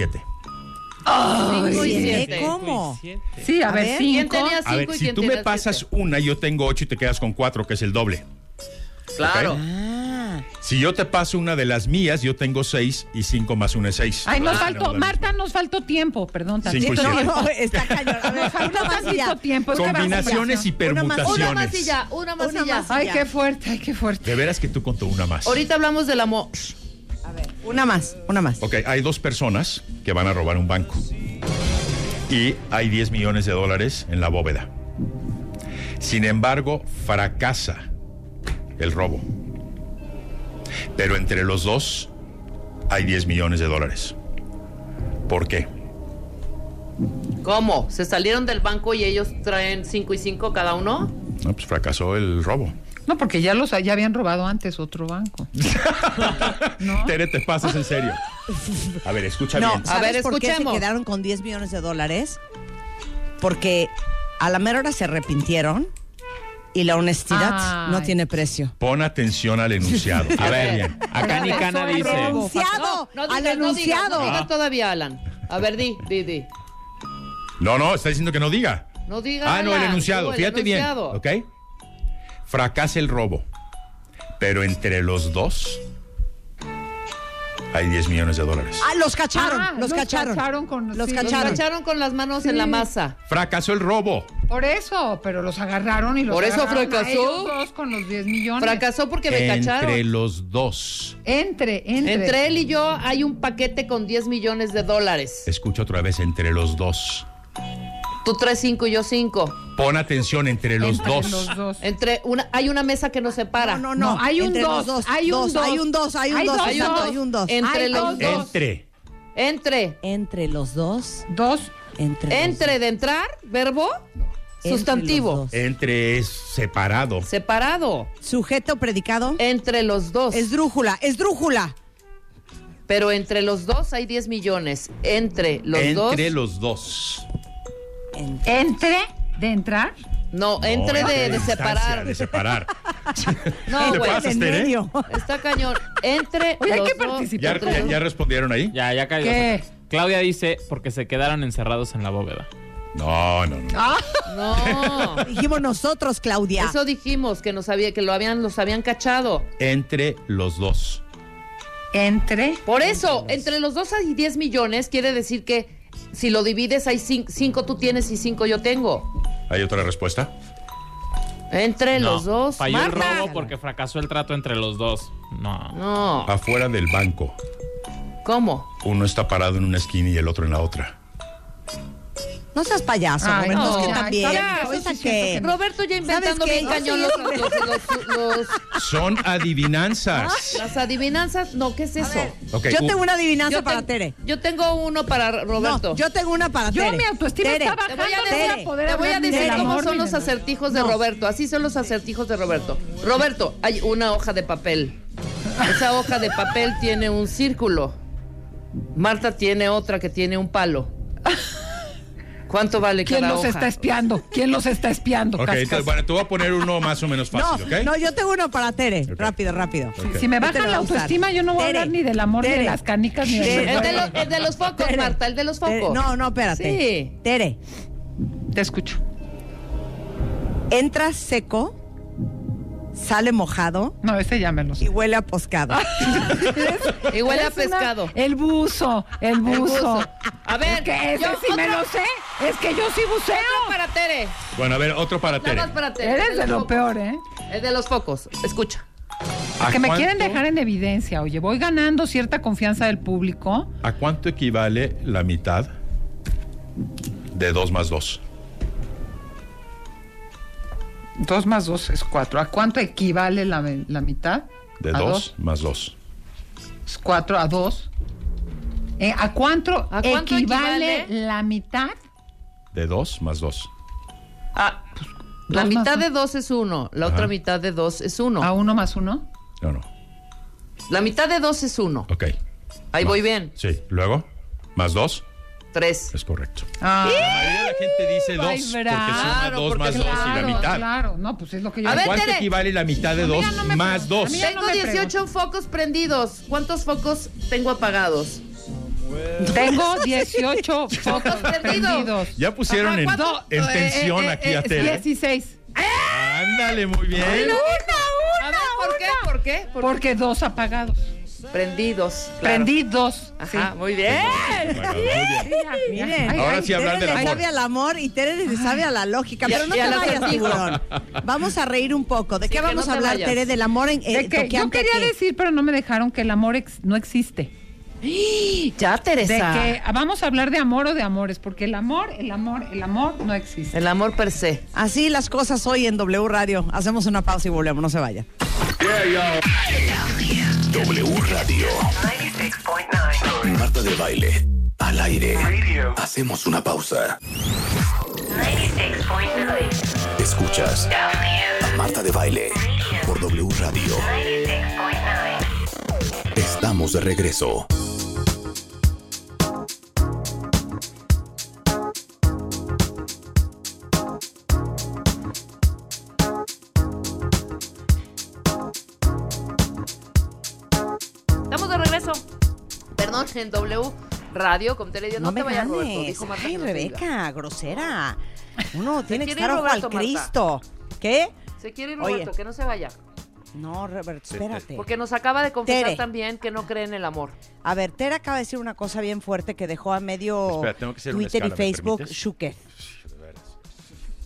7. Cinco y Ay, siete. ¿Cómo? Sí, a, A ver, ver, ¿Quién cinco. tenía A ver, cinco y si quién tú me pasas siete? una, yo tengo 8 y te quedas con 4, que es el doble. Claro. Ah. Si yo te paso una de las mías, yo tengo seis y cinco más una es seis. Ay, nos Ah, faltó, Marta, nos faltó tiempo, perdón. Cinco y No, siete. no, está cañón. A ver, Nos faltó más ya. tiempo. Combinaciones y permutaciones. Una más y ya, una más Una y ya. Ay, qué fuerte, ay, qué fuerte. De veras que tú contó una más. Ahorita hablamos del amor. A ver, una más, una más. Ok, hay dos personas que van a robar un banco. Y hay 10 millones de dólares en la bóveda. Sin embargo, fracasa el robo. Pero entre los dos hay 10 millones de dólares. ¿Por qué? ¿Cómo? ¿Se salieron del banco y ellos traen 5 y 5 cada uno? No, pues fracasó el robo. No, porque ya los ya habían robado antes otro banco. Tere, te pasas en serio. A ver, escucha No, bien. ¿sabes ver, por qué se escuchemos. quedaron con 10 millones de dólares? Porque a la mera hora se arrepintieron y la honestidad no tiene precio. Pon atención al enunciado. A ver, bien. acá Nicana Regresó el dice. ¡Enunciado! No, ¡Al digas, no enunciado! no digas todavía, Alan. A ver, di, di, di. No, no, está diciendo que no diga. No diga. Ah, no, el enunciado. el Fíjate enunciado. bien. ¿Ok? Fracasa el robo. Pero entre los dos hay 10 millones de dólares. ¡Ah, los cacharon! Ah, los, cacharon. con, Los sí. Los cacharon. cacharon con las manos en la masa. Fracasó el robo. Por eso, pero los agarraron y los Por eso agarraron a fracasó. ellos dos con los 10 millones. Fracasó porque me Entre cacharon. los dos. Entre, entre. Entre él y yo hay un paquete con 10 millones de dólares. Escucho otra vez, entre los dos. Tú traes 5 y yo 5. Pon atención entre los Entre dos. los dos. Entre una, hay una mesa que nos separa. No, no, no. No, hay un Entre los dos, hay un dos, dos. Hay un dos, hay un Hay dos, dos, exacto, dos. hay un dos. Entre Hay los dos, dos. Entre. Entre. Entre los dos. Dos. Entre. Entre de entrar, verbo, Entre sustantivo. dos. Entre es separado. Separado. Sujeto, predicado. Entre los dos. Esdrújula, esdrújula. Pero entre los dos hay 10 millones. Entre los dos. entre los dos. Entre de entrar. No, entre No, de, de separar. De separar. No, ¿Te güey. pasas, En Tere? medio. Está cañón. Entre Oye, hay los que dos. participar. ¿Ya, ya- ya respondieron ahí? Ya, ya cayó. ¿Qué? Claudia dice porque se quedaron encerrados en la bóveda. No, no, no. Ah, No. Dijimos nosotros, Claudia. Eso dijimos que nos había, que lo habían, los habían cachado. Entre los dos. entre. Por eso, entre los dos hay 10 millones, quiere decir que si lo divides hay 5 tú tienes y 5 yo tengo. ¿Hay otra respuesta? Entre No, los dos. Falló el robo porque fracasó el trato entre los dos. No. No. Afuera del banco. ¿Cómo? Uno está parado en una esquina y el otro en la otra. No seas payaso, Ay, Roberto, no. es que también. ya, sí que- no. Roberto ya inventando qué? bien Yo cañón los, hombre. los- los- los- Son adivinanzas. las adivinanzas. No, ¿qué es eso? Yo tengo una adivinanza Yo para ten- Tere. Yo tengo uno para Roberto. No, yo tengo una para Yo Tere. mi autoestima Tere, está Te bajando. voy a no decir, voy a poder te voy a decir cómo son los acertijos de Roberto. Así son los acertijos de Roberto. Roberto, hay una hoja de papel. Esa hoja de papel tiene un círculo. Marta tiene otra que tiene un palo. ¿Cuánto vale ¿Quién cada los hoja? está espiando? ¿Quién los está espiando? Ok, entonces, bueno, te voy a poner uno más o menos No, fácil, ¿ok? no, yo tengo uno para Tere. Rápido, rápido. Si me bajan la autoestima, yo no voy a hablar ni del amor, ni de las canicas, ni de Tere. El de, lo- el de los focos, Tere. Marta, el de los Tere, focos. No, no, espérate. Sí. Tere, Te escucho. entra seco, sale mojado No, ese ya me lo y sé. huele a pescado. Y huele a Es una- pescado. El buzo, el buzo. buzo. A ver, que ese yo- sí me otro- lo sé. Es que yo sí Otro buceo. para Tere. Bueno, a ver, otro para Nada Tere. más para Tere. Eres de los lo focos. peor, ¿eh? El de los focos. Escucha. ¿A Que me cuánto- quieren dejar en evidencia. Oye, voy ganando cierta confianza del público. ¿A cuánto equivale la mitad de 2 más 2? Dos más dos es cuatro. ¿A cuánto equivale la, la mitad? De ¿A 2 más 2. Es cuatro a dos. Eh, ¿A cuánto, ¿A cuánto equivale, equivale? la mitad? De 2 más 2. Ah, la Dos mitad más de dos es uno. La Ajá. otra mitad de dos es uno. ¿A uno más uno? No, no. La mitad de dos es uno. Ok. Ahí No. voy bien. Sí. Luego, más 2 Tres. es correcto. Ah, La mayoría de la gente dice 2 Ay, porque suma Claro, 2 porque más 2 y la mitad. Claro, no, pues es lo que yo A ver, ¿Cuánto Tere. equivale la mitad de A mí 2 ya no me más preguntes. 2? A mí ya Tengo no me 18 focos prendidos. ¿Cuántos focos tengo apagados? Tengo 18 focos prendidos. Ya pusieron en, ¿cuánto? en Eh, tensión eh, aquí eh, a eh, Tere. 16. Ándale, muy bien. A ver, ¿por qué? ¿Por qué? ¿Por Porque dos apagados. Prendidos. claro. Prendidos. Ajá, sí. muy bien. Bueno, muy bien. Miren, Ay, Ahora ay, sí hablar Tere del amor. sabe al amor y Tere le sabe a la lógica. Pero no y a te la vayas, tiburón. Vamos a reír un poco. ¿De Sí, qué vamos no a hablar, vayas. Tere? Del amor en, eh, De que yo quería qué? decir, pero no me dejaron que el amor ex- no existe. Ya, De Teresa. que vamos a hablar de amor o de amores, porque el amor, el amor, el amor no existe. El amor per se. Así las cosas hoy en W Radio. Hacemos una pausa y volvemos. No se vaya. W Radio. 96.9. Marta de baile. Al aire. Hacemos una pausa. 96.9. Escuchas a Marta de baile por W Radio. 96.9. Estamos de regreso. Estamos de regreso. Perdón, en W Radio con Díaz. No, No, te me vayas, Roberto. Dijo Marta Ay, que no. Rebeca, grosera. Uno tiene que quiere ir estar ojo al Roberto, Marta. Cristo. ¿Qué? Se quiere ir Oye. Roberto, que no se vaya. No, Roberto, espérate. Porque nos acaba de confesar Tere. también que no cree en el amor. A ver, Tere acaba de decir una cosa bien fuerte que dejó a medio Espera, tengo que hacer una Twitter y escala, ¿me Facebook permites? Shuket.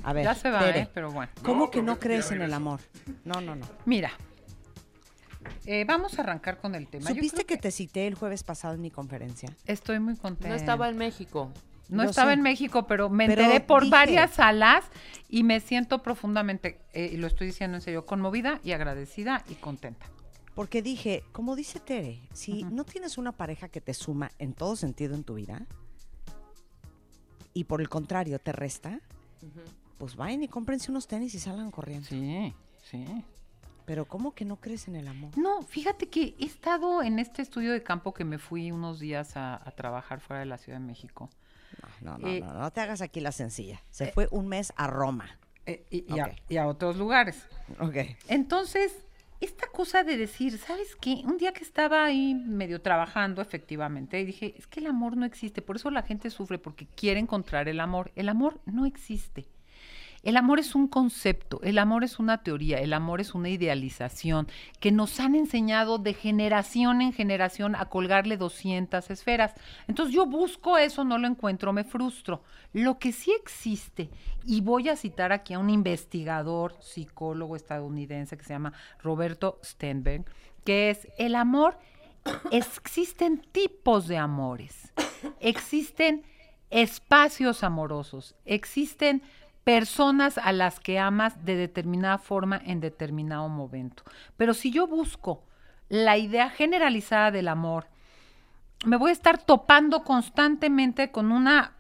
A ver, Ya se va, Tere, ¿eh? Pero bueno. ¿Cómo que no crees en el amor? No, no, no. Mira, eh, vamos a arrancar con el tema. Yo ¿Supiste creo que te cité el jueves pasado en mi conferencia? Estoy muy contenta. No estaba en México. No Yo estaba sé. en México, pero me Pero enteré por dije- varias salas y me siento profundamente, eh, y lo estoy diciendo en serio, conmovida y agradecida y contenta. Porque dije, como dice Tere, si no tienes una pareja que te suma en todo sentido en tu vida y por el contrario te resta, pues vayan y cómprense unos tenis y salgan corriendo. Sí, sí. Pero ¿cómo que no crees en el amor? No, fíjate que he estado en este estudio de campo que me fui unos días a, a trabajar fuera de la Ciudad de México. No, no, Eh, no, no te hagas aquí la sencilla. Se fue un mes a Roma. Eh, y, a, y a otros lugares. Ok. Entonces, esta cosa de decir, ¿sabes qué? Un día que estaba ahí medio trabajando, efectivamente, y dije, es que el amor no existe, por eso la gente sufre, porque quiere encontrar el amor. El amor no existe. El amor es un concepto, el amor es una teoría, el amor es una idealización que nos han enseñado de generación en generación a colgarle 200 esferas. Entonces yo busco eso, no lo encuentro, me frustro. Lo que sí existe, y voy a citar aquí a un investigador, psicólogo estadounidense que se llama Roberto Stenberg, que es el amor, existen tipos de amores, existen espacios amorosos, existen personas a las que amas de determinada forma en determinado momento. Pero si yo busco la idea generalizada del amor, me voy a estar topando constantemente con una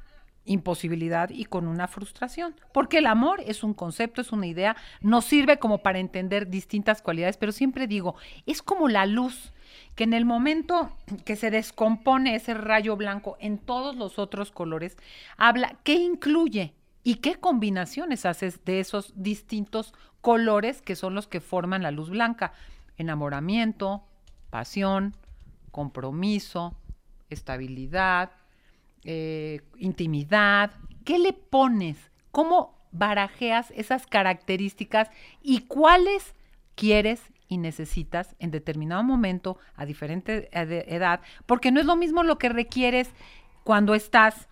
imposibilidad y con una frustración, porque el amor es un concepto, es una idea, nos sirve como para entender distintas cualidades, pero siempre digo, es como la luz, que en el momento que se descompone ese rayo blanco en todos los otros colores, habla qué incluye y qué combinaciones haces de esos distintos colores que son los que forman la luz blanca. Enamoramiento, pasión, compromiso, estabilidad, eh, intimidad. ¿Qué le pones? ¿Cómo barajeas esas características y cuáles quieres y necesitas en determinado momento a diferente ed- edad? Porque no es lo mismo lo que requieres cuando estás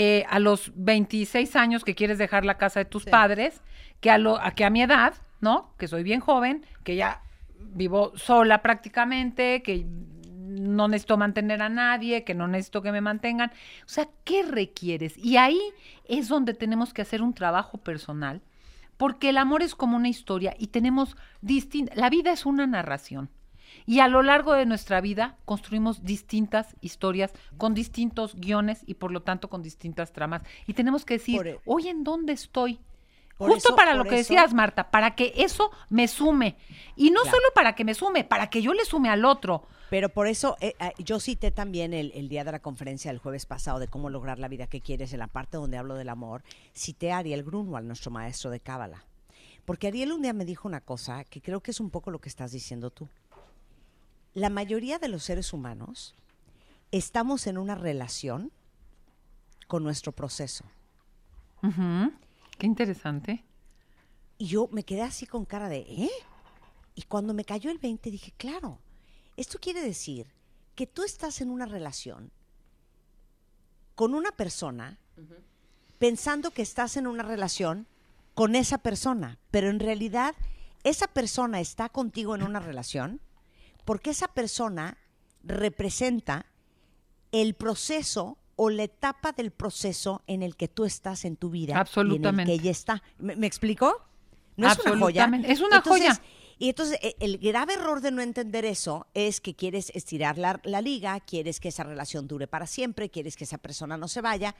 eh, a los 26 años que quieres dejar la casa de tus padres, que a, lo, a que a mi edad, ¿no? Que soy bien joven, que ya vivo sola prácticamente, que no necesito mantener a nadie, que no necesito que me mantengan. O sea, ¿qué requieres? Y ahí es donde tenemos que hacer un trabajo personal, porque el amor es como una historia y tenemos distintas, la vida es una narración. Y a lo largo de nuestra vida construimos distintas historias con distintos guiones y por lo tanto con distintas tramas. Y tenemos que decir, hoy en dónde estoy. Por Justo eso- para lo que eso- decías, Marta, para que eso me sume. Y no solo para que me sume, para que yo le sume al otro. Pero por eso eh, eh, yo cité también el, el día de la conferencia del jueves pasado de cómo lograr la vida que quieres, en la parte donde hablo del amor, cité a Ariel Grunwald, nuestro maestro de Cábala. Porque Ariel un día me dijo una cosa que creo que es un poco lo que estás diciendo tú. La mayoría de los seres humanos estamos en una relación con nuestro proceso. Qué interesante. Y yo me quedé así con cara de, ¿eh? Y cuando me cayó el 20 dije, claro, esto quiere decir que tú estás en una relación con una persona pensando que estás en una relación con esa persona, pero en realidad esa persona está contigo en una relación porque esa persona representa el proceso o la etapa del proceso en el que tú estás en tu vida y en Absolutamente. el que ella está. ¿Me, me explicó? No es una joya. Absolutamente. Es una Entonces, joya. Y entonces e- el grave error de no entender eso es que quieres estirar la, la liga, quieres que esa relación dure para siempre, quieres que esa persona no se vaya,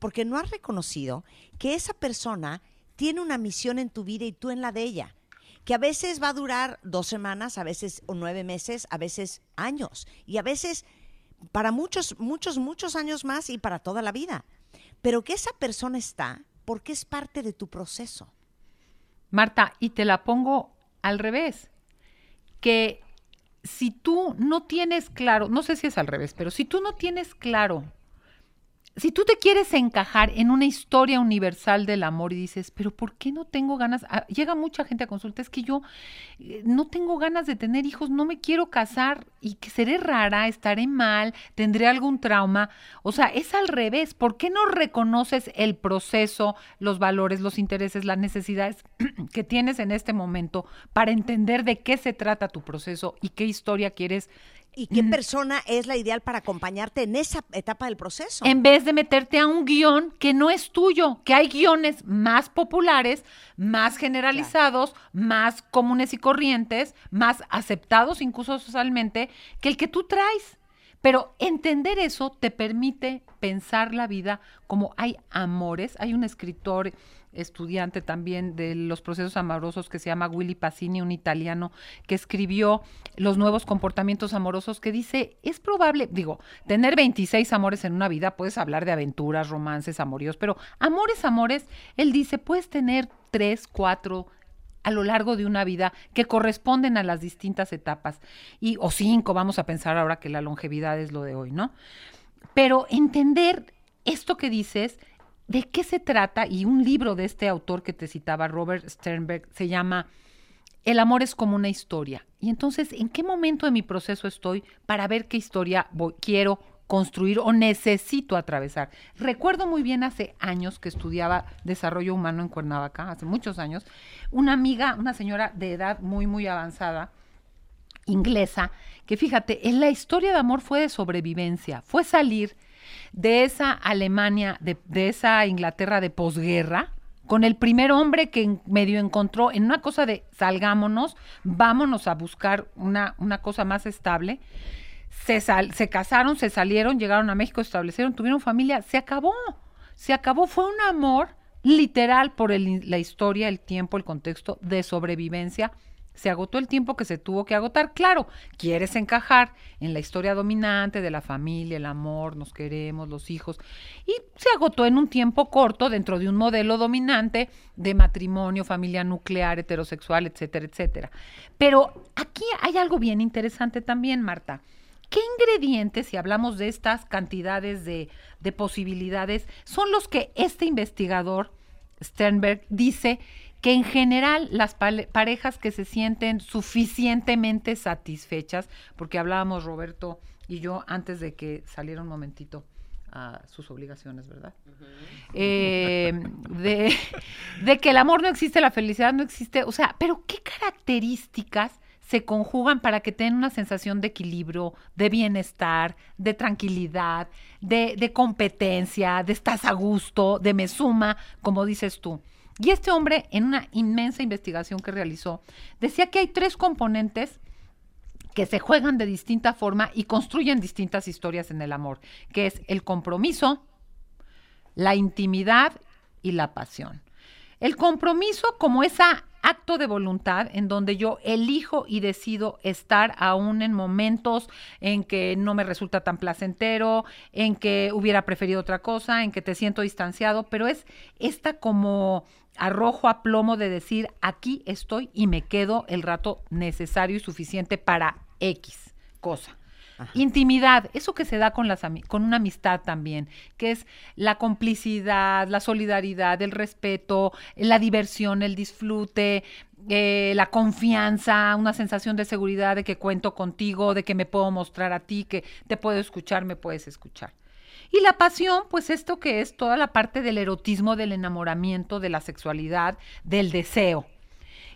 porque no has reconocido que esa persona tiene una misión en tu vida y tú en la de ella, que a veces va a durar dos semanas, a veces o nueve meses, a veces años, y a veces para muchos, muchos, muchos años más y para toda la vida. Pero que esa persona está porque es parte de tu proceso. Marta, y te la pongo al revés, que si tú no tienes claro, no sé si es al revés, pero si tú no tienes claro, si tú te quieres encajar en una historia universal del amor y dices, pero ¿por qué no tengo ganas? Ah, llega mucha gente a consulta, es que yo eh, no tengo ganas de tener hijos, no me quiero casar y que seré rara, estaré mal, tendré algún trauma. O sea, es al revés. ¿Por qué no reconoces el proceso, los valores, los intereses, las necesidades que tienes en este momento para entender de qué se trata tu proceso y qué historia quieres? ¿Y qué persona es la ideal para acompañarte en esa etapa del proceso? En vez de meterte a un guion que no es tuyo, que hay guiones más populares, más generalizados, más comunes y corrientes, más aceptados incluso socialmente, que el que tú traes. Pero entender eso te permite pensar la vida como hay amores. Hay un escritor estudiante también de los procesos amorosos que se llama Willy Pacini, un italiano que escribió Los nuevos comportamientos amorosos, que dice, es probable, digo, tener 26 amores en una vida, puedes hablar de aventuras, romances, amoríos, pero amores, amores, él dice, puedes tener tres, cuatro a lo largo de una vida que corresponden a las distintas etapas. Y, o cinco, vamos a pensar ahora que la longevidad es lo de hoy, ¿no? Pero entender esto que dices, de qué se trata, y un libro de este autor que te citaba, Robert Sternberg, se llama El amor es como una historia. Y entonces, ¿en qué momento de mi proceso estoy para ver qué historia quiero construir o necesito atravesar? Recuerdo muy bien hace años que estudiaba desarrollo humano en Cuernavaca, hace muchos años, una amiga, una señora de edad muy, muy avanzada, inglesa, que fíjate, en la historia de amor fue de sobrevivencia, fue salir de esa Alemania, de, esa Inglaterra de posguerra, con el primer hombre que medio encontró en una cosa de salgámonos, vámonos a buscar una, una cosa más estable. Se, sal- se casaron, se salieron, llegaron a México, establecieron, tuvieron familia, se acabó, se acabó, fue un amor literal por el- la historia, el tiempo, el contexto de sobrevivencia. Se agotó el tiempo que se tuvo que agotar. Claro, quieres encajar en la historia dominante de la familia, el amor, nos queremos, los hijos. Y se agotó en un tiempo corto dentro de un modelo dominante de matrimonio, familia nuclear, heterosexual, etcétera, etcétera. Pero aquí hay algo bien interesante también, Marta. ¿Qué ingredientes, si hablamos de estas cantidades de, de posibilidades, son los que este investigador, Sternberg, dice que en general las parejas que se sienten suficientemente satisfechas, porque hablábamos Roberto y yo antes de que saliera un momentito a sus obligaciones, ¿verdad? Eh, de, de que el amor no existe, la felicidad no existe, o sea, pero ¿qué características se conjugan para que tengan una sensación de equilibrio, de bienestar, de tranquilidad, de, de competencia, de estás a gusto, de me suma, como dices tú? Y este hombre, en una inmensa investigación que realizó, decía que hay tres componentes que se juegan de distinta forma y construyen distintas historias en el amor, que es el compromiso, la intimidad y la pasión. El compromiso como ese acto de voluntad en donde yo elijo y decido estar aún en momentos en que no me resulta tan placentero, en que hubiera preferido otra cosa, en que te siento distanciado, pero es esta como arrojo a plomo de decir, aquí estoy y me quedo el rato necesario y suficiente para X cosa. Intimidad, eso que se da con, las, con una amistad también, que es la complicidad, la solidaridad, el respeto, la diversión, el disfrute, eh, la confianza, una sensación de seguridad de que cuento contigo, de que me puedo mostrar a ti, que te puedo escuchar, me puedes escuchar. Y la pasión, pues esto que es toda la parte del erotismo, del enamoramiento, de la sexualidad, del deseo.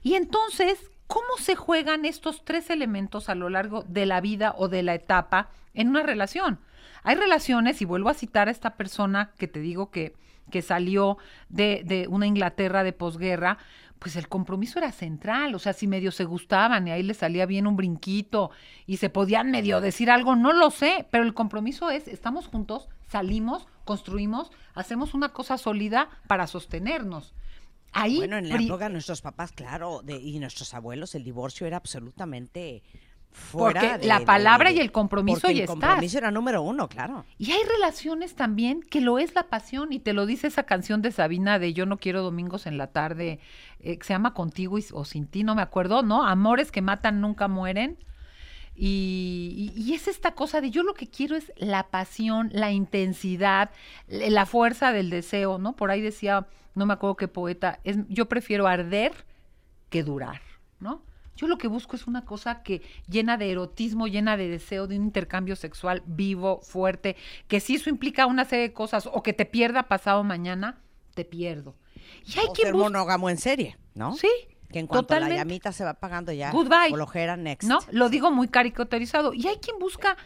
Y entonces, ¿cómo se juegan estos tres elementos a lo largo de la vida o de la etapa en una relación? Hay relaciones, y vuelvo a citar a esta persona que te digo que, que salió de, de una Inglaterra de posguerra, pues el compromiso era central, o sea, si medio se gustaban y ahí le salía bien un brinquito y se podían medio decir algo, no lo sé, pero el compromiso es, estamos juntos, salimos, construimos, hacemos una cosa sólida para sostenernos. Ahí Bueno, en la época de nuestros papás, claro, de, y nuestros abuelos, el divorcio era absolutamente fuera Porque de- la palabra de- y el compromiso porque y el estás. compromiso era número uno, claro. Y hay relaciones también que lo es la pasión y te lo dice esa canción de Sabina de Yo no quiero domingos en la tarde, eh, que se llama Contigo y- o sin ti, no me acuerdo, ¿no? Amores que matan nunca mueren. Y, y- y es esta cosa de yo lo que quiero es la pasión, la intensidad, la fuerza del deseo, ¿no? Por ahí decía, no me acuerdo qué poeta, es, yo prefiero arder que durar, ¿no? Yo lo que busco es una cosa que llena de erotismo, llena de deseo, de un intercambio sexual vivo, fuerte, que si eso implica una serie de cosas o que te pierda pasado mañana, te pierdo. Y hay o quien ser monógamo en serie, ¿no? Sí, Que en cuanto totalmente. la llamita se va apagando ya. Goodbye. Next. ¿No? Lo digo muy caricaturizado. Y hay quien busca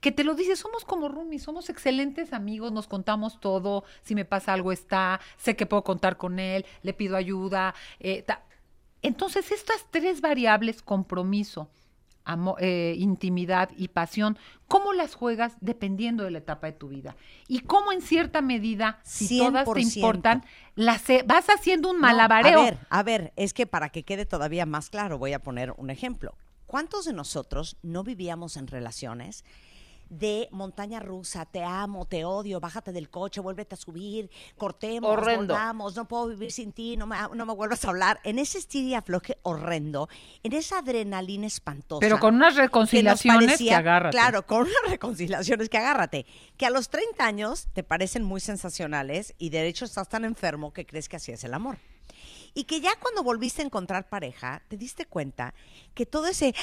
que te lo dice, somos como roomies, somos excelentes amigos, nos contamos todo, si me pasa algo está, sé que puedo contar con él, le pido ayuda. eh, Entonces, estas tres variables, compromiso, amo- eh, intimidad y pasión, ¿cómo las juegas dependiendo de la etapa de tu vida? Y cómo en cierta medida, si todas te 100%. importan, las he- vas haciendo un No, malabareo. a ver, a ver, es que para que quede todavía más claro, voy a poner un ejemplo. ¿Cuántos de nosotros no vivíamos en relaciones de montaña rusa, te amo, te odio, bájate del coche, vuélvete a subir, cortemos, Horrendo. volvamos, no puedo vivir sin ti, no me, no me vuelvas a hablar? En ese estir y afloje horrendo, en esa adrenalina espantosa. Pero con unas reconciliaciones que, parecía- agárrate. Claro, con unas reconciliaciones que agárrate. Que a los 30 años te parecen muy sensacionales y de hecho estás tan enfermo que crees que así es el amor. Y que ya cuando volviste a encontrar pareja, te diste cuenta que todo ese...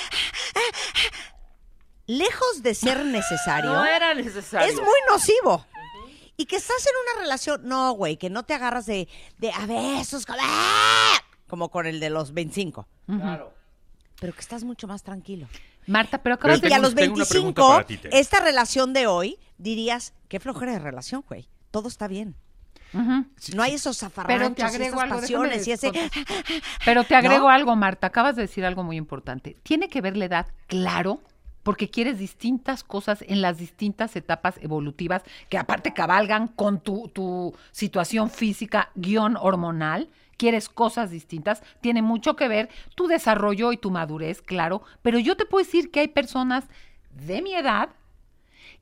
Lejos de ser necesario, No era necesario. es muy nocivo. Y que estás en una relación, no, güey, que no te agarras de, de a besos, como, ¡ah! como con el de los 25. Claro. Pero que estás mucho más tranquilo. Marta, pero de... que a los tengo una pregunta 25, para ti, Tere. esta relación de hoy, dirías, qué flojera de relación, güey. Todo está bien. No hay esos zafarranchos, Pero te agrego esas algo, pasiones y ese... Pero te agrego ¿No? algo, Marta. Acabas de decir algo muy importante. Tiene que ver la edad, claro, porque quieres distintas cosas en las distintas etapas evolutivas que aparte cabalgan con tu, tu situación física guion hormonal. Quieres cosas distintas, tiene mucho que ver tu desarrollo y tu madurez, claro, pero yo te puedo decir que hay personas de mi edad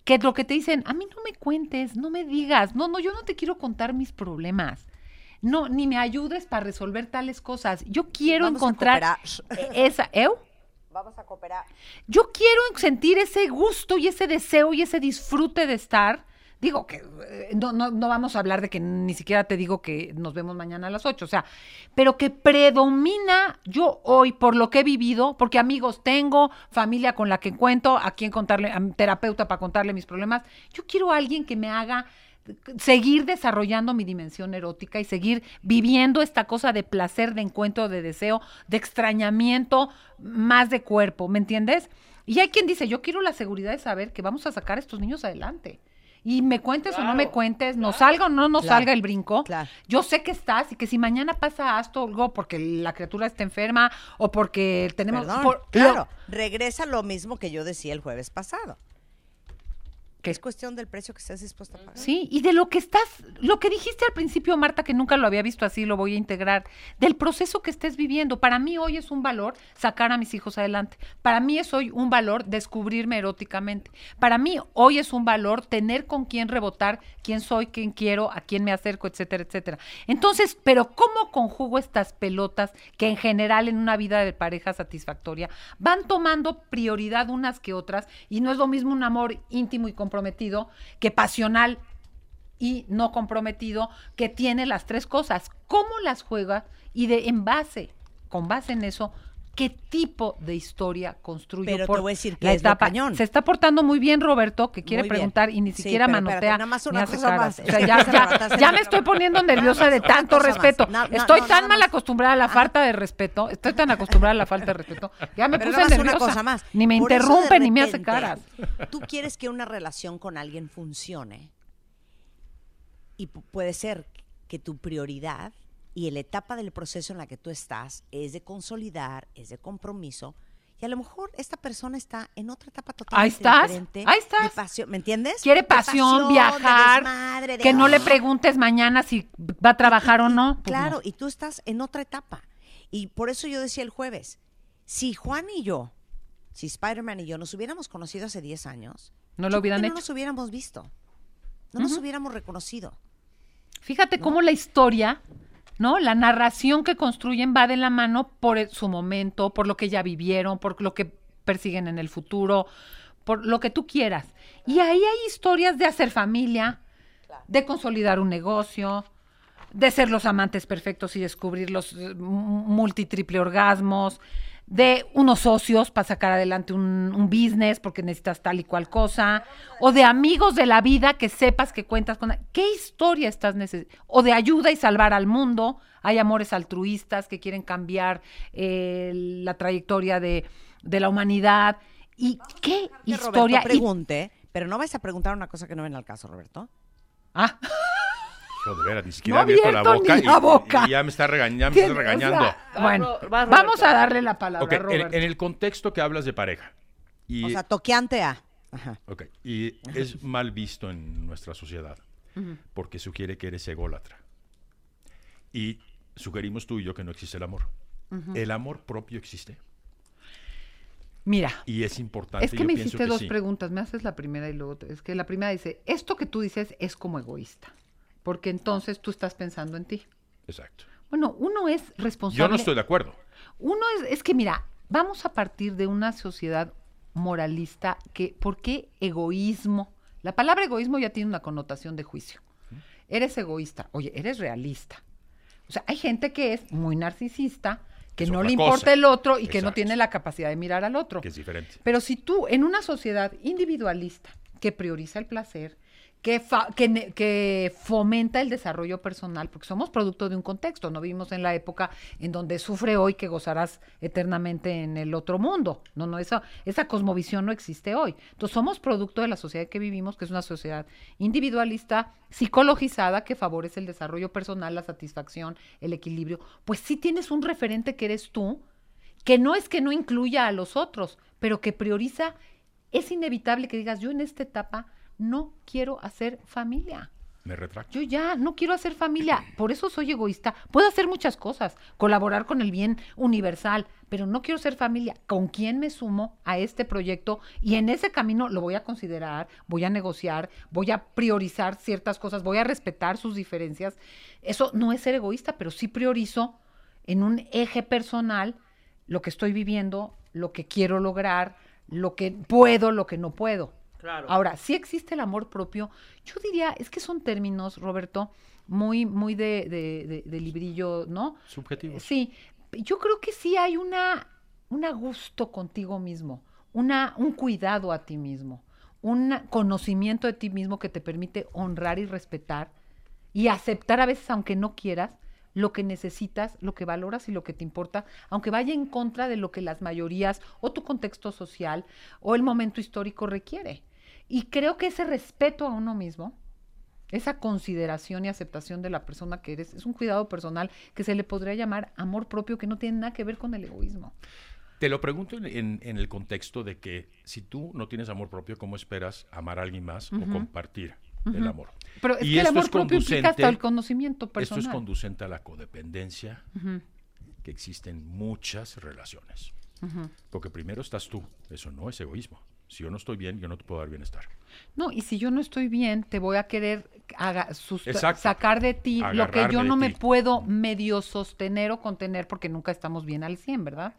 que lo que te dicen, a mí no me cuentes, no me digas, no, no, yo no te quiero contar mis problemas. No, ni me ayudes para resolver tales cosas. Yo quiero Vamos encontrar e- esa, ¿eu? Vamos a cooperar. Yo quiero sentir ese gusto y ese deseo y ese disfrute de estar. Digo que eh, no, no, no vamos a hablar de que ni siquiera te digo que nos vemos mañana a las 8, o sea, pero que predomina yo hoy por lo que he vivido, porque amigos tengo, familia con la que cuento, a quien contarle, a terapeuta para contarle mis problemas. Yo quiero a alguien que me haga seguir desarrollando mi dimensión erótica y seguir viviendo esta cosa de placer, de encuentro, de deseo, de extrañamiento, más de cuerpo, ¿me entiendes? Y hay quien dice, yo quiero la seguridad de saber que vamos a sacar a estos niños adelante. Y me cuentes o no me cuentes, nos salga o no nos Claro, salga el brinco. claro. Yo sé que estás y que si mañana pasa esto algo porque la criatura está enferma o porque tenemos... Perdón, por- claro, regresa lo mismo que yo decía el jueves pasado. Es cuestión del precio que estés dispuesta a pagar. Sí, y de lo que estás, lo que dijiste al principio, Marta, que nunca lo había visto así, lo voy a integrar, del proceso que estés viviendo. Para mí hoy es un valor sacar a mis hijos adelante. Para mí es hoy un valor descubrirme eróticamente. Para mí hoy es un valor tener con quién rebotar, quién soy, quién quiero, a quién me acerco, etcétera, etcétera. Entonces, pero ¿cómo conjugo estas pelotas que en general en una vida de pareja satisfactoria van tomando prioridad unas que otras y no es lo mismo un amor íntimo y comprometido que pasional y no comprometido que tiene las tres cosas. ¿Cómo las juega? Y de en base, con base en eso, ¿qué tipo de historia construyo? Pero te por voy a decir que la es etapa? cañón. Se está portando muy bien Roberto, que quiere preguntar y ni Sí, siquiera pero manotea. espérate, nada más una cosa más. O sea, ya, me estoy poniendo nerviosa de tanto respeto. No, no, estoy no, tan mal acostumbrada a la falta de respeto. Estoy tan acostumbrada a la falta de respeto. Ya me Pero puse nerviosa. una cosa más. Ni me Por interrumpe ni me hace caras. Tú quieres que una relación con alguien funcione y pu- puede ser que tu prioridad y la etapa del proceso en la que tú estás es de consolidar, es de compromiso. Y a lo mejor esta persona está en otra etapa totalmente Ahí estás, diferente. ahí estás. de pasión, ¿Me entiendes? Quiere De pasión, de viajar, desmadre, de- que no le preguntes mañana si va a trabajar o no. Pues Claro, no. y tú estás en otra etapa. Y por eso yo decía el jueves, si Juan y yo, si Spider-Man y yo nos hubiéramos conocido hace 10 años, No lo hubieran hecho. No nos hubiéramos visto. No nos hubiéramos reconocido. Fíjate cómo la historia, ¿no? La narración que construyen va de la mano por el- su momento, por lo que ya vivieron, por lo que persiguen en el futuro, por lo que tú quieras. Y ahí hay historias de hacer familia, de consolidar un negocio, de ser los amantes perfectos y descubrir los eh, multitriple orgasmos, de unos socios para sacar adelante un, un business porque necesitas tal y cual cosa, o de amigos de la vida que sepas que cuentas con... ¿Qué historia estás necesitando? O de ayuda y salvar al mundo. Hay amores altruistas que quieren cambiar eh, la trayectoria de, de la humanidad. ¿Y qué Que historia? Roberto Y- pregunte, pero no vais a preguntar una cosa que no ven al caso, Roberto. Ah. Hijo, de veras, ni siquiera No ha abierto la boca, ni y, la boca. y ya me está regañando, me o sea, bueno, Va, vamos a darle la palabra a en, Roberto. en el contexto que hablas de pareja. Y, O sea, toqueante a. Ajá. ok, y es mal visto en nuestra sociedad porque sugiere que eres ególatra. Y sugerimos tú y yo que no existe el amor. El amor propio existe Mira, y es importante. es que yo me hiciste que dos sí. preguntas. Me haces la primera y luego te- es que la primera dice, esto que tú dices es como egoísta, porque entonces tú estás pensando en ti. Exacto. Bueno, uno es responsable. Yo no estoy de acuerdo. Uno es, es que mira, vamos a partir de una sociedad moralista que, ¿por qué egoísmo? La palabra egoísmo ya tiene una connotación de juicio. Eres egoísta, oye, eres realista. O sea, hay gente que es muy narcisista, que Es no le cosa. importa el otro y que no tiene la capacidad de mirar al otro. Que es diferente. Pero si tú, en una sociedad individualista que prioriza el placer, que, fomenta el desarrollo personal, porque somos producto de un contexto, no vivimos en la época en donde sufre hoy que gozarás eternamente en el otro mundo. No, no, esa, esa cosmovisión no existe hoy. Entonces somos producto de la sociedad que vivimos, que es una sociedad individualista, psicologizada, que favorece el desarrollo personal, la satisfacción, el equilibrio. Pues sí tienes un referente que eres tú, que no es que no incluya a los otros, pero que prioriza, es inevitable que digas, yo en esta etapa no quiero hacer familia. Me retracto. Yo ya no quiero hacer familia, por eso soy egoísta. Puedo hacer muchas cosas, colaborar con el bien universal, pero no quiero ser familia. ¿Con quién me sumo a este proyecto? Y en ese camino lo voy a considerar, voy a negociar, voy a priorizar ciertas cosas, voy a respetar sus diferencias. Eso no es ser egoísta, pero sí priorizo en un eje personal lo que estoy viviendo, lo que quiero lograr, lo que puedo, lo que no puedo. Claro. Ahora, sí existe el amor propio. Yo diría, es que son términos, Roberto, muy, muy de, de- de- de librillo, ¿no? Subjetivos. Sí, yo creo que sí hay una, un a gusto contigo mismo, una, un cuidado a ti mismo, un conocimiento de ti mismo que te permite honrar y respetar y aceptar a veces, aunque no quieras, lo que necesitas, lo que valoras y lo que te importa, aunque vaya en contra de lo que las mayorías o tu contexto social o el momento histórico requiere. Y creo que ese respeto a uno mismo, esa consideración y aceptación de la persona que eres, es un cuidado personal que se le podría llamar amor propio que no tiene nada que ver con el egoísmo. Te lo pregunto en, en- en el contexto de que si tú no tienes amor propio, ¿cómo esperas amar a alguien más o compartir el amor? Pero es Y que el esto amor es propio implica hasta conducente- el conocimiento Esto es conducente a la codependencia Ujú, que existe en muchas relaciones. Porque primero estás tú, eso no es egoísmo. Si yo no estoy bien, yo no te puedo dar bienestar. No, y si yo no estoy bien, te voy a querer haga- susta- Exacto. sacar de ti lo que yo no me puedo medio sostener o contener porque nunca estamos bien al 100, ¿verdad?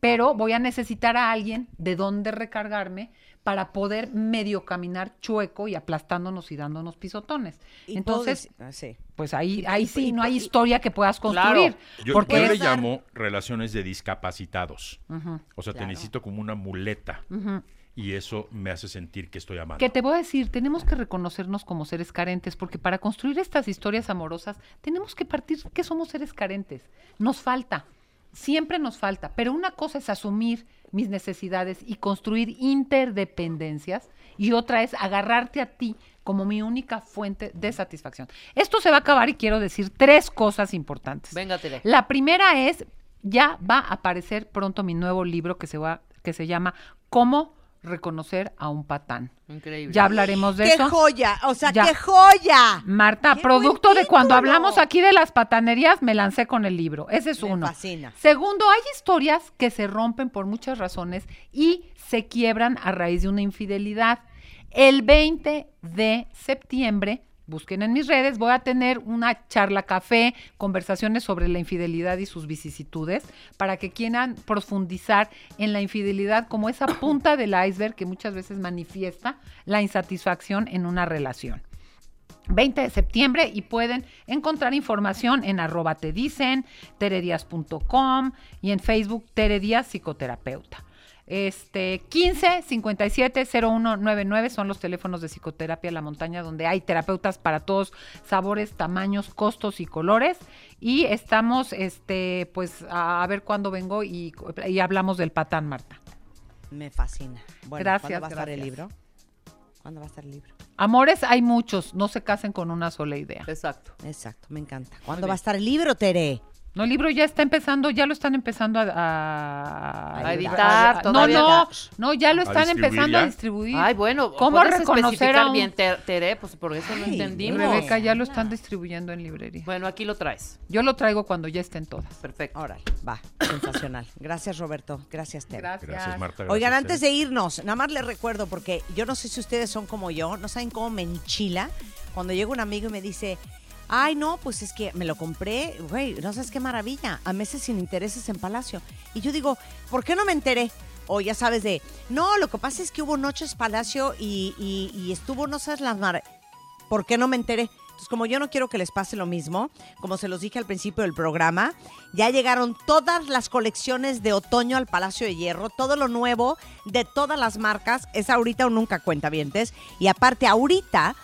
Pero voy a necesitar a alguien de dónde recargarme para poder medio caminar chueco y aplastándonos y dándonos pisotones. Y Entonces, ah, sí. pues ahí, ahí sí, no hay historia que puedas Claro. construir. Yo, porque yo le es- llamo relaciones de discapacitados. O sea, te necesito como una muleta. Y eso me hace sentir que estoy amando. Que te voy a decir, tenemos que reconocernos como seres carentes, porque para construir estas historias amorosas tenemos que partir que somos seres carentes. Nos falta, siempre nos falta, pero una cosa es asumir mis necesidades y construir interdependencias y otra es agarrarte a ti como mi única fuente de satisfacción. Esto se va a acabar y quiero decir tres cosas importantes. Venga, Tere. La primera es, ya va a aparecer pronto mi nuevo libro que se, va, que se llama Cómo reconocer a un patán. Increíble. Ya hablaremos de ¡Qué eso. joya! O sea, Ya. ¡qué joya! Marta, ¡Qué producto de cuando hablamos aquí de las patanerías, me lancé con el libro. Ese es Me uno. fascina. Segundo, hay historias que se rompen por muchas razones y se quiebran a raíz de una infidelidad. El 20 de septiembre, busquen en mis redes, voy a tener una charla café, conversaciones sobre la infidelidad y sus vicisitudes, para que quieran profundizar en la infidelidad como esa punta del iceberg que muchas veces manifiesta la insatisfacción en una relación. 20 de septiembre y pueden encontrar información en arroba te dicen, teredias.com y en Facebook Tere Díaz Psicoterapeuta. Este 15 57 0199 son los teléfonos de psicoterapia La Montaña donde hay terapeutas para todos sabores, tamaños, costos y colores y estamos este pues a, a ver cuándo vengo y, y hablamos del patán, Marta. Me fascina. Bueno, Gracias, ¿cuándo va a estar el libro? ¿Cuándo va a estar el libro? Amores hay muchos, no se casen con una sola idea. Exacto. Exacto, me encanta. ¿Cuándo va a estar el libro, Tere? No, el libro ya está empezando, ya lo están empezando a, a- A editar, no, todavía no, no. no, ya lo ¿A están empezando a ya? distribuir. Ay, bueno, ¿cómo ¿puedes reconocer especificar a un... bien, Ter- Tere? Pues por eso no Ay, entendimos. Rebeca, ya lo están distribuyendo en librería. Bueno, aquí lo traes. Yo lo traigo cuando ya estén todas. Perfecto. Órale, va, sensacional. Gracias, Roberto. Gracias, Tere. Gracias. Gracias, Marta. Oigan, gracias, antes Tere. de irnos, nada más les recuerdo, porque yo no sé si ustedes son como yo, no saben cómo me enchila cuando llega un amigo y me dice, ay, no, pues es que me lo compré, güey, no sabes qué maravilla, a meses sin intereses en Palacio. Y yo digo, ¿por qué no me enteré? O ya sabes de, no, lo que pasa es que hubo noches Palacio y, estuvo, no sabes las mar... ¿Por qué no me enteré? Entonces, como yo no quiero que les pase lo mismo, como se los dije al principio del programa, ya llegaron todas las colecciones de otoño al Palacio de Hierro, todo lo nuevo de todas las marcas, es ahorita o nunca cuentavientes. Y aparte, ahorita,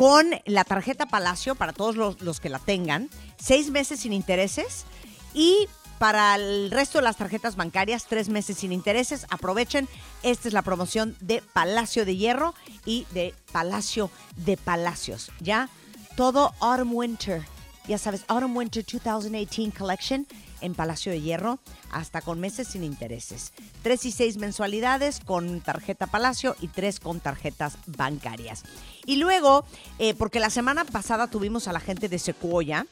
con la tarjeta Palacio, para todos los, los que la tengan, seis meses sin intereses y para el resto de las tarjetas bancarias, tres meses sin intereses. Aprovechen, esta es la promoción de Palacio de Hierro y de Palacio de Palacios. ¿Ya? Todo Autumn Winter. Ya sabes, Autumn Winter 2018 Collection en Palacio de Hierro, hasta con meses sin intereses. Tres y seis mensualidades con tarjeta Palacio y tres con tarjetas bancarias. Y luego, eh, porque la semana pasada tuvimos a la gente de Sequoia,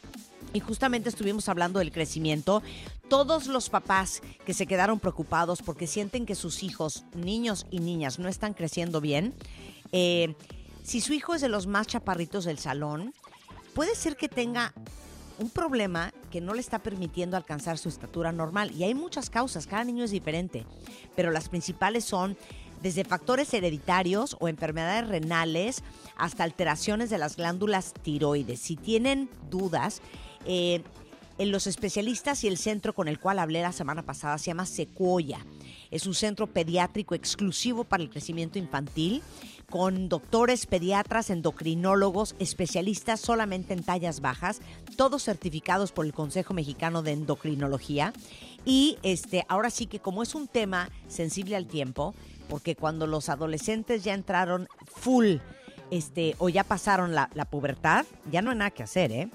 y justamente estuvimos hablando del crecimiento. Todos los papás que se quedaron preocupados porque sienten que sus hijos, niños y niñas, no están creciendo bien, eh, si su hijo es de los más chaparritos del salón, puede ser que tenga un problema que no le está permitiendo alcanzar su estatura normal. Y hay muchas causas, cada niño es diferente, pero las principales son desde factores hereditarios o enfermedades renales hasta alteraciones de las glándulas tiroides. Si tienen dudas, eh, en los especialistas y el centro con el cual hablé la semana pasada se llama Sequoia. Es un centro pediátrico exclusivo para el crecimiento infantil con doctores, pediatras, endocrinólogos, especialistas solamente en tallas bajas, todos certificados por el Consejo Mexicano de Endocrinología. Y este, ahora sí que como es un tema sensible al tiempo, porque cuando los adolescentes ya entraron full este, o ya pasaron la, la pubertad, ya no hay nada que hacer, ¿eh?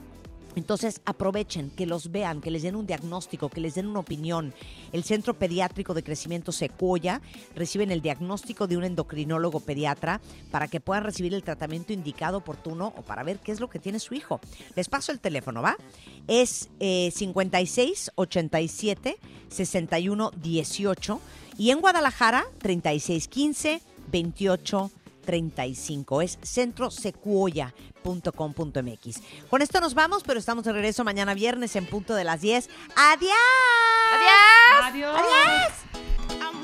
Entonces aprovechen, que los vean, que les den un diagnóstico, que les den una opinión. El Centro Pediátrico de Crecimiento Secuoya reciben el diagnóstico de un endocrinólogo pediatra para que puedan recibir el tratamiento indicado oportuno o para ver qué es lo que tiene su hijo. Les paso el teléfono, ¿va? Es eh, 56 87 61 18 y en Guadalajara 36 15 28 35. Es centrosecuoya.com.mx. Con esto nos vamos, pero estamos de regreso mañana viernes en punto de las 10. ¡Adiós! Adiós. ¡Adiós! I'm